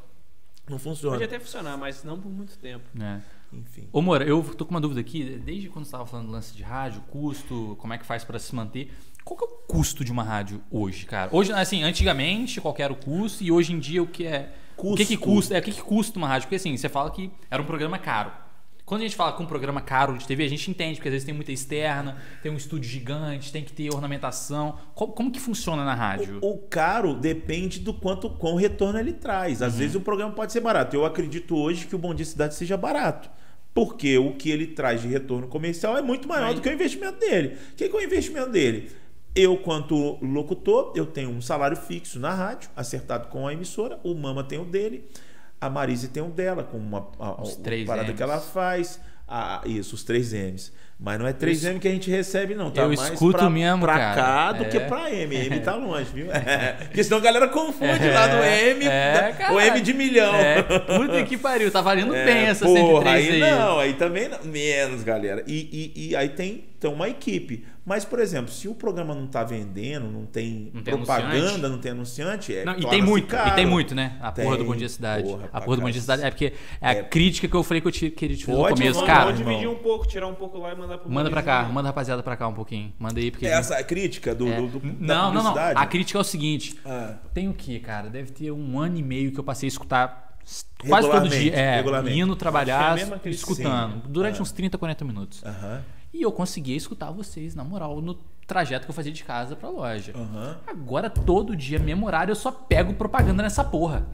Não funciona. Pode até funcionar, mas não por muito tempo. É. Enfim. Ô, Moura, eu tô com uma dúvida aqui. Desde quando você estava falando do lance de rádio, custo, como é que faz para se manter. Qual que é o custo de uma rádio hoje, cara? Hoje, assim, antigamente, qual era o custo e hoje em dia o que é. Custo. O que, que custa? É, o que, que custa uma rádio? Porque assim, você fala que era um programa caro. Quando a gente fala com um programa caro de TV, a gente entende, porque às vezes tem muita externa, tem um estúdio gigante, tem que ter ornamentação. Como, como que funciona na rádio? O, o, caro depende do quanto quão retorno ele traz. Às uhum. vezes o programa pode ser barato. Eu acredito hoje que o Bom Dia Cidade seja barato. Porque o que ele traz de retorno comercial é muito maior do que o investimento dele. O que que é o investimento dele? Eu, quanto locutor, eu tenho um salário fixo na rádio, acertado com a emissora. O Mama tem o dele. A Marise tem um dela, com uma, a, Os três parada M's. que ela faz. A, isso, os três M's. Mas não é 3M que a gente recebe, não. Tá eu mais escuto pra, mesmo, pra cara. cá do é. que pra M. M tá longe, viu? É. Porque senão a galera confunde é. lá do M, é, o M de milhão. É. Puta que pariu, tá valendo é, bem essa porra, 103 aí. aí. Não, aí também não. menos, galera. E, e, e aí tem, tem uma equipe. Mas, por exemplo, se o programa não está vendendo, não tem, não tem propaganda, anunciante. não tem anunciante, é não, E tem muito, caro. e tem muito, né? A tem, porra do Bom Dia Cidade. Porra, a porra do Bom Dia Cidade. É porque é a é. crítica que eu falei que eu te, queria te fazer no começo, vamos, cara. Vamos dividir um pouco, tirar um pouco lá e mandar pro Manda pra cá, manda a rapaziada pra cá um pouquinho. Manda aí, porque. Essa é crítica do, é. do, do Não, não, não. A crítica é o seguinte: ah. tem o que, cara? Deve ter um ano e meio que eu passei a escutar quase todo dia. É, indo trabalhar, é escutando. Sim. Durante ah. uns 30, 40 minutos. Aham. E eu conseguia escutar vocês, na moral, no trajeto que eu fazia de casa pra loja. Uhum. Agora, todo dia, mesmo horário, eu só pego propaganda nessa porra.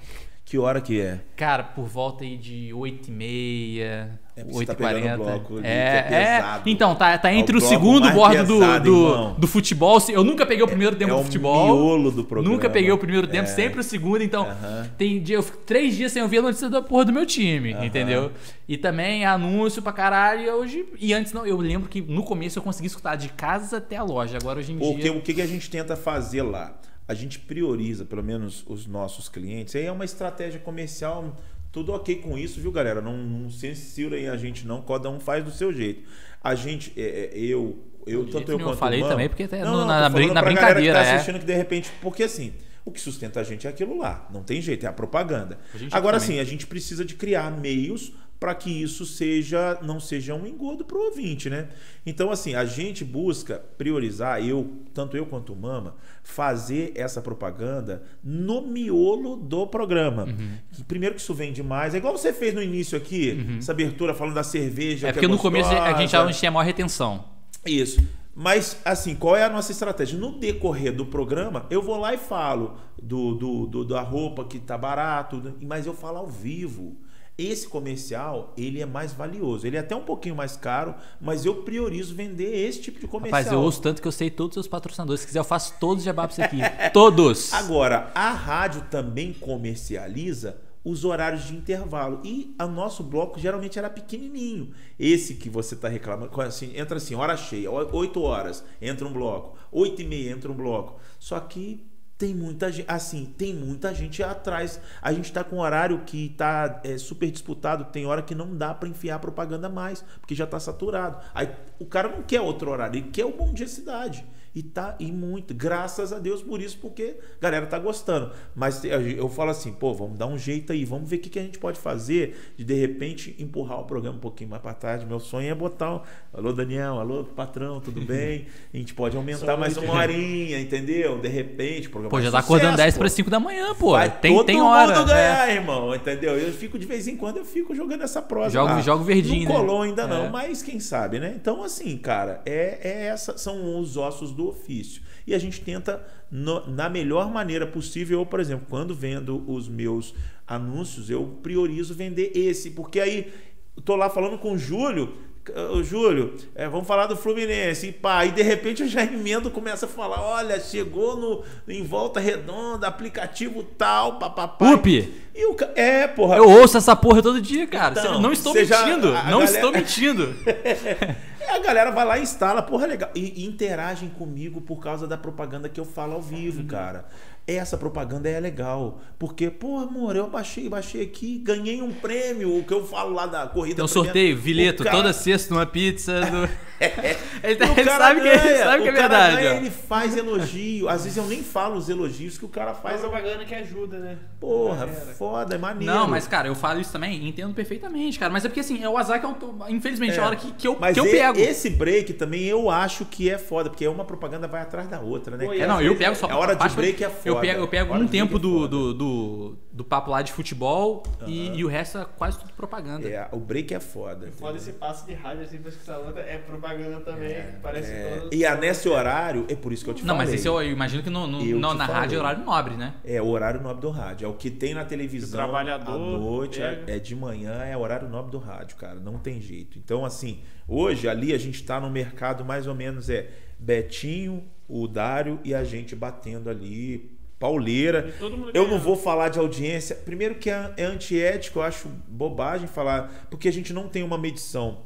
Que hora que é? Cara, por volta aí de 8 e meia, é 8 tá bloco ali, é, é, é, então, tá, tá entre é o, o segundo bordo do, do, do, futebol. Eu nunca peguei o primeiro tempo é, do futebol. É o miolo do programa. Nunca peguei o primeiro tempo, é. sempre o segundo. Então, uh -huh. tem dia, eu fico três dias sem ouvir a notícia da porra do meu time, uh -huh. entendeu? E também anúncio pra caralho. E, hoje, e antes, não, eu lembro que no começo eu consegui escutar de casa até a loja. Agora, hoje em Porque, dia... O que, que a gente tenta fazer lá? A gente prioriza, pelo menos os nossos clientes. Aí é uma estratégia comercial, tudo ok com isso, viu, galera? Não, não censurem a gente, não. Cada um faz do seu jeito. A gente, é, é, eu, eu tanto eu quanto eu falei mano, também porque não, no, na, na, na brincadeira que tá é. assistindo que de repente, porque assim, o que sustenta a gente é aquilo lá, não tem jeito, é a propaganda. A Agora sim, a gente precisa de criar meios para que isso seja não seja um engodo para o ouvinte, né? Então, assim, a gente busca priorizar, eu, tanto eu quanto o Mama, fazer essa propaganda no miolo do programa. Uhum. Primeiro que isso vende mais, é igual você fez no início aqui, uhum. essa abertura falando da cerveja. É porque é no começo a gente já tinha maior retenção. Isso. Mas, assim, qual é a nossa estratégia? No decorrer do programa, eu vou lá e falo do, do, do da roupa que tá barato, mas eu falo ao vivo. Esse comercial, ele é mais valioso. Ele é até um pouquinho mais caro, mas eu priorizo vender esse tipo de comercial. Rapaz, eu ouço tanto que eu sei todos os seus patrocinadores. Se quiser, eu faço todos os você aqui. todos! Agora, a rádio também comercializa os horários de intervalo. E o nosso bloco geralmente era pequenininho. Esse que você está reclamando, assim, entra assim, hora cheia, 8 horas, entra um bloco, 8 e meia, entra um bloco. Só que tem muita gente, assim, tem muita gente atrás. A gente está com um horário que está é, super disputado. Tem hora que não dá para enfiar propaganda mais, porque já está saturado. Aí o cara não quer outro horário, ele quer o Bom Dia Cidade. E tá e muito, graças a Deus por isso, porque a galera tá gostando. Mas eu falo assim, pô, vamos dar um jeito aí, vamos ver o que, que a gente pode fazer de de repente empurrar o programa um pouquinho mais para tarde. Meu sonho é botar um, alô Daniel, alô patrão, tudo bem? A gente pode aumentar mais uma horinha, entendeu? De repente, o programa Pô, já tá acordando 10 para 5 da manhã, pô. Vai tem todo tem hora. mundo ganhar, é. irmão, entendeu? Eu fico de vez em quando eu fico jogando essa prosa jogo, lá. Jogo verdinho, não né? colou ainda não, é. mas quem sabe, né? Então assim, cara, é, é essa são os ossos do ofício. E a gente tenta, no, na melhor maneira possível, eu, por exemplo, quando vendo os meus anúncios, eu priorizo vender esse, porque aí estou lá falando com o Júlio, Ô, Júlio, é, vamos falar do Fluminense. E pá, e de repente eu já emendo, começa a falar: olha, chegou no, em volta redonda, aplicativo tal, papapá. Upi! E o, é, porra. Eu ouço essa porra todo dia, cara. Então, não estou mentindo. Já, não galera... estou mentindo. a galera vai lá e instala, porra, legal. E, e, interagem comigo por causa da propaganda que eu falo ao vivo, uhum. cara essa propaganda é legal. Porque, pô, amor, eu baixei, baixei aqui, ganhei um prêmio, o que eu falo lá da corrida. Tem um sorteio, Vileto, cara... toda sexta uma pizza. Do... ele, tá, ele sabe, ganha, que, ele sabe que é verdade. Ganha, ele faz elogio. Às vezes eu nem falo os elogios que o cara faz. É propaganda que ajuda, né? Porra, foda, é maneiro. Não, mas, cara, eu falo isso também, entendo perfeitamente, cara. Mas é porque, assim, é o azar que eu tô, infelizmente, é. a hora que, que eu, mas que eu pego. Esse break também eu acho que é foda, porque uma propaganda vai atrás da outra, né? Pô, é, não, eu pego só. A hora de break é foda. Eu pego, eu pego um tempo do, do, do do papo lá de futebol uhum. e, e, o resto é quase tudo propaganda. É, o break é foda. Foda esse passo de rádio assim pra escutar outra, é propaganda também. É, parece é. E a nesse horário, é por isso que eu te não, falei. Não, mas esse eu, eu imagino que no, no, não, na falei. rádio é horário nobre, né? É, o horário nobre do rádio. É o que tem na televisão. O trabalhador. À noite, é, é de manhã, é horário nobre do rádio, cara. Não tem jeito. Então, assim, hoje ali a gente tá no mercado mais ou menos é Betinho, o Dário e a gente batendo ali pauleira. Eu não vou falar de audiência. Primeiro que é, é antiético, eu acho bobagem falar, porque a gente não tem uma medição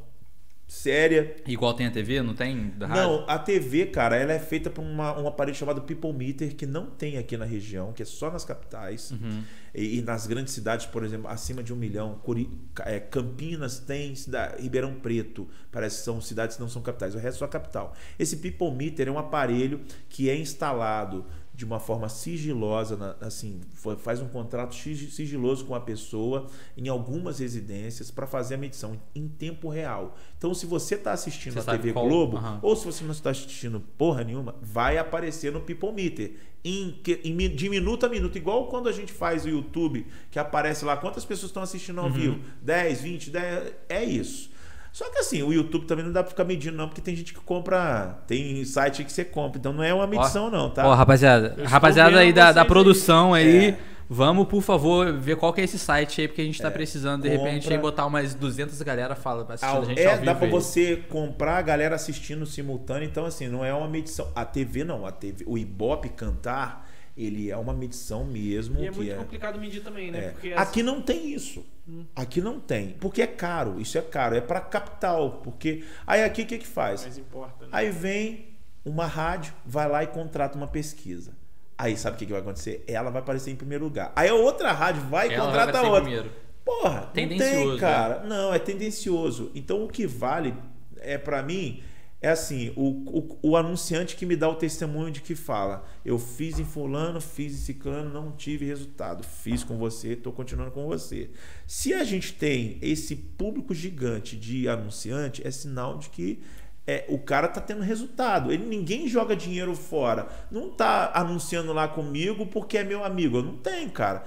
séria. Igual tem a TV, não tem? Não, a TV, cara, ela é feita por uma, um aparelho chamado People Meter que não tem aqui na região, que é só nas capitais. Uhum. E, e, nas grandes cidades, por exemplo, acima de um milhão. Curi, é, Campinas tem, cidade, Ribeirão Preto, parece que são cidades que não são capitais, o resto é só capital. Esse People Meter é um aparelho que é instalado de uma forma sigilosa, assim, faz um contrato sigiloso com a pessoa em algumas residências para fazer a medição em tempo real. Então, se você está assistindo você a TV qual? Globo, uhum. ou se você não está assistindo porra nenhuma, vai aparecer no People Meter. Em, em, de minuto a minuto, igual quando a gente faz o YouTube, que aparece lá quantas pessoas estão assistindo ao uhum. vivo. 10, 20, 10. É isso. Só que assim, o YouTube também não dá pra ficar medindo, não, porque tem gente que compra. Tem site que você compra. Então não é uma medição, ó, não, tá? Ó, rapaziada, rapaziada aí da, da produção aí. É. Vamos, por favor, ver qual que é esse site aí, porque a gente tá é, precisando, de compra... repente, aí botar umas 200 galera fala assistindo ah, a gente É, dá pra aí. você comprar a galera assistindo simultâneo, então assim, não é uma medição. A TV não, a TV, o Ibope cantar, ele é uma medição mesmo. E é muito é... complicado medir também, né? É. Porque Aqui não tem isso. Hum. Aqui não tem. Porque é caro. Isso é caro. É para capital. Porque. Aí aqui o que, que faz? Mas importa, né? Aí vem uma rádio, vai lá e contrata uma pesquisa. Aí sabe o que, que vai acontecer? Ela vai aparecer em primeiro lugar. Aí a outra rádio vai e contrata outra. Primeiro. Porra, não tem, cara. Né? Não, é tendencioso. Então o que vale é para mim é assim, o, o, o, anunciante que me dá o testemunho de que fala, eu fiz em fulano, fiz em ciclano, não tive resultado, fiz com você, estou continuando com você. Se a gente tem esse público gigante de anunciante, é sinal de que é, o cara tá tendo resultado. Ele ninguém joga dinheiro fora. Não tá anunciando lá comigo porque é meu amigo. Eu não tenho, cara.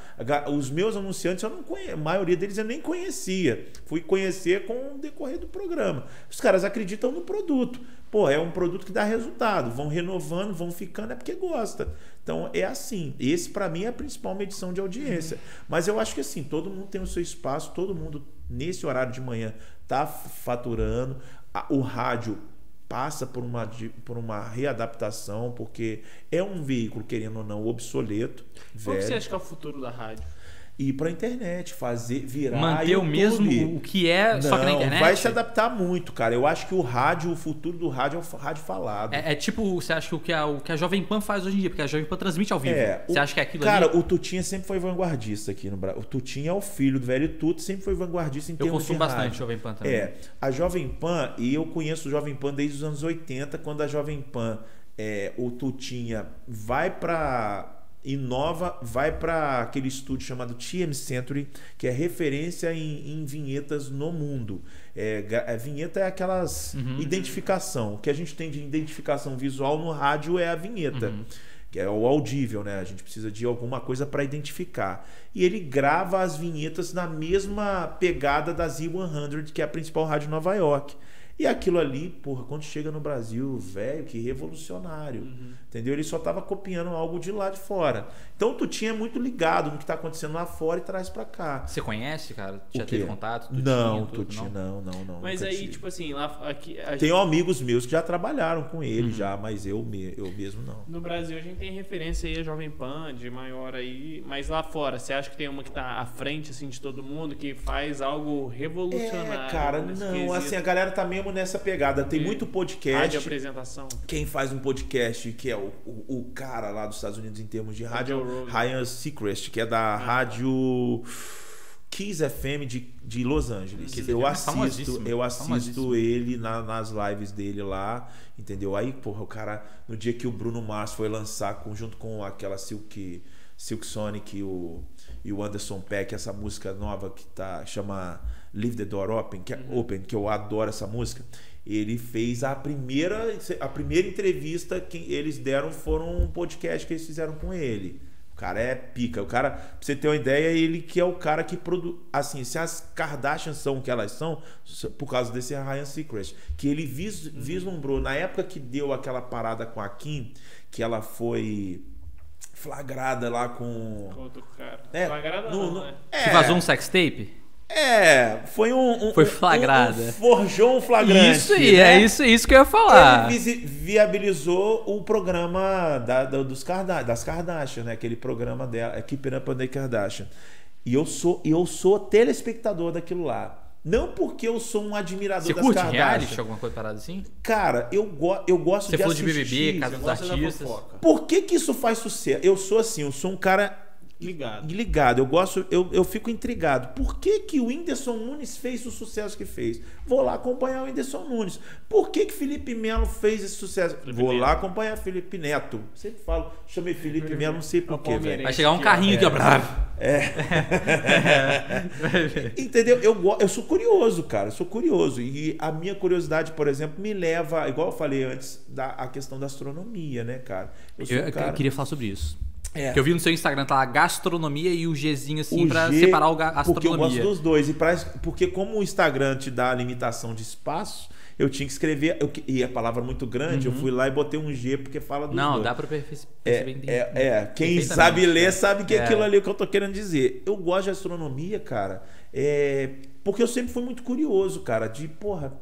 Os meus anunciantes eu não conheço. A maioria deles eu nem conhecia. Fui conhecer com o decorrer do programa. Os caras acreditam no produto. Pô, é um produto que dá resultado. Vão renovando, vão ficando, é porque gosta. Então é assim. Esse para mim é a principal medição de audiência. Mas eu acho que assim, todo mundo tem o seu espaço, todo mundo nesse horário de manhã tá faturando o rádio passa por uma, por uma readaptação, porque é um veículo, querendo ou não, obsoleto. Qual velho. que você acha que é o futuro da rádio? Ir para a internet, fazer virar manter YouTube. o mesmo o que é Não, só que na internet. Vai se adaptar muito, cara. Eu acho que o rádio, o futuro do rádio é o rádio falado. É, é tipo, você acha que o que, a, o que a Jovem Pan faz hoje em dia, porque a Jovem Pan transmite ao vivo. É, você o, acha que é aquilo Cara, ali... o Tutinha sempre foi vanguardista aqui no Brasil. O Tutinha é o filho do velho Tuto, sempre foi vanguardista em eu termos de Eu consumo bastante Jovem Pan também. É, a Jovem Pan, e eu conheço o Jovem Pan desde os anos 80, quando a Jovem Pan, é, o Tutinha vai para inova, vai para aquele estúdio chamado TM Century, que é referência em, em vinhetas no mundo. É, a vinheta é aquelas uhum. identificação. O que a gente tem de identificação visual no rádio é a vinheta. Uhum. Que é o audível, né? A gente precisa de alguma coisa para identificar. E ele grava as vinhetas na mesma pegada da Z100, que é a principal rádio de Nova York. E aquilo ali, porra, quando chega no Brasil, velho, que revolucionário. Uhum. Entendeu? Ele só estava copiando algo de lá de fora. Então tu tinha muito ligado no que está acontecendo lá fora e traz para cá. Você conhece, cara? Já teve contato? não, tu tinha, não, não, não. Mas aí, tive. tipo assim, lá aqui. Tenho gente... amigos meus que já trabalharam com ele uhum. já, mas eu, eu mesmo não. No Brasil a gente tem referência aí a Jovem Pan, de maior aí, mas lá fora, você acha que tem uma que está à frente assim de todo mundo, que faz algo revolucionário? É, cara, não, quesito? assim, a galera tá mesmo nessa pegada. Tem muito podcast. Rádio apresentação. Quem faz um podcast que é o, o, o, cara lá dos Estados Unidos em termos de rádio, Ryan Seacrest, que é da ah, rádio Kiss FM de, de Los Angeles. Kiss eu assisto, eu assisto ele na, nas lives dele lá, entendeu? Aí, porra, o cara, no dia que o Bruno Mars foi lançar junto com aquela Silk, Silk Sonic e o, e o Anderson Peck, essa música nova que tá chama Leave the Door Open, que é uhum. Open, que eu adoro essa música ele fez a primeira a primeira entrevista que eles deram foram um podcast que eles fizeram com ele cara é pica. O cara, pra você ter uma ideia, ele que é o cara que produz. Assim, se as Kardashians são o que elas são, por causa desse Ryan Seacrest, que ele vis, uhum. vislumbrou, na época que deu aquela parada com a Kim, que ela foi flagrada lá com. Com outro cara. É, flagrada no, no, né? É, que vazou um sextape? É, foi um. um foi flagrada. Um, um forjou um flagrante. Isso aí, né? é isso, isso que eu ia falar. Ele viabilizou o programa da, da, dos Kardashian, das Kardashian, né? Aquele programa dela, Keeping Up on the Kardashian. E eu sou, eu sou telespectador daquilo lá. Não porque eu sou um admirador Você das curte Kardashian. reality, alguma coisa parada assim? Cara, eu, go eu gosto Você de assistir. Você falou de BBB, Casa dos Artistas. Por que que isso faz sucesso? Eu sou assim, eu sou um cara Ligado. Ligado. Eu gosto, eu, eu fico intrigado. Por que, que o Whindersson Nunes fez o sucesso que fez? Vou lá acompanhar o Whindersson Nunes. Por que, que Felipe Melo fez esse sucesso? Felipe Vou Neto. lá acompanhar Felipe Neto. Sempre falo, chamei Felipe Melo, não sei porquê, velho. Vai chegar um carrinho aqui, ó. É. Entendeu? Eu, eu sou curioso, cara. Eu sou curioso. E a minha curiosidade, por exemplo, me leva, igual eu falei antes, da, a questão da astronomia, né, cara? Eu, eu, um cara... eu queria falar sobre isso. É. Que eu vi no seu Instagram, tá lá gastronomia e o Gzinho assim o pra G, separar o astronomia. Porque eu gosto dos dois. E pra, porque como o Instagram te dá a limitação de espaço, eu tinha que escrever. Eu, e a palavra muito grande, uhum. eu fui lá e botei um G porque fala do. Não, dois. dá pra perceber. É, é, é, quem sabe ler sabe que é aquilo ali que eu tô querendo dizer. Eu gosto de astronomia, cara. É, porque eu sempre fui muito curioso, cara, de, porra,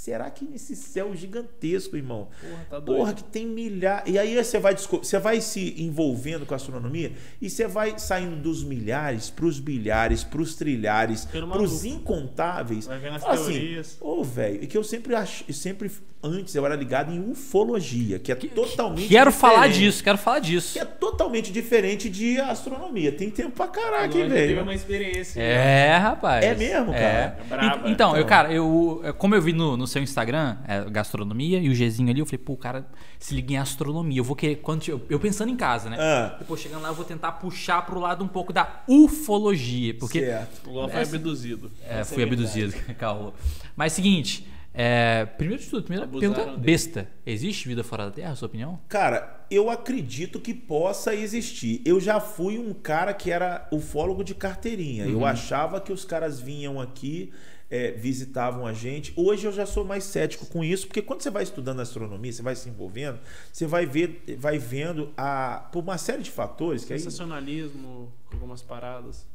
Será que nesse céu gigantesco, irmão? Porra, tá doido. Porra, que tem milhares. E aí você vai, você vai se envolvendo com a astronomia e você vai saindo dos milhares para os bilhares, para os trilhares, para os incontáveis. Vai vendo as Fala assim, teorias. Assim, Ô, oh, velho, e que eu sempre acho, sempre antes eu era ligado em ufologia, que é totalmente Quero diferente. falar disso, quero falar disso. Que é totalmente diferente de astronomia. Tem tempo pra caraca, hein, velho? Teve uma experiência. É, né? rapaz. É mesmo, cara. É. É brava, então, então, eu, cara, eu, como eu vi no, no seu Instagram, é, gastronomia, e o Gzinho ali, eu falei, pô, o cara se liga em astronomia. Eu vou querer. Quando, eu, eu pensando em casa, né? Ah. Pô, chegando lá, eu vou tentar puxar pro lado um pouco da ufologia. Porque. Certo. O foi abduzido. É, fui é abduzido, calma. Mas seguinte. É, primeiro de tudo, primeira Abusaram pergunta dele. besta. Existe vida fora da Terra, sua opinião? Cara, eu acredito que possa existir. Eu já fui um cara que era ufólogo de carteirinha. Uhum. Eu achava que os caras vinham aqui, é, visitavam a gente. Hoje eu já sou mais cético com isso, porque quando você vai estudando astronomia, você vai se envolvendo, você vai ver, vai vendo a por uma série de fatores que sensacionalismo, aí... algumas paradas.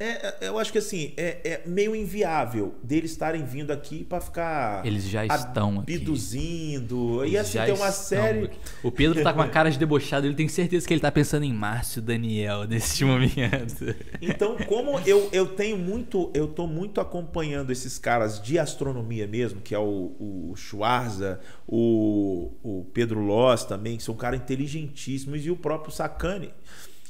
É, é, eu acho que assim, é, é meio inviável deles estarem vindo aqui para ficar. Eles já estão abduzindo. Aqui. E assim, tem uma série. Aqui. O Pedro tá com uma cara de debochado, ele tem certeza que ele tá pensando em Márcio Daniel nesse momento. Então, como eu, eu tenho muito. Eu tô muito acompanhando esses caras de astronomia mesmo, que é o, o Schwarza, o, o Pedro Loss também, que são caras inteligentíssimos, e o próprio Sacani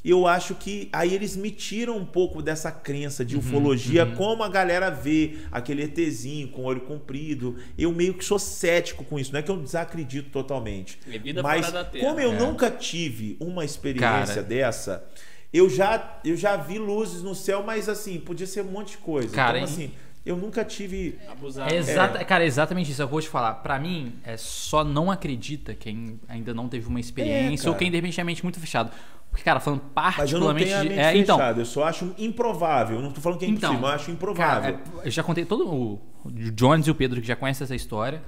eu acho que aí eles me tiram um pouco dessa crença de uhum, ufologia, uhum. como a galera vê aquele ETzinho com olho comprido. Eu meio que sou cético com isso, não é que eu desacredito totalmente. É mas como eu é. nunca tive uma experiência Cara. dessa, eu já, eu já vi luzes no céu, mas assim, podia ser um monte de coisa. Cara, então, assim, eu nunca tive. Abusado. É exata, é. Cara, exatamente isso. Eu vou te falar. Para mim, é só não acredita quem ainda não teve uma experiência é, ou quem de repente é mente muito fechado. Porque, cara, falando particularmente. Mas eu não tenho a mente é, então, eu só acho improvável. Eu não tô falando que é então, impossível, eu acho improvável. Cara, é, eu já contei todo o Jones e o Pedro que já conhecem essa história.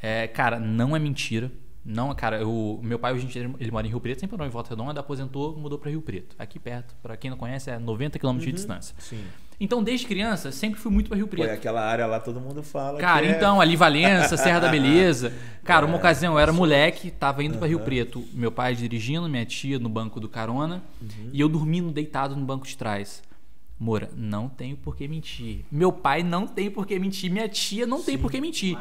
É, cara, não é mentira. Não, cara, o meu pai hoje em dia ele mora em Rio Preto, sempre morou em Volta Redonda, aposentou, mudou para Rio Preto, aqui perto. Para quem não conhece, é 90 km uhum, de distância. Sim. Então, desde criança, sempre fui muito para Rio Preto. Foi aquela área lá, todo mundo fala. Cara, é... então, ali Valença, Serra da Beleza. Cara, uma é, ocasião eu era moleque, tava indo uhum. para Rio Preto, meu pai dirigindo, minha tia no banco do carona, uhum. e eu dormindo deitado no banco de trás. Moura, não tenho por que mentir. Meu pai não tem por que mentir. Minha tia não Sim. tem por que mentir.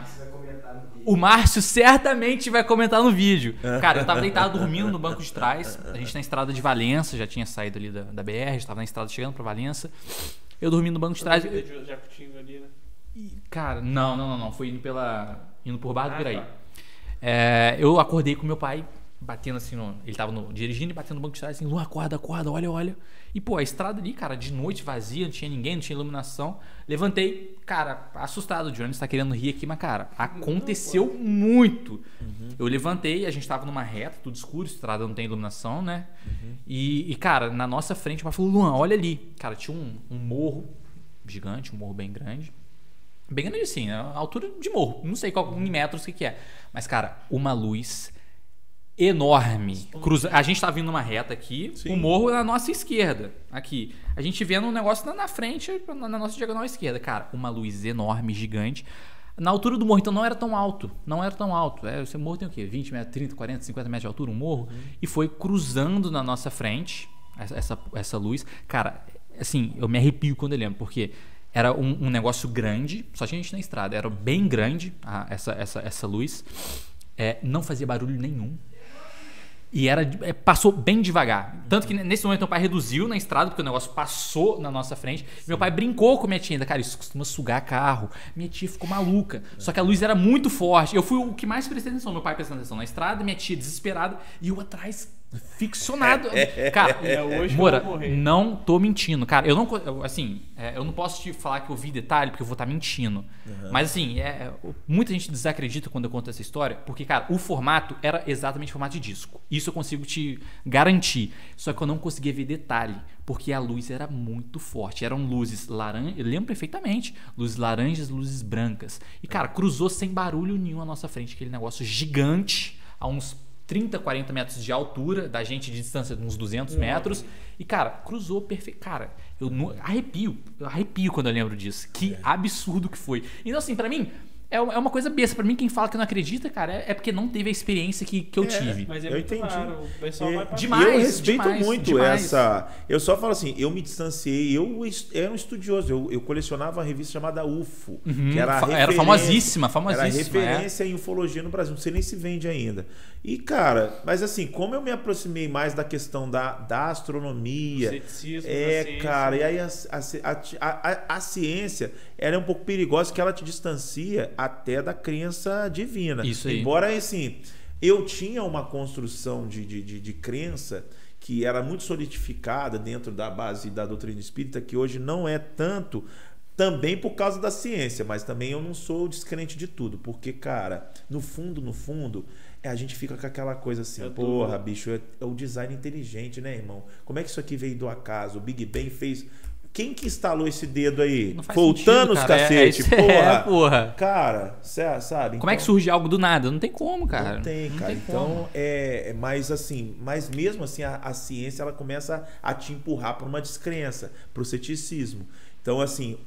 O Márcio certamente vai comentar no vídeo. Cara, eu tava deitado dormindo no banco de trás. A gente na estrada de Valença, já tinha saído ali da, da BR, estava na estrada chegando para Valença. Eu dormi no banco de trás. Ali, né? Cara, não, não, não, não. Foi indo pela. indo por Barra do ah, Piraí. Tá. É, eu acordei com meu pai batendo assim no. Ele tava no, dirigindo e batendo no banco de trás assim, Luan, acorda, acorda, olha, olha. E, pô, a estrada ali, cara, de noite vazia, não tinha ninguém, não tinha iluminação. Levantei, cara, assustado. O Jones tá querendo rir aqui, mas, cara, aconteceu muito. Uhum. Eu levantei, a gente tava numa reta, tudo escuro, estrada não tem iluminação, né? Uhum. E, e, cara, na nossa frente, o pai falou, Luan, olha ali. Cara, tinha um, um morro gigante, um morro bem grande. Bem grande assim, né? altura de morro. Não sei qual, em metros o que, que é. Mas, cara, uma luz enorme. Cruza... A gente tá vindo numa reta aqui, Sim. o morro na nossa esquerda. Aqui. A gente vendo um negócio na, frente, na nossa diagonal esquerda. Cara, uma luz enorme, gigante. Na altura do morro, então não era tão alto. Não era tão alto. É, esse morro tem o quê? 20 metros, 30, 40, 50 metros de altura, um morro. Uhum. E foi cruzando na nossa frente essa, essa, essa luz. Cara, assim, eu me arrepio quando eu lembro, porque era um, um, negócio grande, só tinha gente na estrada, era bem grande a, essa, essa, essa luz. É, não fazia barulho nenhum. E era, é, passou bem devagar. Tanto que nesse momento meu pai reduziu na estrada, porque o negócio passou na nossa frente. Sim. Meu pai brincou com minha tia ainda. Cara, isso costuma sugar carro. Minha tia ficou maluca. Só que a luz era muito forte. Eu fui o que mais prestei atenção. Meu pai prestando atenção na estrada, minha tia desesperada. E eu atrás ficcionado. Cara, é, hoje Mora, não tô mentindo. Cara, eu não. Assim, é, eu não posso te falar que eu vi detalhe, porque eu vou estar tá mentindo. Uhum. Mas assim, é, muita gente desacredita quando eu conto essa história, porque, cara, o formato era exatamente formato de disco. Isso eu consigo te garantir. Só que eu não conseguia ver detalhe, porque a luz era muito forte. Eram luzes laranjas, eu lembro perfeitamente, luzes laranjas, luzes brancas. E, cara, cruzou sem barulho nenhum à nossa frente, aquele negócio gigante, a uns 30, 40 metros de altura, da gente de distância de uns 200 metros. E, cara, cruzou perfeito. Cara, eu arrepio. Eu arrepio quando eu lembro disso. Que é. absurdo que foi. Então, assim, para mim, é, é uma coisa besta. Pra mim, quem fala que não acredita, cara, é, é porque não teve a experiência que, que eu é, tive. Mas é eu entendi. Claro, o pessoal é, vai demais, eu respeito demais, muito demais. essa. Eu só falo assim, eu me distanciei, eu era um estudioso. Eu, eu colecionava uma revista chamada UFO, uhum, que era, era famosíssima, famosíssima. Era referência é. em ufologia no Brasil. Não sei nem se vende ainda. E, cara, mas assim, como eu me aproximei mais da questão da, da astronomia. Ceticismo, é, ciência, cara, e aí a, a, a, a, ciência ela é um pouco perigosa que ela te distancia até da crença divina. Isso aí. Embora, assim, eu tinha uma construção de, de, de, de crença que era muito solidificada dentro da base da doutrina espírita, que hoje não é tanto também por causa da ciência, mas também eu não sou descrente de tudo, porque, cara, no fundo, no fundo, é, a gente fica com aquela coisa assim, é porra, bicho, é, é, o design inteligente, né, irmão? Como é que isso aqui veio do acaso? O Big Bang fez. Quem que instalou esse dedo aí? Voltando os cacete, é, porra. É, porra. Cara, sabe? Como então, é que então surge algo do nada? Não tem como, cara. Não tem, cara. Não tem então, é, é mais assim, mas mesmo assim, a, a ciência ela começa a te empurrar para uma descrença, para o ceticismo. Então, assim,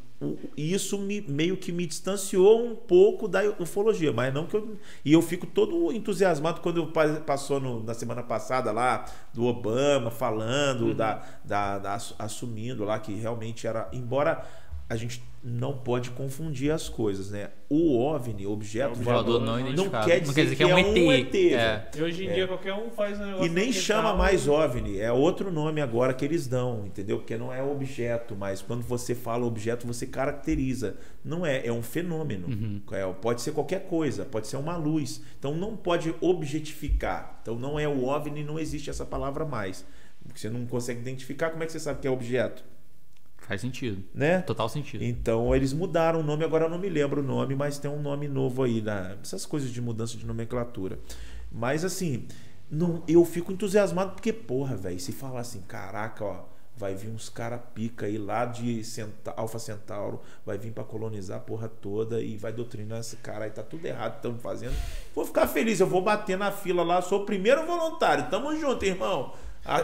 isso me, meio que me distanciou um pouco da ufologia, mas não que eu. E eu fico todo entusiasmado quando eu passou no, na semana passada lá do Obama falando, uhum. da, da, da, assumindo lá que realmente era. Embora a gente não pode confundir as coisas, né? O OVNI, objeto é, voador, não, não, quer dizer, não quer dizer que, é, é um ET. É. E hoje em é. dia qualquer um faz um negócio. E nem chama mais OVNI, é outro nome agora que eles dão, entendeu? Porque não é objeto, mas quando você fala objeto, você caracteriza. Não é, é um fenômeno. Uhum. É, pode ser qualquer coisa, pode ser uma luz. Então não pode objetificar. Então não é o OVNI, não existe essa palavra mais. Porque você não consegue identificar, como é que você sabe que é objeto? Faz sentido. Né? Total sentido. Então eles mudaram o nome, agora eu não me lembro o nome, mas tem um nome novo aí, na, essas coisas de mudança de nomenclatura. Mas assim, não, eu fico entusiasmado porque, porra, velho, se falar assim, caraca, ó, vai vir uns cara pica aí lá de Centa, Alfa Centauro, vai vir para colonizar a porra toda e vai doutrinar esse cara aí, tá tudo errado, estamos fazendo. Vou ficar feliz, eu vou bater na fila lá, sou o primeiro voluntário, tamo junto, irmão.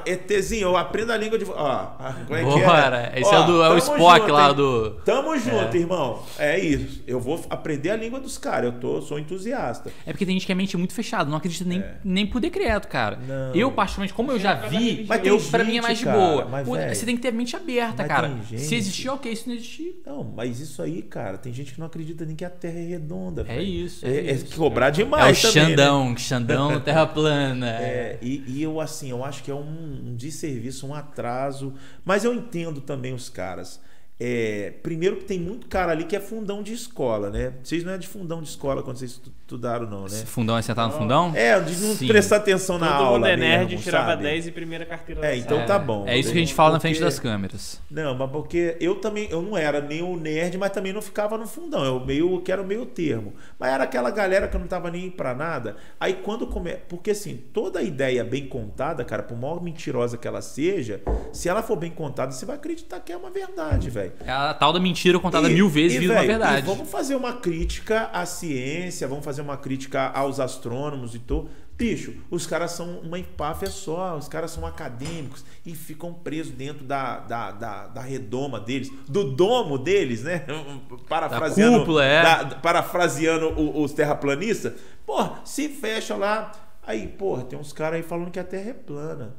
ETzinho, eu aprendo a língua de. Ó, como é Bora. que é? Esse Ó, é, do, é o Spock junto, lá do. Tamo junto, é. irmão. É isso. Eu vou aprender a língua dos caras. Eu tô, sou entusiasta. É porque tem gente que é mente muito fechada, não acredita nem, é. nem por decreto, cara. Não. Eu, particularmente, como eu já vi, mas eu, gente, pra mim é mais de boa. Mas, você tem que ter mente aberta, cara. Se existir, ok. Se não existir. Não, mas isso aí, cara, tem gente que não acredita nem que a Terra é redonda. É véio. isso. É, é, é cobrar demais. É o também, Xandão, né? Xandão, Terra plana. É, e, e eu, assim, eu acho que é um, um serviço, um atraso. Mas eu entendo também os caras. É, primeiro que tem muito cara ali que é fundão de escola, né? Vocês não é de fundão de escola quando vocês estudaram, não, né? Esse fundão é sentar no fundão? É, de não Sim. prestar atenção na Todo aula. Todo mundo é nerd mesmo, tirava sabe? 10 e primeira carteira. É, então é, tá bom. É isso que a gente fala porque... na frente das câmeras. Não, mas porque eu também, eu não era nem o nerd, mas também não ficava no fundão. Eu meio que era o meio termo. Mas era aquela galera que eu não tava nem pra nada. Aí quando come... Porque assim, toda ideia bem contada, cara, por maior mentirosa que ela seja, se ela for bem contada, você vai acreditar que é uma verdade, velho. É a tal da mentira contada e, mil vezes vira uma verdade. vamos fazer uma crítica à ciência, vamos fazer uma crítica aos astrônomos e tudo. Bicho, os caras são uma empáfia só, os caras são acadêmicos e ficam presos dentro da, da, da, da redoma deles, do domo deles, né? Parafraseando, cúpula, é. da, parafraseando os terraplanistas. Porra, se fecha lá. Aí, porra, tem uns caras aí falando que a Terra é plana.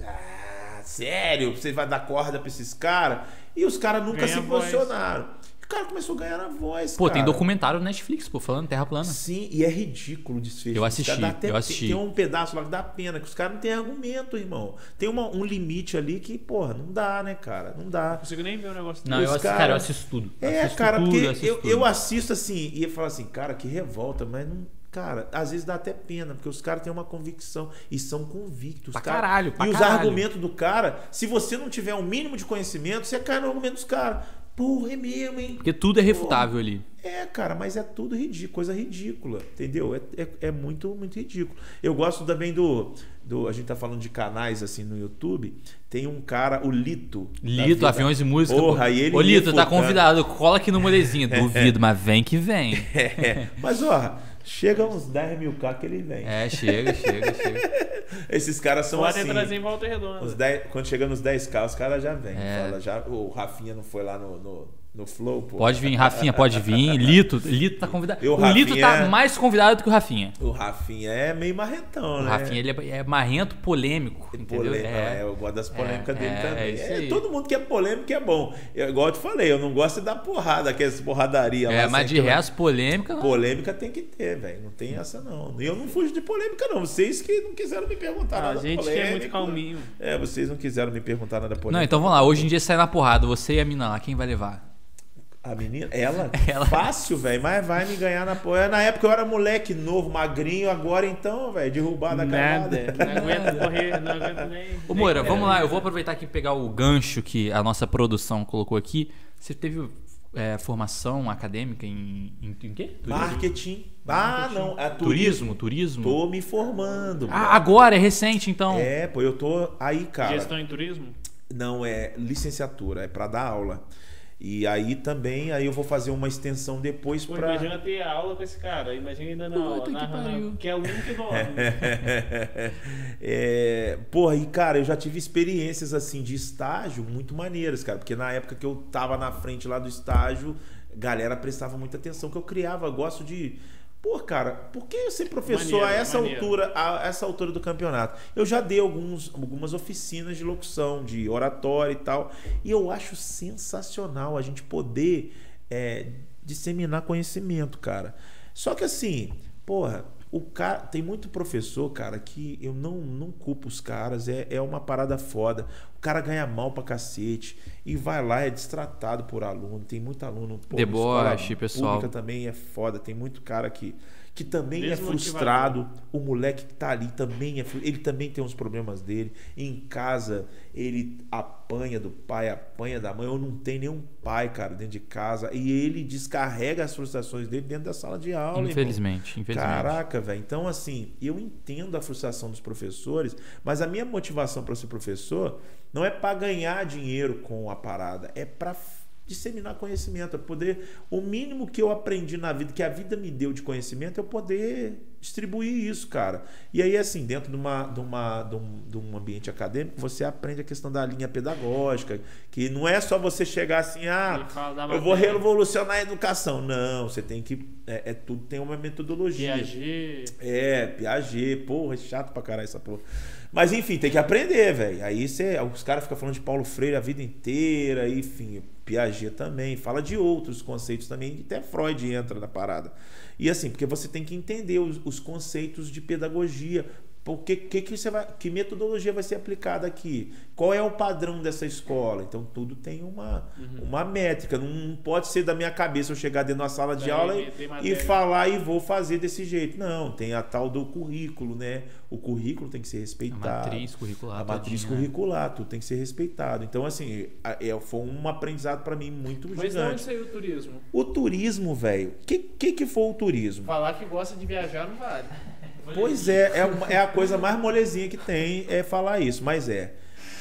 Ah, sério? Você vai dar corda pra esses caras? E os caras nunca Ganha se posicionaram. O cara começou a ganhar a voz. Pô, cara. tem documentário no Netflix, pô, falando Terra plana. Sim, e é ridículo o desfecho. Eu assisti, até, eu assisti. Tem, um pedaço lá que dá pena, que os caras não têm argumento, irmão. Tem uma, um limite ali que, porra, não dá, né, cara? Não dá. Não consigo nem ver o negócio Não, eu assisto, cara, cara, eu assisto tudo. É, assisto cara, tudo, porque assisto eu, eu assisto assim e eu falo assim, cara, que revolta, mas não. Cara, às vezes dá até pena, porque os caras têm uma convicção e são convictos. Pra cara. caralho, pra E os caralho. argumentos do cara, se você não tiver um mínimo de conhecimento, você cai no argumento dos caras. Porra, é mesmo, hein? Porque tudo é refutável ali. É, cara, mas é tudo ridículo, coisa ridícula, entendeu? É, é, é, muito, muito ridículo. Eu gosto também do, do. A gente tá falando de canais assim no YouTube. Tem um cara, o Lito. Lito, Aviões e Música. Porra, e ele Ô, Lito, tá refutando. convidado. Cola aqui no molezinho. Duvido, mas vem que vem. É, mas, ó, chega uns 10 mil K que ele vem. É, chega, chega, chega. Esses caras são Pode assim. trazer em volta redonda. Os 10, quando chega nos 10k, os caras já vêm. É. Fala, já, o Rafinha não foi lá no, no, no Flow, pô. Pode vir, Rafinha, pode vir. Lito, Lito tá convidado. O O, Lito tá Rafinha- mais convidado do que o Rafinha. O Rafinha é meio marretão, O né? Rafinha ele é, é marrento, polêmico. Entendeu? Polêmica, é. É. eu gosto das polêmicas É, dele é, também. é É, todo mundo que é polêmico é bom. Eu, igual eu te falei, eu não gosto de dar porrada, aquelas porradaria É, lá. mas de resto, polêmica. não. Polêmica tem que ter, velho. Não tem essa, não. E eu não fujo de polêmica, não. Vocês que não quiseram me perguntar Ah, nada a gente que é polêmico. muito calminho. É, vocês não quiseram me perguntar nada polêmico. Não, então vamos lá. Hoje em dia sai na porrada. Você e a mina lá, quem vai levar? A menina, ela? Ela. Fácil, velho. Mas vai me ganhar na porra. Na época eu era moleque novo, magrinho. Agora então, velho, derrubado a Nada. camada. Não aguento correr, não aguento nem. Ô, Moura, vamos lá. Eu vou aproveitar aqui e pegar o gancho que a nossa produção colocou aqui. Você teve é, formação acadêmica em, em, em quê? Turismo? Marketing. Ah, não. É Turismo, turismo. Tô me formando. Ah, agora, é recente então. É, pô, eu tô aí, cara. Gestão em turismo? Não é licenciatura, é pra dar aula. E aí também, aí eu vou fazer uma extensão depois Pô, pra. imagina ter aula com esse cara. Imagina ainda na Puta aula. que pariu. Que é o link do homem. é, porra, e cara, eu já tive experiências assim de estágio muito maneiras, cara, porque na época que eu tava na frente lá do estágio, galera prestava muita atenção que eu criava, gosto de Pô, cara, por que ser professor Maneiro, a essa maneiro. altura, a essa altura do campeonato? Eu já dei alguns, algumas oficinas de locução, de oratória e tal, e eu acho sensacional a gente poder é, disseminar conhecimento, cara. Só que assim, porra, o cara tem muito professor, cara, que eu não não culpo os caras, é, é uma parada foda. O cara ganha mal pra cacete e vai lá é destratado por aluno. Tem muito aluno, pô, Deboche, pessoal. pública também é foda. Tem muito cara que que também é frustrado. O moleque que tá ali também é, ele também tem uns problemas dele. Em casa ele apanha do pai, apanha da mãe. Eu não tenho nenhum pai, cara, dentro de casa e ele descarrega as frustrações dele dentro da sala de aula. irmão. Infelizmente, infelizmente. Caraca, velho. Então, assim, eu entendo a frustração dos professores, mas a minha motivação para ser professor não é para ganhar dinheiro com a parada, é para disseminar conhecimento, é poder o mínimo que eu aprendi na vida, que a vida me deu de conhecimento, é eu poder distribuir isso, cara. E aí, assim, dentro de, uma, de, uma, de, um, de um ambiente acadêmico, você aprende a questão da linha pedagógica, que não é só você chegar assim, ah, eu vou revolucionar a educação. Não, você tem que. É, é tudo tem uma metodologia. Piaget. É, Piaget, porra, é chato pra caralho essa porra. Mas enfim, tem que aprender, velho. Aí você, os caras ficam falando de Paulo Freire a vida inteira, enfim, Piaget também, fala de outros conceitos também, até Freud entra na parada. E assim, porque você tem que entender os, os conceitos de pedagogia porque que, que, você vai, que metodologia vai ser aplicada aqui? Qual é o padrão dessa escola? Então tudo tem uma, uhum. uma métrica. Não pode ser da minha cabeça eu chegar dentro da sala de aula e, e falar e vou fazer desse jeito. Não, tem a tal do currículo, né? O currículo tem que ser respeitado. A matriz curricular. A matriz todinha. curricular, tudo tem que ser respeitado. Então, assim, é, foi um aprendizado para mim muito Mas gigante. Mas onde saiu o turismo? O turismo, velho. O que, que, que foi o turismo? Falar que gosta de viajar não vale. Pois é, é, é a coisa mais molezinha que tem é falar isso, mas é.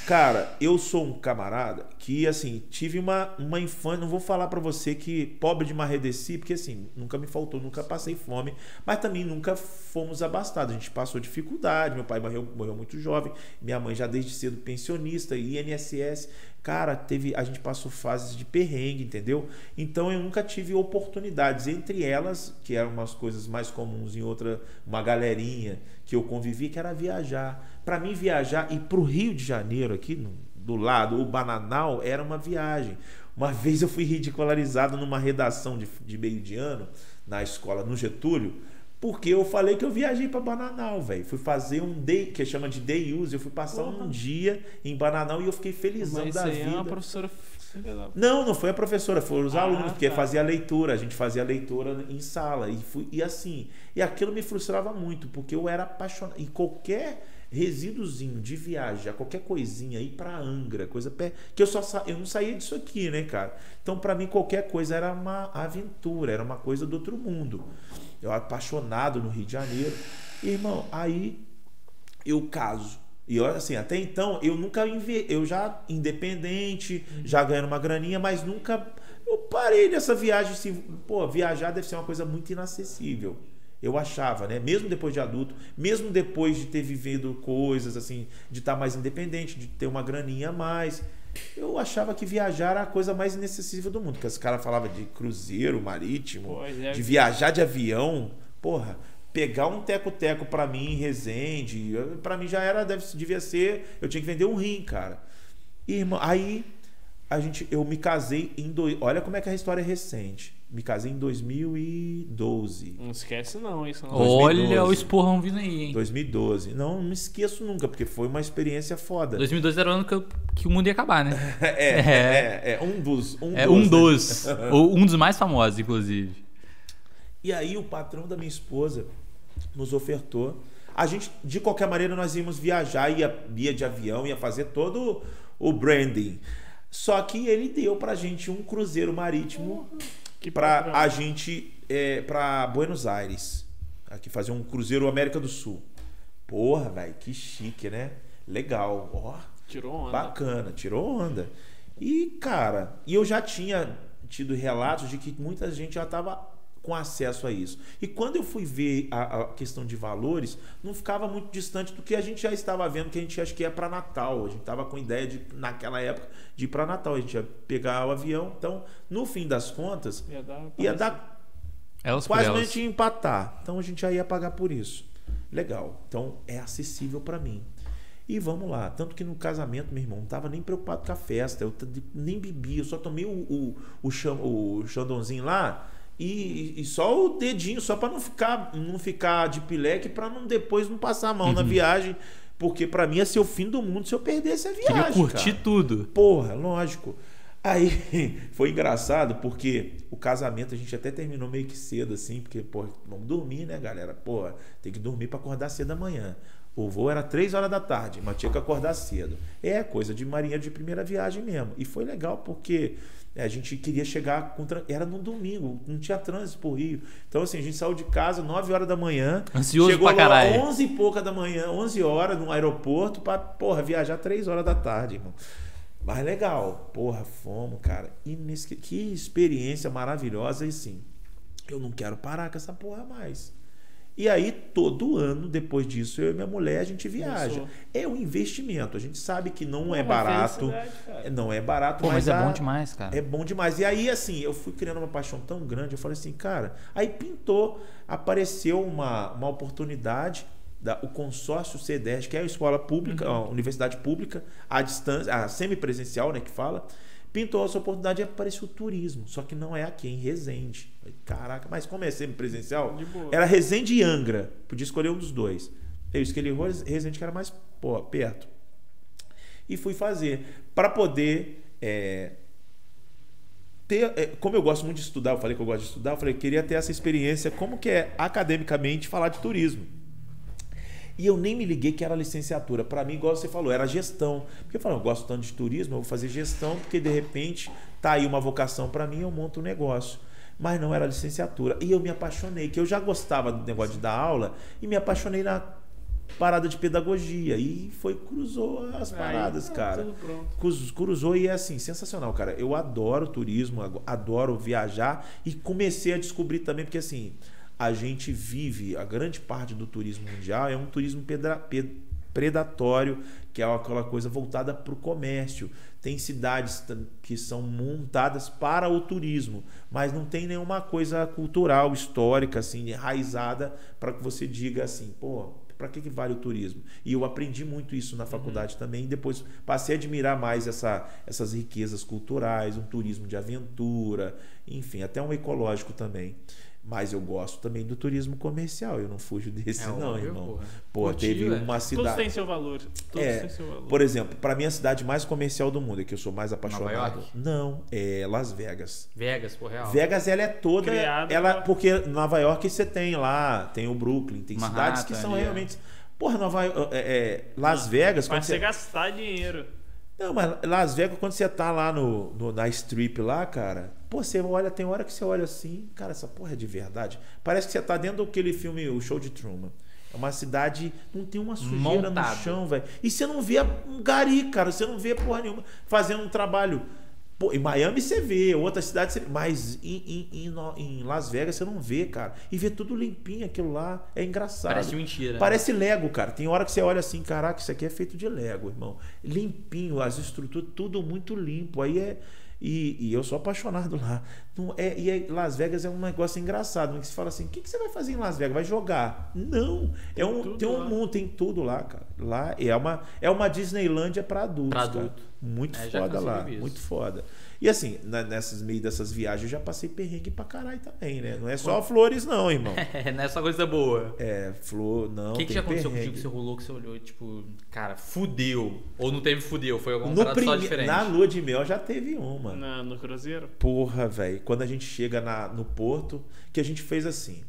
Cara, eu sou um camarada que, assim, tive uma, uma infância. Não vou falar para você que pobre de marredeci, porque, assim, nunca me faltou, nunca passei fome, mas também nunca fomos abastados. A gente passou dificuldade. Meu pai morreu, morreu muito jovem, minha mãe já desde cedo pensionista, INSS. Cara, teve, a gente passou fases de perrengue, entendeu? Então eu nunca tive oportunidades, entre elas, que eram umas coisas mais comuns em outra, uma galerinha que eu convivi, que era viajar. Para mim, viajar e para o Rio de Janeiro, aqui do lado, o Bananal, era uma viagem. Uma vez eu fui ridicularizado numa redação de, de meio de ano, na escola, no Getúlio porque eu falei que eu viajei para Bananal, velho. Fui fazer um day, que chama de day use. Eu fui passar Porra. um dia em Bananal e eu fiquei felizão Mas da vida. É uma professora não, não foi a professora, foram os ah, alunos, porque tá. fazia leitura, a gente fazia leitura em sala e fui e assim, e aquilo me frustrava muito, porque eu era apaixonado e qualquer resíduozinho de viagem, qualquer coisinha ir para Angra, coisa pé, que eu só eu não saía disso aqui, né, cara? Então para mim qualquer coisa era uma aventura, era uma coisa do outro mundo. Eu apaixonado no Rio de Janeiro. E, irmão, aí eu caso. E assim, até então eu nunca inve... eu já independente, já ganhando uma graninha, mas nunca eu parei nessa viagem assim, pô, viajar deve ser uma coisa muito inacessível. Eu achava, né? Mesmo depois de adulto, mesmo depois de ter vivido coisas assim, de estar mais independente, de ter uma graninha a mais, eu achava que viajar era a coisa mais inacessível do mundo. Porque os caras falavam de cruzeiro marítimo, é, de viajar de avião. Porra, pegar um teco-teco para mim em Resende, para mim já era, deve, devia ser, eu tinha que vender um rim, cara. E, irmão, aí a gente, eu me casei em dois, olha como é que a história é recente. Me casei em 2012. Não esquece não, isso não. Olha o esporrão vindo aí, hein? 2012. Não, não me esqueço nunca, porque foi uma experiência foda. 2012 era o ano que, eu, que o mundo ia acabar, né? é, é, é, é, um dos. Um é dos, um né? dos. um dos mais famosos, inclusive. E aí o patrão da minha esposa nos ofertou. A gente, de qualquer maneira, nós íamos viajar, ia, ia de avião, ia fazer todo o branding. Só que ele deu pra gente um cruzeiro marítimo para a gente é, para Buenos Aires, aqui fazer um cruzeiro América do Sul. Porra, velho, que chique, né? Legal, ó. Tirou onda. Bacana, tirou onda. E cara, e eu já tinha tido relatos de que muita gente já estava com acesso a isso. E quando eu fui ver a, a, questão de valores, não ficava muito distante do que a gente já estava vendo, que a gente acha que é para Natal. A gente estava com ideia de, naquela época, de ir para Natal. A gente ia pegar o avião. Então, no fim das contas, ia dar, ia dar elas quase a gente ia empatar. Então, a gente já ia pagar por isso. Legal. Então, é acessível para mim. E vamos lá. Tanto que no casamento, meu irmão, não estava nem preocupado com a festa. Eu nem bebi. Eu só tomei o, o, o, o chandonzinho lá e, e, só o dedinho, só para não ficar, não ficar de pileque, para não depois não passar mão uhum. na viagem, porque para mim ia ser o fim do mundo se eu perdesse a viagem. Queria curtir cara. tudo. Porra, lógico. Aí foi engraçado porque o casamento a gente até terminou meio que cedo assim, porque pô, vamos dormir, né, galera? Porra, tem que dormir para acordar cedo amanhã. O voo era três horas da tarde, mas tinha que acordar cedo. É coisa de marinheiro de primeira viagem mesmo. E foi legal porque a gente queria chegar contra. Era no domingo, não tinha trânsito por Rio. Então, assim, a gente saiu de casa 9 horas da manhã. Ansioso chegou pra caralho. 11 e pouca da manhã, 11 horas no aeroporto pra, porra, viajar 3 horas da tarde, irmão. Mas legal, porra, fomos, cara. Inesque... Que experiência maravilhosa e sim. Eu não quero parar com essa porra mais. E aí, todo ano, depois disso, eu e minha mulher, a gente viaja. Isso. É um investimento. A gente sabe que não Pô, é barato. Não é barato, Pô, mas, mas é a... bom demais, cara. É bom demais. E aí, assim, eu fui criando uma paixão tão grande, eu falei assim, cara, aí pintou, apareceu uma, uma oportunidade. Da, o consórcio C10, que é a escola pública, uhum. a universidade pública, à distância, a semipresencial, né, que fala, pintou essa oportunidade e apareceu o turismo. Só que não é aqui, é em Resende. Caraca, mas como é semipresencial, era Resende e Angra. Podia escolher um dos dois. Eu escolhi Resende, que era mais pô, perto. E fui fazer. Para poder. É, ter, é, como eu gosto muito de estudar, eu falei que eu gosto de estudar, eu falei que queria ter essa experiência, como que é academicamente falar de turismo. E eu nem me liguei que era licenciatura. Para mim, igual você falou, era gestão. Porque eu falei, eu gosto tanto de turismo, eu vou fazer gestão, porque de repente tá aí uma vocação para mim, eu monto um negócio. Mas não era licenciatura. E eu me apaixonei, que eu já gostava do negócio de dar aula e me apaixonei na parada de pedagogia. E foi, cruzou as paradas, aí, cara. Cruzou e é assim, sensacional, cara. Eu adoro turismo, adoro viajar e comecei a descobrir também, porque assim a gente vive, a grande parte do turismo mundial é um turismo pedra, ped, predatório, que é aquela coisa voltada para o comércio. Tem cidades que são montadas para o turismo, mas não tem nenhuma coisa cultural, histórica, assim, enraizada para que você diga assim, pô, para que, que vale o turismo? E eu aprendi muito isso na faculdade uhum. também. E depois passei a admirar mais essa, essas riquezas culturais, um turismo de aventura, enfim, até um ecológico também. Mas eu gosto também do turismo comercial. Eu não fujo desse, é, não, óbvio, irmão. Pô, teve é. uma cidade. Todos têm seu valor. Todos é, têm seu valor. Por exemplo, para mim a cidade mais comercial do mundo, é que eu sou mais apaixonado. Não, é Las Vegas. Vegas, por real. Vegas, ela é toda. Criada ela, pra... Porque Nova York você tem lá, tem o Brooklyn, tem Manhattan, cidades que são realmente. Porra, Nova é, é, Las Vegas. Você, você gastar dinheiro. Não, mas Las Vegas, quando você tá lá no, no, na strip lá, cara, pô, você olha, tem hora que você olha assim, cara, essa porra é de verdade. Parece que você tá dentro daquele filme, o Show de Truman. É uma cidade, não tem uma sujeira Montado. no chão, velho. E você não vê um gari, cara, você não vê porra nenhuma fazendo um trabalho Pô, em Miami você vê, outras cidades você vê, mas em, em, em, Las Vegas você não vê, cara. E vê tudo limpinho aquilo lá. É engraçado. Parece mentira. Parece Lego, cara. Tem hora que você olha assim, caraca, isso aqui é feito de Lego, irmão. Limpinho, as estruturas, tudo muito limpo. Aí é. E, e, eu sou apaixonado lá. Não é, e é, Las Vegas é um negócio engraçado. Que você fala assim: o que, que, você vai fazer em Las Vegas? Vai jogar? Não. Tem é um, tem um mundo, tem tudo lá, cara. Lá é uma, é uma Disneylândia para adultos. Pra adulto. Muito é, foda lá. Isso. Muito foda. E assim, nessas meio dessas viagens eu já passei perrengue pra caralho também, né? Não é só flores, não, irmão. É, não é só coisa boa. É, flor, não. O que, que já aconteceu perrengue. contigo que você rolou que você olhou, tipo, cara, fudeu? Ou não teve fudeu? Foi alguma coisa prime... só diferente? Na lua de mel já teve uma. Na, no Cruzeiro? Porra, velho. Quando a gente chega na, no porto, que a gente fez assim.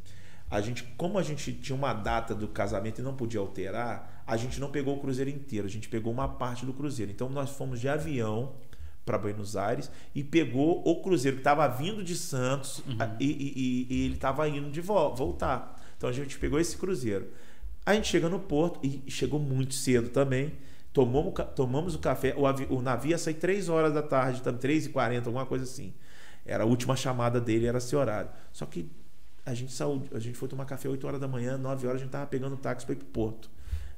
A gente, como a gente tinha uma data do casamento e não podia alterar, a gente não pegou o cruzeiro inteiro, a gente pegou uma parte do cruzeiro. Então nós fomos de avião para Buenos Aires e pegou o cruzeiro que estava vindo de Santos uhum. e, e, e, ele estava indo de volta, voltar. Então a gente pegou esse cruzeiro. A gente chega no porto e chegou muito cedo também. Tomamos, tomamos o café. O, o navio ia sair 3 horas da tarde, 3 e 40 alguma coisa assim. Era a última chamada dele, era esse horário. Só que a gente saiu, a gente foi tomar café 8 horas da manhã, 9 horas a gente tava pegando táxi para ir pro porto.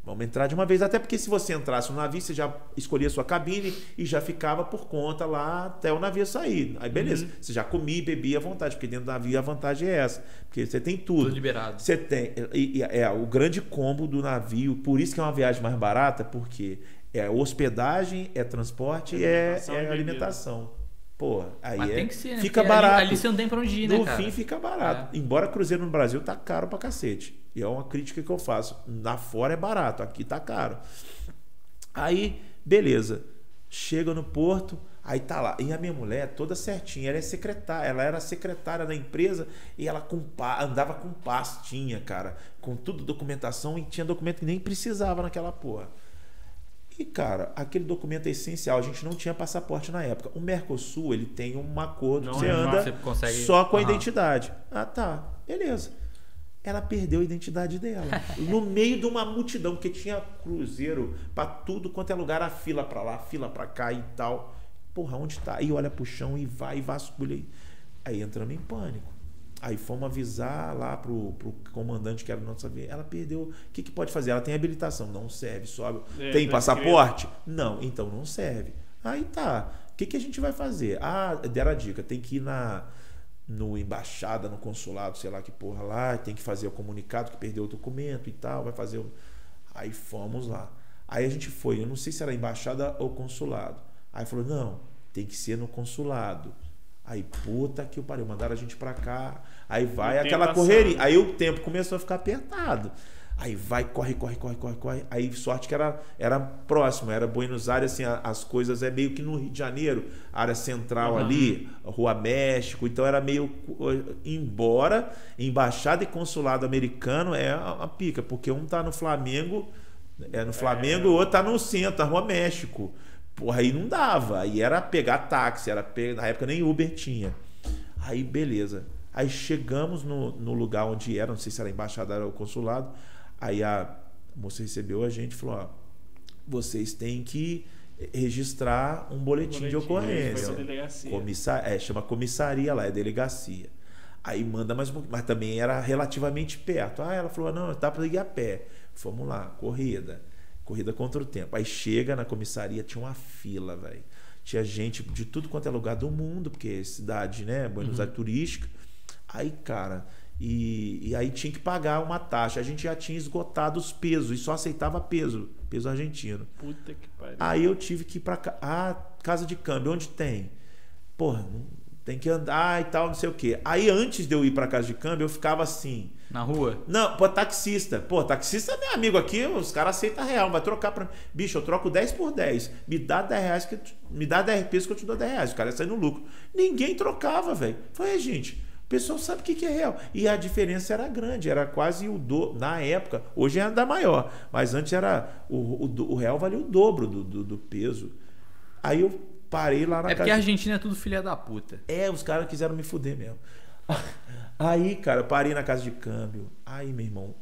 Vamos entrar de uma vez, até porque se você entrasse no navio, você já escolhia sua cabine e já ficava por conta lá até o navio sair. Aí beleza, uhum. você já comia e bebia à vontade, porque dentro do navio a vantagem é essa, porque você tem tudo. Tudo liberado. Você tem, e, e, é o grande combo do navio, por isso que é uma viagem mais barata, porque é hospedagem, é transporte e é, é alimentação. Pô, aí Mas é, tem que ser, né? fica barato. Ali, ali, você não tem pra onde ir, né, No fim fica barato. É. Embora cruzeiro no Brasil tá caro pra cacete. E é uma crítica que eu faço. Lá fora é barato, aqui tá caro. Aí, beleza. Chega no porto, aí tá lá. E a minha mulher, toda certinha, ela é secretária, ela era secretária da empresa e ela com, andava com pastinha, cara, com tudo documentação e tinha documento que nem precisava naquela porra. E, cara, aquele documento é essencial. A gente não tinha passaporte na época. O Mercosul, ele tem um acordo não, que você é, anda você consegue... só com a uhum. identidade. Ah, tá. Beleza. Ela perdeu a identidade dela. no meio de uma multidão, porque tinha cruzeiro para tudo quanto é lugar, a fila para lá, a fila para cá e tal. Porra, onde tá? Aí olha pro chão e vai e vasculha. Aí, aí entrando em pânico. Aí fomos avisar lá pro, pro comandante que era nosso avião. Ela perdeu. O que, que pode fazer? Ela tem habilitação. Não serve. Sobe. É, tem passaporte? Não. Então não serve. Aí tá. O que, que a gente vai fazer? Ah, deram a dica. Tem que ir na no embaixada, no consulado, sei lá que porra lá. Tem que fazer o comunicado que perdeu o documento e tal. Vai fazer o... Aí fomos lá. Aí a gente foi. Eu não sei se era embaixada ou consulado. Aí falou: não, tem que ser no consulado. Aí, puta que o pariu, mandaram a gente pra cá. Aí vai aquela correria. Aí o tempo começou a ficar apertado. Aí vai, corre, corre, corre, corre, corre. Aí sorte que era, era próximo, era Buenos Aires, assim, as coisas é meio que no Rio de Janeiro, área central uhum. ali, Rua México, então era meio. Embora embaixada e consulado americano é a, pica, porque um tá no Flamengo, é no Flamengo, é. o outro tá no centro, na Rua México. Porra, aí não dava. Aí era pegar táxi, era pegar, na época nem Uber tinha. Aí beleza. Aí chegamos no, no lugar onde era, não sei se era a embaixada ou consulado. Aí a moça recebeu a gente e falou: ó, vocês têm que registrar um boletim, boletim de ocorrência. Comissar, é, chama comissaria lá, é delegacia. Aí manda mais um mas também era relativamente perto. Ah, ela falou: não, dá para ir a pé. Vamos lá, corrida. Corrida contra o tempo. Aí chega na comissaria, tinha uma fila, velho. Tinha gente de tudo quanto é lugar do mundo, porque é cidade, né? Buenos uhum. Aires turística. Aí, cara, e, e, aí tinha que pagar uma taxa. A gente já tinha esgotado os pesos e só aceitava peso, peso argentino. Puta que pariu. Aí eu tive que ir para a casa de câmbio, onde tem? Porra, tem que andar e tal, não sei o quê. Aí antes de eu ir para casa de câmbio, eu ficava assim. Na rua? Não, pô, taxista. Pô, taxista é meu amigo aqui, os caras aceitam real, vai trocar para Bicho, eu troco 10 por 10. Me dá 10 reais, que me dá 10 pesos que eu te dou 10 reais. O cara ia sair no lucro. Ninguém trocava, velho. Falei, gente, o pessoal sabe o que é real. E a diferença era grande, era quase o do na época. Hoje é ainda maior, mas antes era o, o, o real valia o dobro do, do, do, peso. Aí eu parei lá na É porque a Argentina é tudo filha da puta. É, os caras quiseram me fuder mesmo. Aí, cara, eu parei na casa de câmbio. Aí, meu irmão,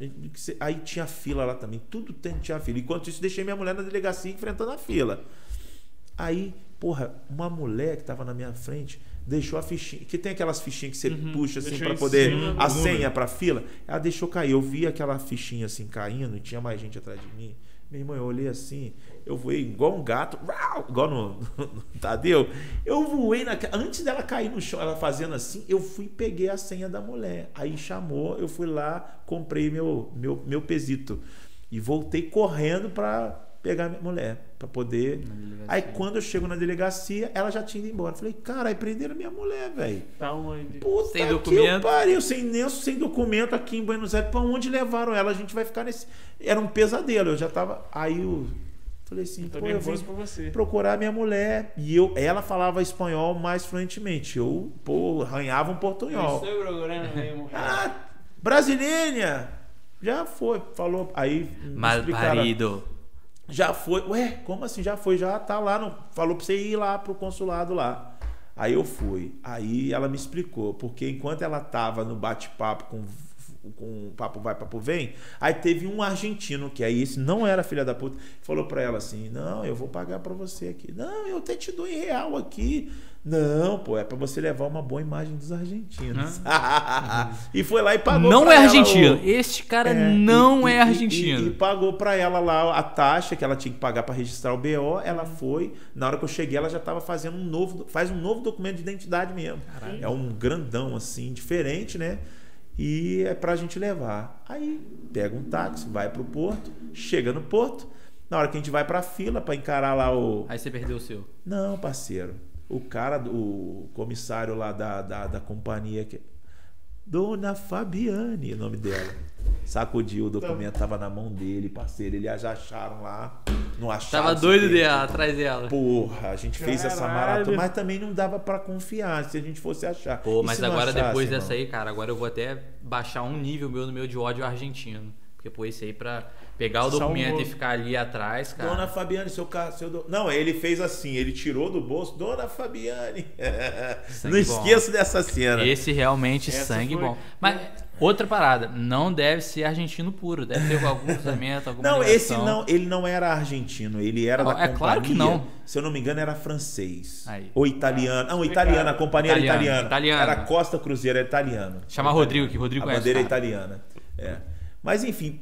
aí tinha fila lá também. Tudo tinha fila. Enquanto isso, deixei minha mulher na delegacia enfrentando a fila. Aí, porra, uma mulher que tava na minha frente deixou a fichinha, que tem aquelas fichinhas que você uhum, puxa assim para poder a senha para fila. Ela deixou cair. Eu vi aquela fichinha assim caindo e tinha mais gente atrás de mim. Minha irmã, eu olhei assim, eu voei igual um gato, igual no, no Tadeu. Eu voei na, antes dela cair no chão, ela fazendo assim, eu fui peguei a senha da mulher. Aí chamou, eu fui lá, comprei meu meu meu pesito e voltei correndo para pegar minha mulher para poder. Aí quando eu chego na delegacia, ela já tinha ido embora. Falei, cara, aí prenderam minha mulher, velho. Tá onde? Puta sem documento. pariu, sem nenço, sem documento aqui em Buenos Aires. Pra onde levaram ela? A gente vai ficar nesse. Era um pesadelo. Eu já tava. Aí eu. Falei assim, pô, eu vou procurar minha mulher. E eu, ela falava espanhol mais fluentemente. Eu, pô, arranhava um portunhol. mesmo. ah, brasileira! Já foi, falou. Aí. Mal parido. Já foi. Ué, como assim? Já foi, já tá lá. No, falou pra você ir lá pro consulado lá. Aí eu fui. Aí ela me explicou, porque enquanto ela tava no bate-papo com com papo vai, papo vem. Aí teve um argentino, que aí esse não era filha da puta, falou para ela assim: Não, eu vou pagar para você aqui. Não, eu até te dou em real aqui. Não, pô, é para você levar uma boa imagem dos argentinos. Ah. e foi lá e pagou. Não é argentino. O... Este cara é, não e, é argentino. E, e, e pagou para ela lá a taxa que ela tinha que pagar para registrar o BO. Ela foi. Na hora que eu cheguei, ela já estava fazendo um novo, faz um novo documento de identidade mesmo. Caralho. É um grandão assim, diferente, né? E é para a gente levar. Aí pega um táxi, vai para o porto, chega no porto. Na hora que a gente vai para a fila para encarar lá o. Aí você perdeu o seu? Não, parceiro o cara, o comissário lá da, da, da companhia, que, Dona Fabiane, o nome dela. Sacudiu o documento, tava na mão dele, parceiro. Eles já acharam lá. Não acharam. Tava doido de, atrás dela. Porra, a gente Caralho. fez essa maratona, mas também não dava para confiar se a gente fosse achar. Pô, mas agora achasse, depois dessa aí, cara, agora eu vou até baixar um nível meu no meu de ódio argentino. Pô, esse aí pra pegar o documento e ficar ali atrás, cara. Dona Fabiane, seu carro. Seu do... Não, ele fez assim, ele tirou do bolso, Dona Fabiane. não esqueço dessa cena. Esse realmente Essa sangue foi... bom. Mas outra parada, não deve ser argentino puro, deve ter algum cruzamento, alguma Não, ligação. esse não, ele não era argentino, ele era não, da é companhia. claro que não. Se eu não me engano, era francês. Aí. Ou italiano. Não, italiano, a companhia italiano, era italiana. Italiano. Era Costa Cruzeiro, era italiano. Chama Rodrigo, que Rodrigo A bandeira é italiana. É. Mas enfim,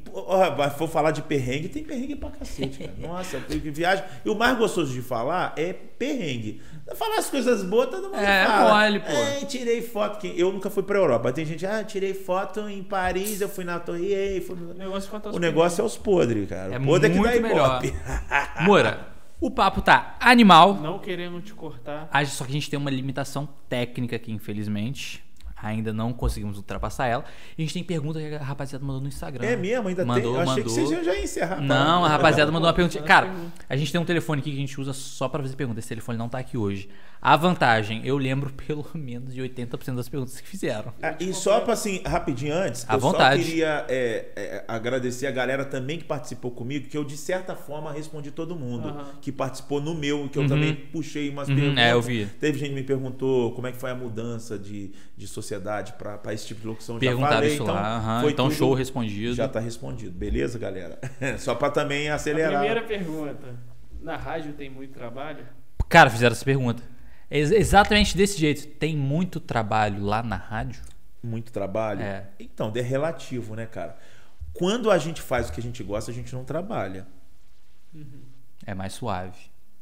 vou falar de perrengue, tem perrengue pra cacete, cara. Nossa, viagem. E o mais gostoso de falar é perrengue. Falar as coisas boas, todo mundo é, fala. É, mole, pô. É, tirei foto. Que... Eu nunca fui pra Europa. Tem gente, ah, tirei foto em Paris, eu fui na Torre Eiffel. O negócio, o negócio é os podres, cara. É o podre muito é que dá melhor. Moura, o papo tá animal. Não queremos te cortar. Só que a gente tem uma limitação técnica aqui, infelizmente. Ainda não conseguimos ultrapassar ela. E a gente tem pergunta que a rapaziada mandou no Instagram. É mesmo? Ainda mandou, tem? Eu achei mandou. que vocês já iam encerrar. Não, a rapaziada mandou uma pergunta. Cara, a gente tem um telefone aqui que a gente usa só pra fazer pergunta. Esse telefone não tá aqui hoje. A vantagem, eu lembro pelo menos de 80% das perguntas que fizeram. Ah, e só para assim, rapidinho antes, À eu vontade. só queria é, é, agradecer a galera também que participou comigo, que eu de certa forma respondi todo mundo Aham. que participou no meu, que eu também puxei umas Uhum, perguntas. é, eu vi. Teve gente que me perguntou como é que foi a mudança de, de sociedade para esse tipo de locução. Já Perguntaram falei, isso então, lá. foi Então, tudo- show respondido. Já tá respondido, beleza, galera? Só para também A acelerar. primeira pergunta. Na rádio tem muito trabalho? Cara, fizeram essa pergunta. É ex- exatamente desse jeito. Tem muito trabalho lá na rádio? Muito trabalho. É. Então, é relativo, né, cara? Quando a gente faz o que a gente gosta, a gente não trabalha. É mais suave.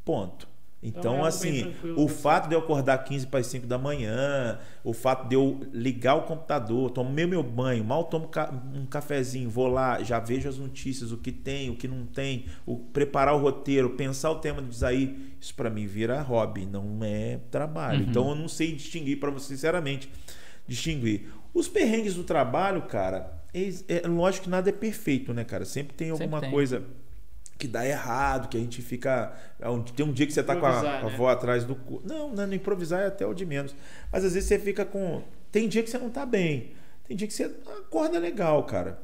Ponto. Então, Então, é assim, o você. fato de eu acordar 15 para as 5 da manhã, o fato de eu ligar o computador, tomar meu banho, mal tomo ca- um cafezinho, vou lá, já vejo as notícias, o que tem, o que não tem, o, preparar o roteiro, pensar o tema do desaí, isso para mim vira hobby, não é trabalho. Uhum. Então eu não sei distinguir para você, sinceramente, distinguir. Os perrengues do trabalho, cara, é, é lógico que nada é perfeito, né, cara? Sempre tem Sempre alguma tem. coisa que dá errado, que a gente fica. Tem um dia que você tá com a, Improvisar, com a né? avó atrás do. cu- Não, não, improvisar é até o de menos. Mas às vezes você fica com. Tem dia que você não tá bem. Tem dia que você acorda legal, cara.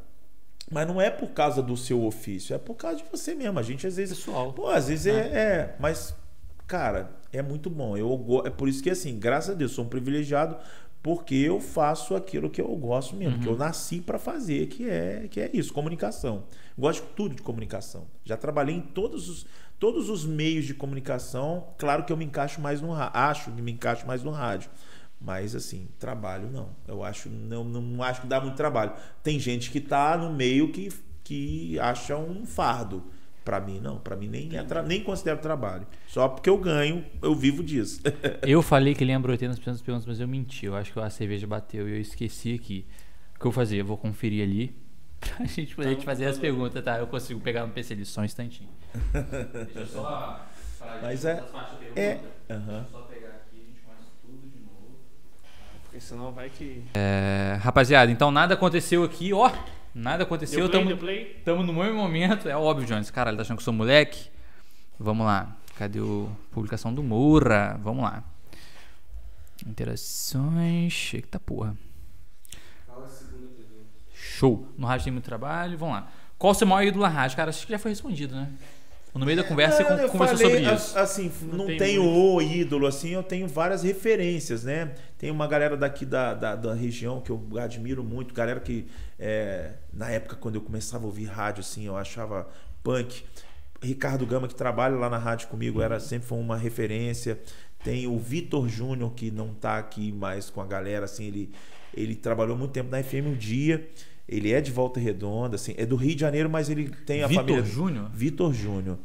Mas não é por causa do seu ofício, é por causa de você mesmo. A gente às vezes. Pessoal. Pô, às vezes é, é. Mas, cara, é muito bom. Eu, é por isso que, assim, graças a Deus, sou um privilegiado porque eu faço aquilo que eu gosto mesmo, que eu nasci para fazer, que é, que é isso, comunicação. Gosto de tudo de comunicação. Já trabalhei em todos os, todos os meios de comunicação. Claro que eu me encaixo mais no rádio. Acho que me encaixo mais no rádio. Mas assim, trabalho não. Eu acho não, não acho que dá muito trabalho. Tem gente que tá no meio que, que acha um fardo. Pra mim não, Pra mim nem é tra- nem considero trabalho. Só porque eu ganho, eu vivo disso. Eu falei que lembro 80% das perguntas, mas eu menti. Eu acho que a cerveja bateu e eu esqueci aqui. O que eu vou fazer? Eu vou conferir ali pra gente poder te fazer as perguntas, tá? Eu consigo pegar no PC ali só um instantinho. Deixa eu só. Mas é- é, aham. Só pegar aqui e a gente começa tudo de novo. Porque senão vai que. É, rapaziada, então nada aconteceu aqui, ó. Nada aconteceu. Tamo no mesmo momento. É óbvio, Jones. Caralho, tá achando que eu sou moleque? Vamos lá. Cadê o publicação do Moura? Vamos lá. Interações. Eita porra. Show. No rádio tem muito trabalho. Vamos lá. Qual o seu maior ídolo na rádio? Cara, acho que já foi respondido, né? No meio da conversa você conversou falei, sobre isso. Assim, Não não, tenho o ídolo, assim, eu tenho várias referências, né? Tem uma galera daqui da, da, da região que eu admiro muito, galera que é, na época quando eu começava a ouvir rádio, assim, eu achava punk. Ricardo Gama, que trabalha lá na rádio comigo, era sempre foi uma referência. Tem o Vitor Júnior, que não tá aqui mais com a galera, assim, ele, ele trabalhou muito tempo na FM o Dia. Ele é de Volta Redonda, assim, é do Rio de Janeiro, mas ele tem a Vitor família. Júnior? Vitor Júnior.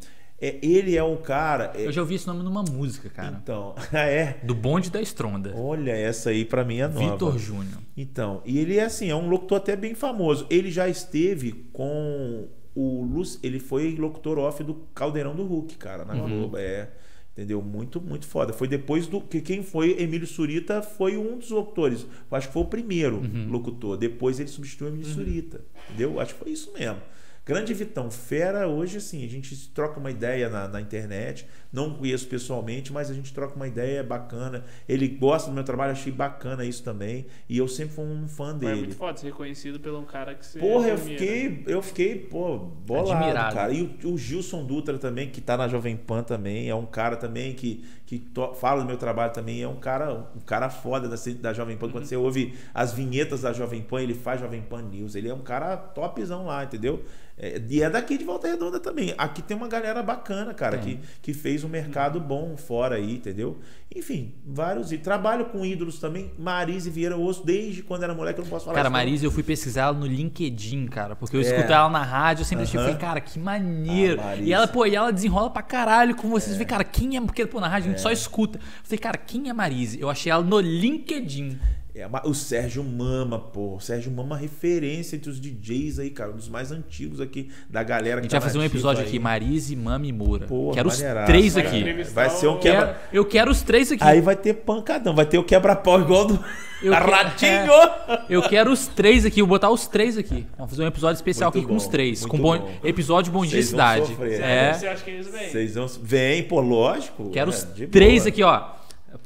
É, ele é um cara. é- Eu já ouvi esse nome numa música, cara. Então, é. Do bonde da Estronda. Olha, essa aí pra mim é nova. Vitor Júnior. Então, e ele é assim, é um locutor até bem famoso. Ele já esteve com o Lúcio, ele foi locutor off do Caldeirão do Hulk, cara, na Globo, é. Entendeu? Muito, muito foda. Foi depois do que quem foi Emílio Surita foi um dos locutores. Acho que foi o primeiro locutor. Depois ele substituiu o Emílio Surita. Entendeu? Acho que foi isso mesmo. Grande Vitão, fera hoje assim, a gente troca uma ideia na, na internet, não conheço pessoalmente, mas a gente troca uma ideia bacana. Ele gosta do meu trabalho, achei bacana isso também. E eu sempre fui um fã Mas dele. É muito foda ser reconhecido por um cara que você. Porra, eu fiquei, eu fiquei, pô, bolado, Admirado. cara. E o, o Gilson Dutra também, que tá na Jovem Pan também, é um cara também que, que fala do meu trabalho também, é um cara, um cara foda da, da Jovem Pan. Quando você ouve as vinhetas da Jovem Pan, ele faz Jovem Pan News, ele é um cara topzão lá, entendeu? É, e é daqui de Volta Redonda também. Aqui tem uma galera bacana, cara, que, que fez um mercado bom fora aí, entendeu? Enfim, vários. E trabalho com ídolos também. Marise Vieira Osso, desde quando era moleque, eu não posso falar Cara. Marisa, eu fui pesquisar ela no LinkedIn, cara. Porque eu É. escutei ela na rádio, eu sempre achei, Aham. falei, cara, que maneiro. Ah, e ela, pô, e ela desenrola pra caralho com vocês. É. falei, cara, quem é? Porque, pô, na rádio gente só escuta. Eu falei, cara, quem é Marise? Eu achei ela no LinkedIn. É, o Sérgio Mama, pô. O Sérgio Mama, referência entre os DJs aí, cara. Um dos mais antigos aqui da galera. A gente vai fazer um episódio aí. aqui, Marise, Mama e Moura. Pô, quero os três aqui. Vai ser um quebra. Eu quero os três aqui. Aí vai ter pancadão. Vai ter o quebra-pau igual do. Eu Ratinho! É, eu quero os três aqui, vou botar os três aqui. Vamos fazer um episódio especial muito aqui bom, com os três. Com bom, bom. episódio Bom Dia Cidade. Sofrer, é. Você acha que eles vêm? Vocês vão. Vem, pô, lógico. Quero é, os três boa. aqui, ó.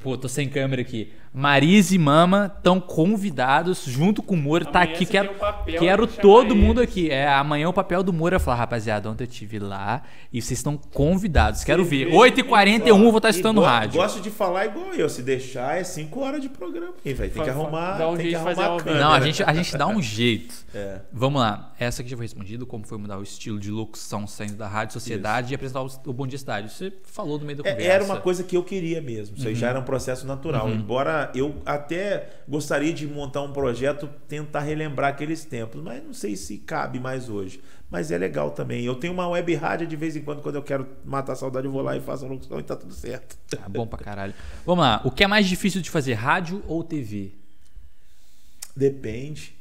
Pô, tô sem câmera aqui. Marise e Mama estão convidados junto com o Moura. Tá aqui, quero, quero todo mundo aqui. É, amanhã o papel do Moura é falar, rapaziada, ontem eu estive lá e vocês estão convidados. Quero ver. 8h41 eu vou estar estando rádio. Gosto de falar igual eu. Se deixar, é 5 horas de programa. E vai ter que arrumar. Dá um jeito de fazer a câmera. Não, a gente, a gente dá um jeito. É. Vamos lá. Essa aqui já foi respondido. Como foi mudar o estilo de locução saindo da Rádio Sociedade Isso. e apresentar o, o Bom Dia Estádio. Você falou no meio da conversa. Era uma coisa que eu queria mesmo. Isso aí uhum. já era um processo natural. Uhum. Embora eu até gostaria de montar um projeto, tentar relembrar aqueles tempos, mas não sei se cabe mais hoje. Mas é legal também. Eu tenho uma web rádio de vez em quando, quando eu quero matar a saudade, eu vou lá e faço uma locução e tá tudo certo. Tá bom pra caralho. Vamos lá. O que é mais difícil de fazer, rádio ou TV? Depende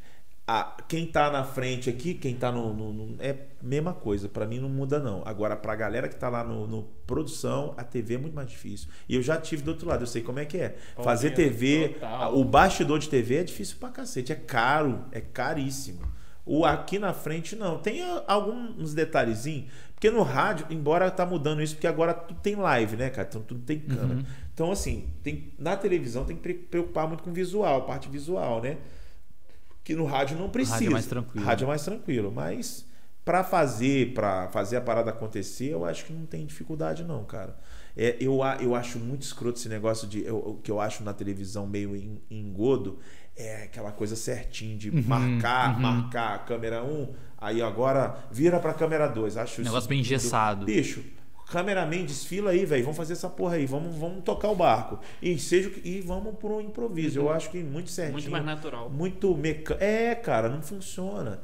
a, quem tá na frente aqui, quem tá no, no, no é mesma coisa, para mim não muda não. Agora pra galera que tá lá no, no, produção, a TV é muito mais difícil. E eu já tive do outro lado, eu sei como é que é. Fazer TV, o bastidor de TV é difícil pra cacete, é caro, é caríssimo. O aqui na frente não, tem alguns detalhezinhos, porque no rádio, embora tá mudando isso, porque agora tudo tem live, né, cara? Então tudo tem câmera. Uhum. Então assim, tem na televisão tem que preocupar muito com visual, parte visual, né? Que no rádio não precisa. Rádio é mais tranquilo. Rádio é mais tranquilo, mas para fazer, para fazer a parada acontecer, eu acho que não tem dificuldade não, cara. É, eu, eu acho muito escroto esse negócio de o que eu acho na televisão meio engodo, é aquela coisa certinho de uhum, marcar, uhum. marcar a câmera 1, um, aí agora vira para câmera 2. Acho negócio isso, bem engessado. Bicho, cameraman, desfila aí, velho. Vamos fazer essa porra aí. Vamos, vamos tocar o barco. E seja e vamos por um improviso. Eu acho que muito certinho. Muito mais natural. Muito mecânico. É, cara, não funciona.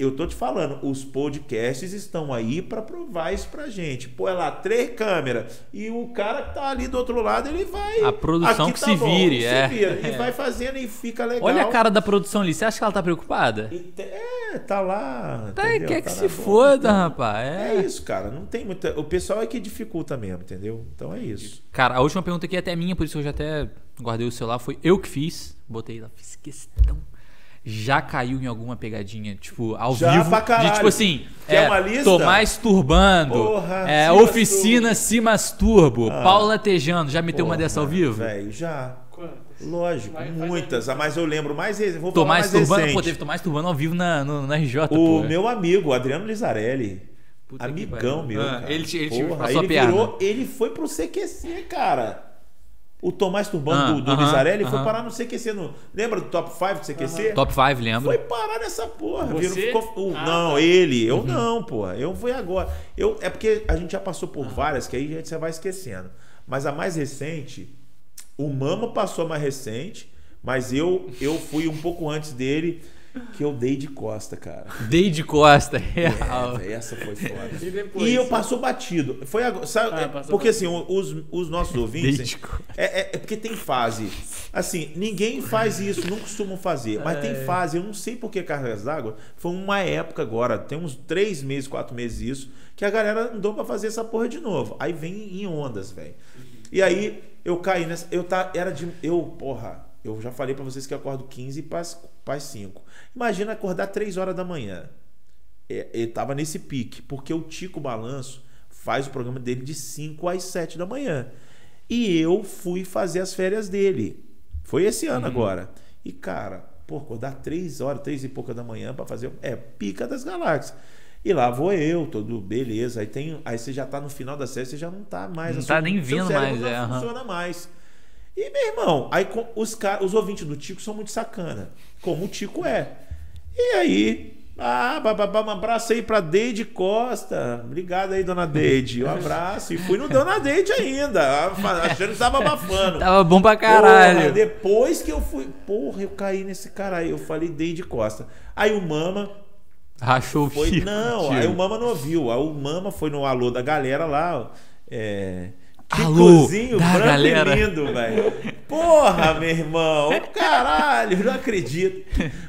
Eu tô te falando, os podcasts estão aí para provar isso pra gente. Põe lá três câmeras e o cara que tá ali do outro lado, ele vai. A produção que tá se bom, vire, é. Se vira, e é. vai fazendo e fica legal. Olha a cara da produção ali. Você acha que ela tá preocupada? É, tá lá. Tá, entendeu? quer que tá se foda, então, rapaz. É. é. isso, cara. Não tem muita. O pessoal é que dificulta mesmo, entendeu? Então é isso. Cara, a última pergunta aqui é até minha, por isso eu já até guardei o celular. Foi eu que fiz. Botei lá, fiz questão já caiu em alguma pegadinha, tipo, ao já vivo. Pra caralho. De tipo assim, Quer é, uma lista? Tomás Turbando, Porra, é, Oficina Cimas Turbo, ah. Paula Tejano. Já meteu Porra, uma dessa ao vivo? Velho, já. Lógico, vai, muitas. Vai mas eu lembro mais. Vou Tomás mais Turbano, pô, teve Tomás Turbano ao vivo na, no, na RJ. O pô. meu amigo, Adriano Lizarelli. Puta amigão meu. Ah, ele, ele, Porra, ele, virou, ele foi pro CQC, cara. O Tomás Turbano ah, do, do uh -huh, Lizarelli uh -huh. foi parar no CQC. No, lembra do Top 5 do CQC? Uh -huh. Top 5, lembro. Foi parar nessa porra. Você? Ficou, uh, ah, não, tá. ele. Eu uhum. não, porra. Eu fui agora. Eu, é porque a gente já passou por várias que aí a gente vai esquecendo. Mas a mais recente, o Mama passou a mais recente, mas eu, eu fui um pouco antes dele que eu dei de costa, cara. Dei de costa, real. É, essa foi foda. E, depois, e eu passou batido. Foi agora, sabe, ah, porque assim, os, os nossos ouvintes. É, é, é, porque tem fase. Assim, ninguém faz isso, não costumam fazer. Mas tem é. fase, eu não sei por que Cargas d'Água. Foi uma época agora, tem uns três meses, quatro meses isso, que a galera andou pra fazer essa porra de novo. Aí vem em ondas, velho. E aí eu caí nessa. Eu tá, era de. Eu, porra, eu já falei para vocês que eu acordo 15 para as 5. Imagina acordar 3 horas da manhã. É, ele estava nesse pique, porque o Tico Balanço faz o programa dele de 5 às 7 da manhã. E eu fui fazer as férias dele. Foi esse ano uhum. agora. E, cara, pô, acordar 3 horas, 3 e pouca da manhã para fazer. É pica das galáxias. E lá vou eu, todo beleza. Aí, tem, aí você já tá no final da série, você já não tá mais. Não tá nem vindo mais, não é. funciona uhum. mais. E, meu irmão, aí os, os ouvintes do Tico são muito sacana, como o Tico é. E aí, ah, bababá, um abraço aí pra Deide Costa. Obrigado aí, dona Deide. Um abraço. E fui no dona Deide ainda, achando que tava abafando. tava bom pra caralho. Porra, depois que eu fui. Porra, eu caí nesse cara aí. Eu falei Deide Costa. Aí o Mama. Rachou o foi, Não, aí o Mama não ouviu. Aí o Mama foi no alô da galera lá. É. Alô, da galera. lindo, velho. Porra, meu irmão. Caralho, não acredito.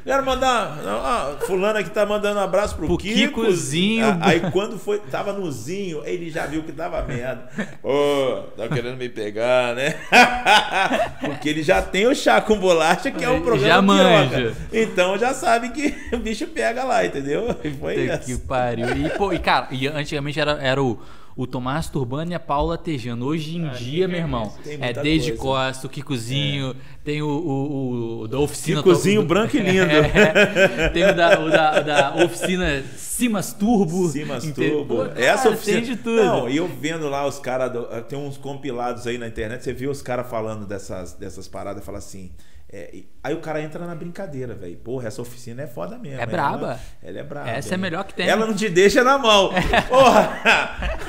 Quero mandar. Ó, fulano aqui tá mandando um abraço pro, Pro Kiko. Kikozinho. Ah, Aí quando foi, tava no Zinho, ele já viu que tava merda. Ô, tá querendo me pegar, né? Porque ele já tem o chá com bolacha, que é um programa Já manja. Então já sabe que o bicho pega lá, entendeu? E foi Puta essa. que pariu. E, pô, e cara, e antigamente era, era o, o Tomás Turbano e a Paula Tejano. Hoje em Ah, dia, meu é irmão, é desde coisa. Costa, o Kikozinho, tem o, o, o da oficina. Kikozinho do- branco e lindo. É, tem o da, o da, da oficina Simas Turbo. Simas entendeu? Turbo. Pô, Essa cara, oficina. Tem de tudo. Não, e eu vendo lá os caras. Tem uns compilados aí na internet. Você viu os caras falando dessas, dessas paradas. Fala assim. É, e- aí o cara entra na brincadeira, velho. Porra, essa oficina é foda mesmo. É Ela- braba. Ela, é braba. Essa é melhor que tem. Ela não te deixa na mão. Porra!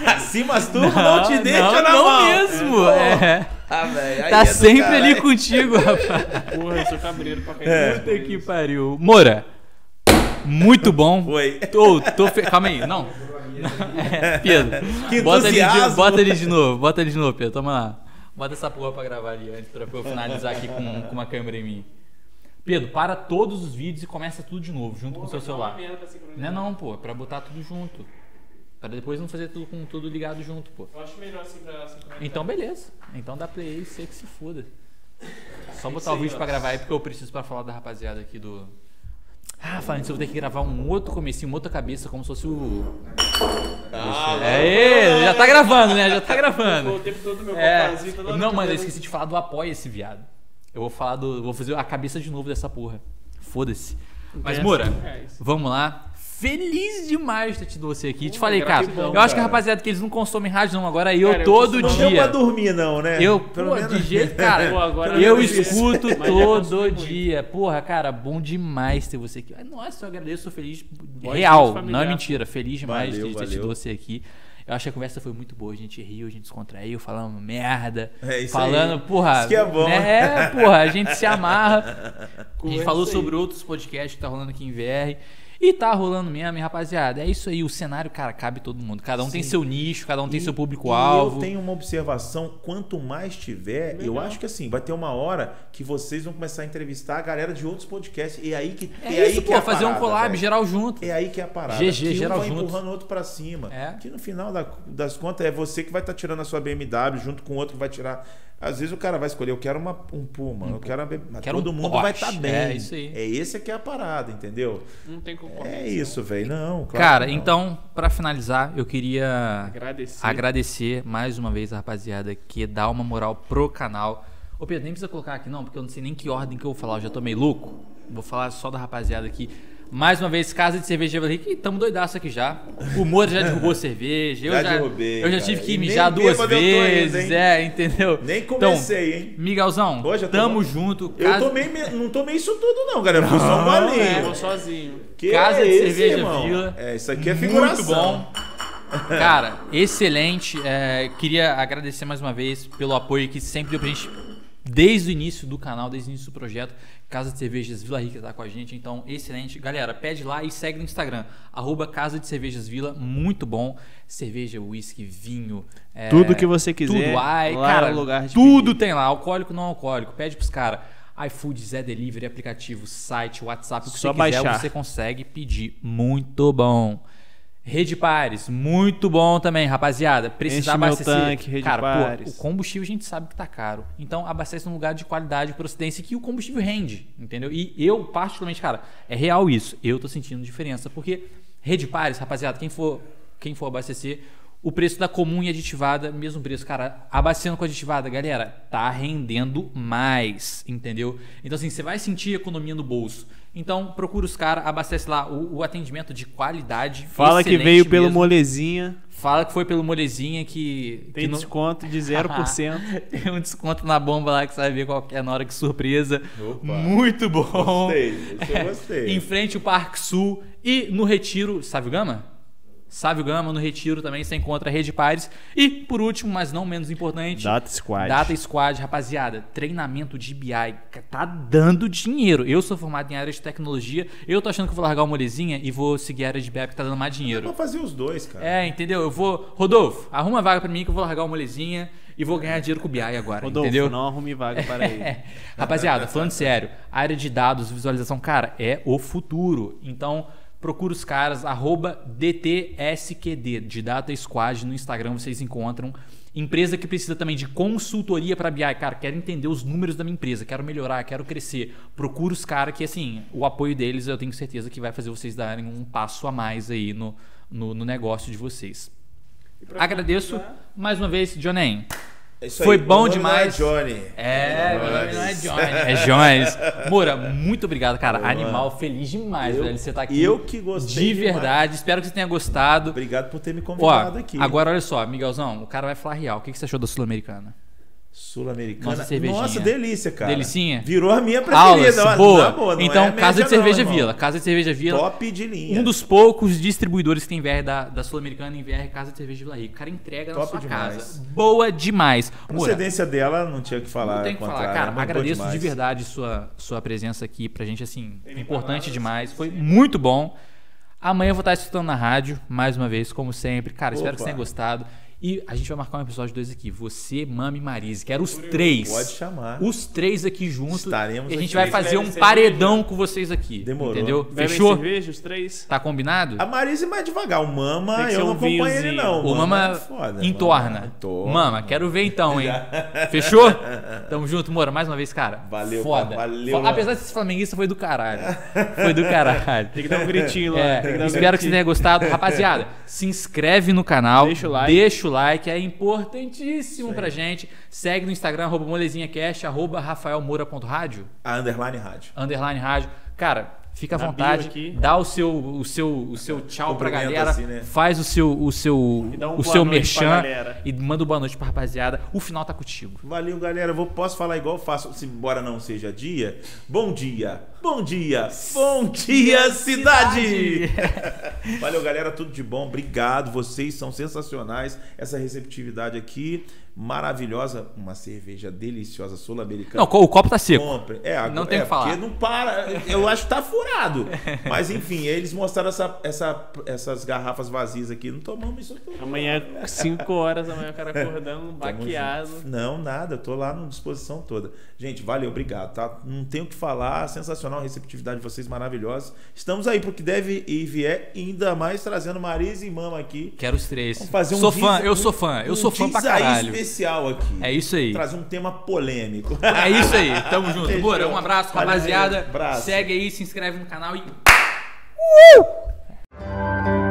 A Simas Turbo não, te deixa não, na não mão. mesmo. Porra. É. Ah, velho, aí Tá é sempre ali contigo, rapaz. Porra, eu sou cabreiro pra cair. É. Puta que pariu. Moura, muito bom. Foi. Tô, tô fe... Calma aí, não. É, Pedro, Que bota ele, de, bota ele de novo, bota ele de novo, Pedro. Toma lá. Bota essa porra pra gravar ali antes pra eu finalizar aqui com, com uma câmera em mim. Pedro, para todos os vídeos e começa tudo de novo, junto com o seu celular. Não é não, pô, é pra botar tudo junto. Pra depois não fazer tudo com tudo ligado junto, pô. Eu acho melhor assim pra sincronizar. Então beleza. Então dá play aí, sei que se foda. Só botar o vídeo pra gravar aí porque eu preciso pra falar da rapaziada aqui do. Ah, falando isso, eu vou ter que gravar um outro comecinho, uma outra cabeça, como se fosse o. Ah, Aê, já tá gravando, né? Já tá Foi o gravando. tempo todo meu É, não, mano, eu esqueci de falar do apoia esse viado. Eu vou falar do. Vou fazer a cabeça de novo dessa porra. Foda-se. Mas, Moura, reais. vamos lá. Feliz demais de ter tido você aqui. Te falei, cara. eu acho que, cara. rapaziada, que eles não consomem rádio, não. Agora eu Cara, eu todo consumo- Não deu pra dia. dormir, não, né? Eu, Pelo pô, menos- de jeito, cara, Pô, agora eu eu escuto já todo muito. dia. Porra, cara, bom demais ter você aqui. Nossa, eu agradeço, sou feliz. Voz Real, não é mentira. Feliz demais Valeu, de ter tido você aqui. Eu acho que a conversa foi muito boa. A gente riu, a gente descontraiu, falando merda. É isso falando, aí. porra. Isso que é bom. né? É, porra, a gente se amarra. A gente falou aí. sobre outros podcasts que tá rolando aqui em VR. E tá rolando mesmo, rapaziada. É isso aí, o cenário, cara, cabe todo mundo. Cada um tem Sim. seu nicho, cada um tem E- seu E público-alvo. eu tenho uma observação: quanto mais tiver, eu Melhor. acho que assim, vai ter uma hora que vocês vão começar a entrevistar a galera de outros podcasts. E aí que É, é, aí isso, que pô, é a fazer um parada, collab velho. geral junto. É aí que é a parada. GG, que um geral vai junto. empurrando o outro pra cima. É. Que no final da- das contas é você que vai estar tirando a sua BMW junto com o outro que vai tirar. Às vezes o cara vai escolher, eu quero uma, um Puma, eu quero uma Quero todo um mundo vai Porsche. estar bem. É, isso aí. É esse que é a parada, entendeu? Não tem concorrência. É isso, velho. Não, claro Cara, não. então, pra finalizar, eu queria Agradecer. agradecer mais uma vez a rapaziada que dá uma moral pro canal. Ô Pedro, nem precisa colocar aqui não, porque eu não sei nem que ordem que eu vou falar, eu já tô meio louco. Vou falar só da rapaziada aqui. Mais uma vez, Casa de Cerveja Rica, e tamo doidaço aqui já. O Moura já derrubou cerveja, eu Já já, derrubei, eu já cara. tive que E nem mijar duas eu vezes, hein? é, entendeu? Nem Então, comecei, hein? Miguelzão, Hoje eu tô tamo bom. junto. Eu Casa- tomei, me- não tomei isso tudo, não, galera. Fui só um É, sozinho. Que Casa é de esse, Cerveja irmão? Vila. É, isso aqui é Muito figuração. bom. Cara, excelente. É, queria agradecer mais uma vez pelo apoio que sempre deu pra gente desde o início do canal, desde o início do projeto. Casa de Cervejas Vila Rica tá com a gente, então excelente. Galera, pede lá e segue no Instagram, arroba Casa de Cervejas Vila, muito bom. Cerveja, uísque, vinho. é, Tudo que você quiser, Tudo, ai, cara, é o lugar de tudo pedir. tem lá, alcoólico, não alcoólico. Pede pros caras. iFood, Zé Delivery, aplicativo, site, WhatsApp, o que Só você quiser, baixar. você consegue pedir. Muito bom. Rede Pares, muito bom também, rapaziada. Precisar Enche meu abastecer. tanque, Rede Cara, Pares. pô, o combustível a gente sabe que tá caro. Então abastece num lugar de qualidade procedência que o combustível rende, entendeu? E eu, particularmente, cara, é real isso. Eu tô sentindo diferença. Porque Rede Pares, rapaziada, quem for, quem for abastecer, o preço da comum e aditivada, mesmo preço, cara, abastecendo com aditivada, galera, tá rendendo mais, entendeu? Então, assim, você vai sentir economia no bolso. Então, procura os caras, abastece lá o, o atendimento de qualidade. Fala que veio pelo mesmo. molezinha, Fala que foi pelo molezinha que. tem que não- desconto de 0%. Tem um desconto na bomba lá que você vai ver qual que é na hora que surpresa. Opa. Muito bom. Gostei, eu gostei. em frente ao Parque Sul e no Retiro. Sabe o Gama? Sávio Gama, no Retiro também você encontra a Rede Pares. E, por último, mas não menos importante, Data Squad. Data Squad, rapaziada, treinamento de BI tá dando dinheiro. Eu sou formado em área de tecnologia, eu tô achando que eu vou largar uma molezinha e vou seguir a área de BI porque tá dando mais dinheiro. Vou fazer os dois, cara. É, entendeu? Eu vou. Rodolfo, arruma a vaga pra mim que eu vou largar uma molezinha e vou ganhar dinheiro com o BI agora. Rodolfo, entendeu? não arrume vaga para ele. Rapaziada, falando sério, a área de dados, visualização, cara, é o futuro. Então, procura os caras, arroba DTSQD, de Data Squad, no Instagram vocês encontram. Empresa que precisa também de consultoria para BI. Cara, quero entender os números da minha empresa, quero melhorar, quero crescer. Procura os caras que, assim, o apoio deles eu tenho certeza que vai fazer vocês darem um passo a mais aí no, no, no negócio de vocês. Agradeço mais uma vez, Jonem. É isso Foi aí, bom demais. Não é Johnny. É, meu nome Jones. não é Jones. É Jones. Moura, muito obrigado, cara. Boa. Animal, feliz demais, Eu- velho, você tá aqui. eu que gostei De demais. verdade. Espero que você tenha gostado. Obrigado por ter me Ó, convidado aqui. agora olha só, Miguelzão, o cara vai falar real. O que você achou da Sul-Americana? Sul-Americana. Nossa. Nossa, delícia, cara. Delicinha? Virou a minha preferida. Aulas, boa. na boa, não então, é Casa de Cerveja não, irmão. Vila. Casa de Cerveja Vila. Top de linha. Um dos poucos distribuidores que tem VR da, da Sul-Americana em VR Casa de Cerveja Vila Rico. O cara entrega na Top sua demais. casa. Boa demais. A Moura, procedência dela, não tinha o que falar. Não tem que falar, cara. Agradeço de verdade sua, sua presença aqui pra gente, assim, Tem importante palavras. demais. Foi muito bom. Amanhã eu vou estar escutando na rádio, mais uma vez, como sempre. Cara, espero que Opa. você tenha gostado. E a gente vai marcar um episódio 2 aqui. Você, Mami e Marise. Quero os três. Pode chamar. Os três aqui juntos. Estaremos E a gente aqui. vai fazer um Bebe paredão com vocês aqui. Demorou. Entendeu? Bebem Fechou? cerveja, os três? Tá combinado? A Marise mais devagar. O Mama, eu não um acompanho ele, vinhozinho. não. O Mama é foda. entorna. Mama entorna. Mama, quero ver então, hein? Fechou? Tamo junto, Moura. Mais uma vez, cara. Valeu, Foda. cara. Valeu, Foda. mano. Apesar de ser flamenguista, foi do caralho. Foi do caralho. Tem que dar um gritinho lá. É, tem que dar um espero que você gritinho. tenha gostado. Rapaziada, se inscreve no canal. Deixa o like. Deixa o like, é importantíssimo pra gente. Segue no Instagram, arroba molezinhacast, arroba rafaelmoura.rádio, A Underline Rádio. underline rádio. Cara, fica à Na vontade. aqui. Dá o seu, o seu, o seu tchau pra galera. assim, né? Faz o seu, o seu, um o seu merchan. E manda um boa noite pra rapaziada. O final tá contigo. Valeu, galera. Vou, posso falar igual eu faço, se embora não seja dia? Bom dia, bom dia, bom dia, cidade! Valeu, galera. Tudo de bom. Obrigado. Vocês são sensacionais. Essa receptividade aqui, maravilhosa. Uma cerveja deliciosa sul-americana. Não, o copo tá seco. Compre. É, agora- Não tem o é, que falar. Porque não para. Eu acho que tá furado. Mas enfim, eles mostraram essa, essa, essas garrafas vazias aqui. Não tomamos isso tudo. Amanhã, 5 horas, amanhã o cara acordando, baqueado. Não, nada, eu tô lá na disposição toda. Gente, valeu, obrigado, tá? Não tenho o que falar, sensacional a receptividade de vocês, maravilhosa. Estamos aí pro que deve e vier, ainda mais trazendo Marisa e Mama aqui. Quero os três. Vamos fazer um sou fã, eu sou fã, eu um sou fã pra caralho. especial aqui. É isso aí. Trazer um tema polêmico. É isso aí, tamo junto. Bora, um abraço, Valeu, rapaziada. abraço. Segue aí, se inscreve no canal e. Uh!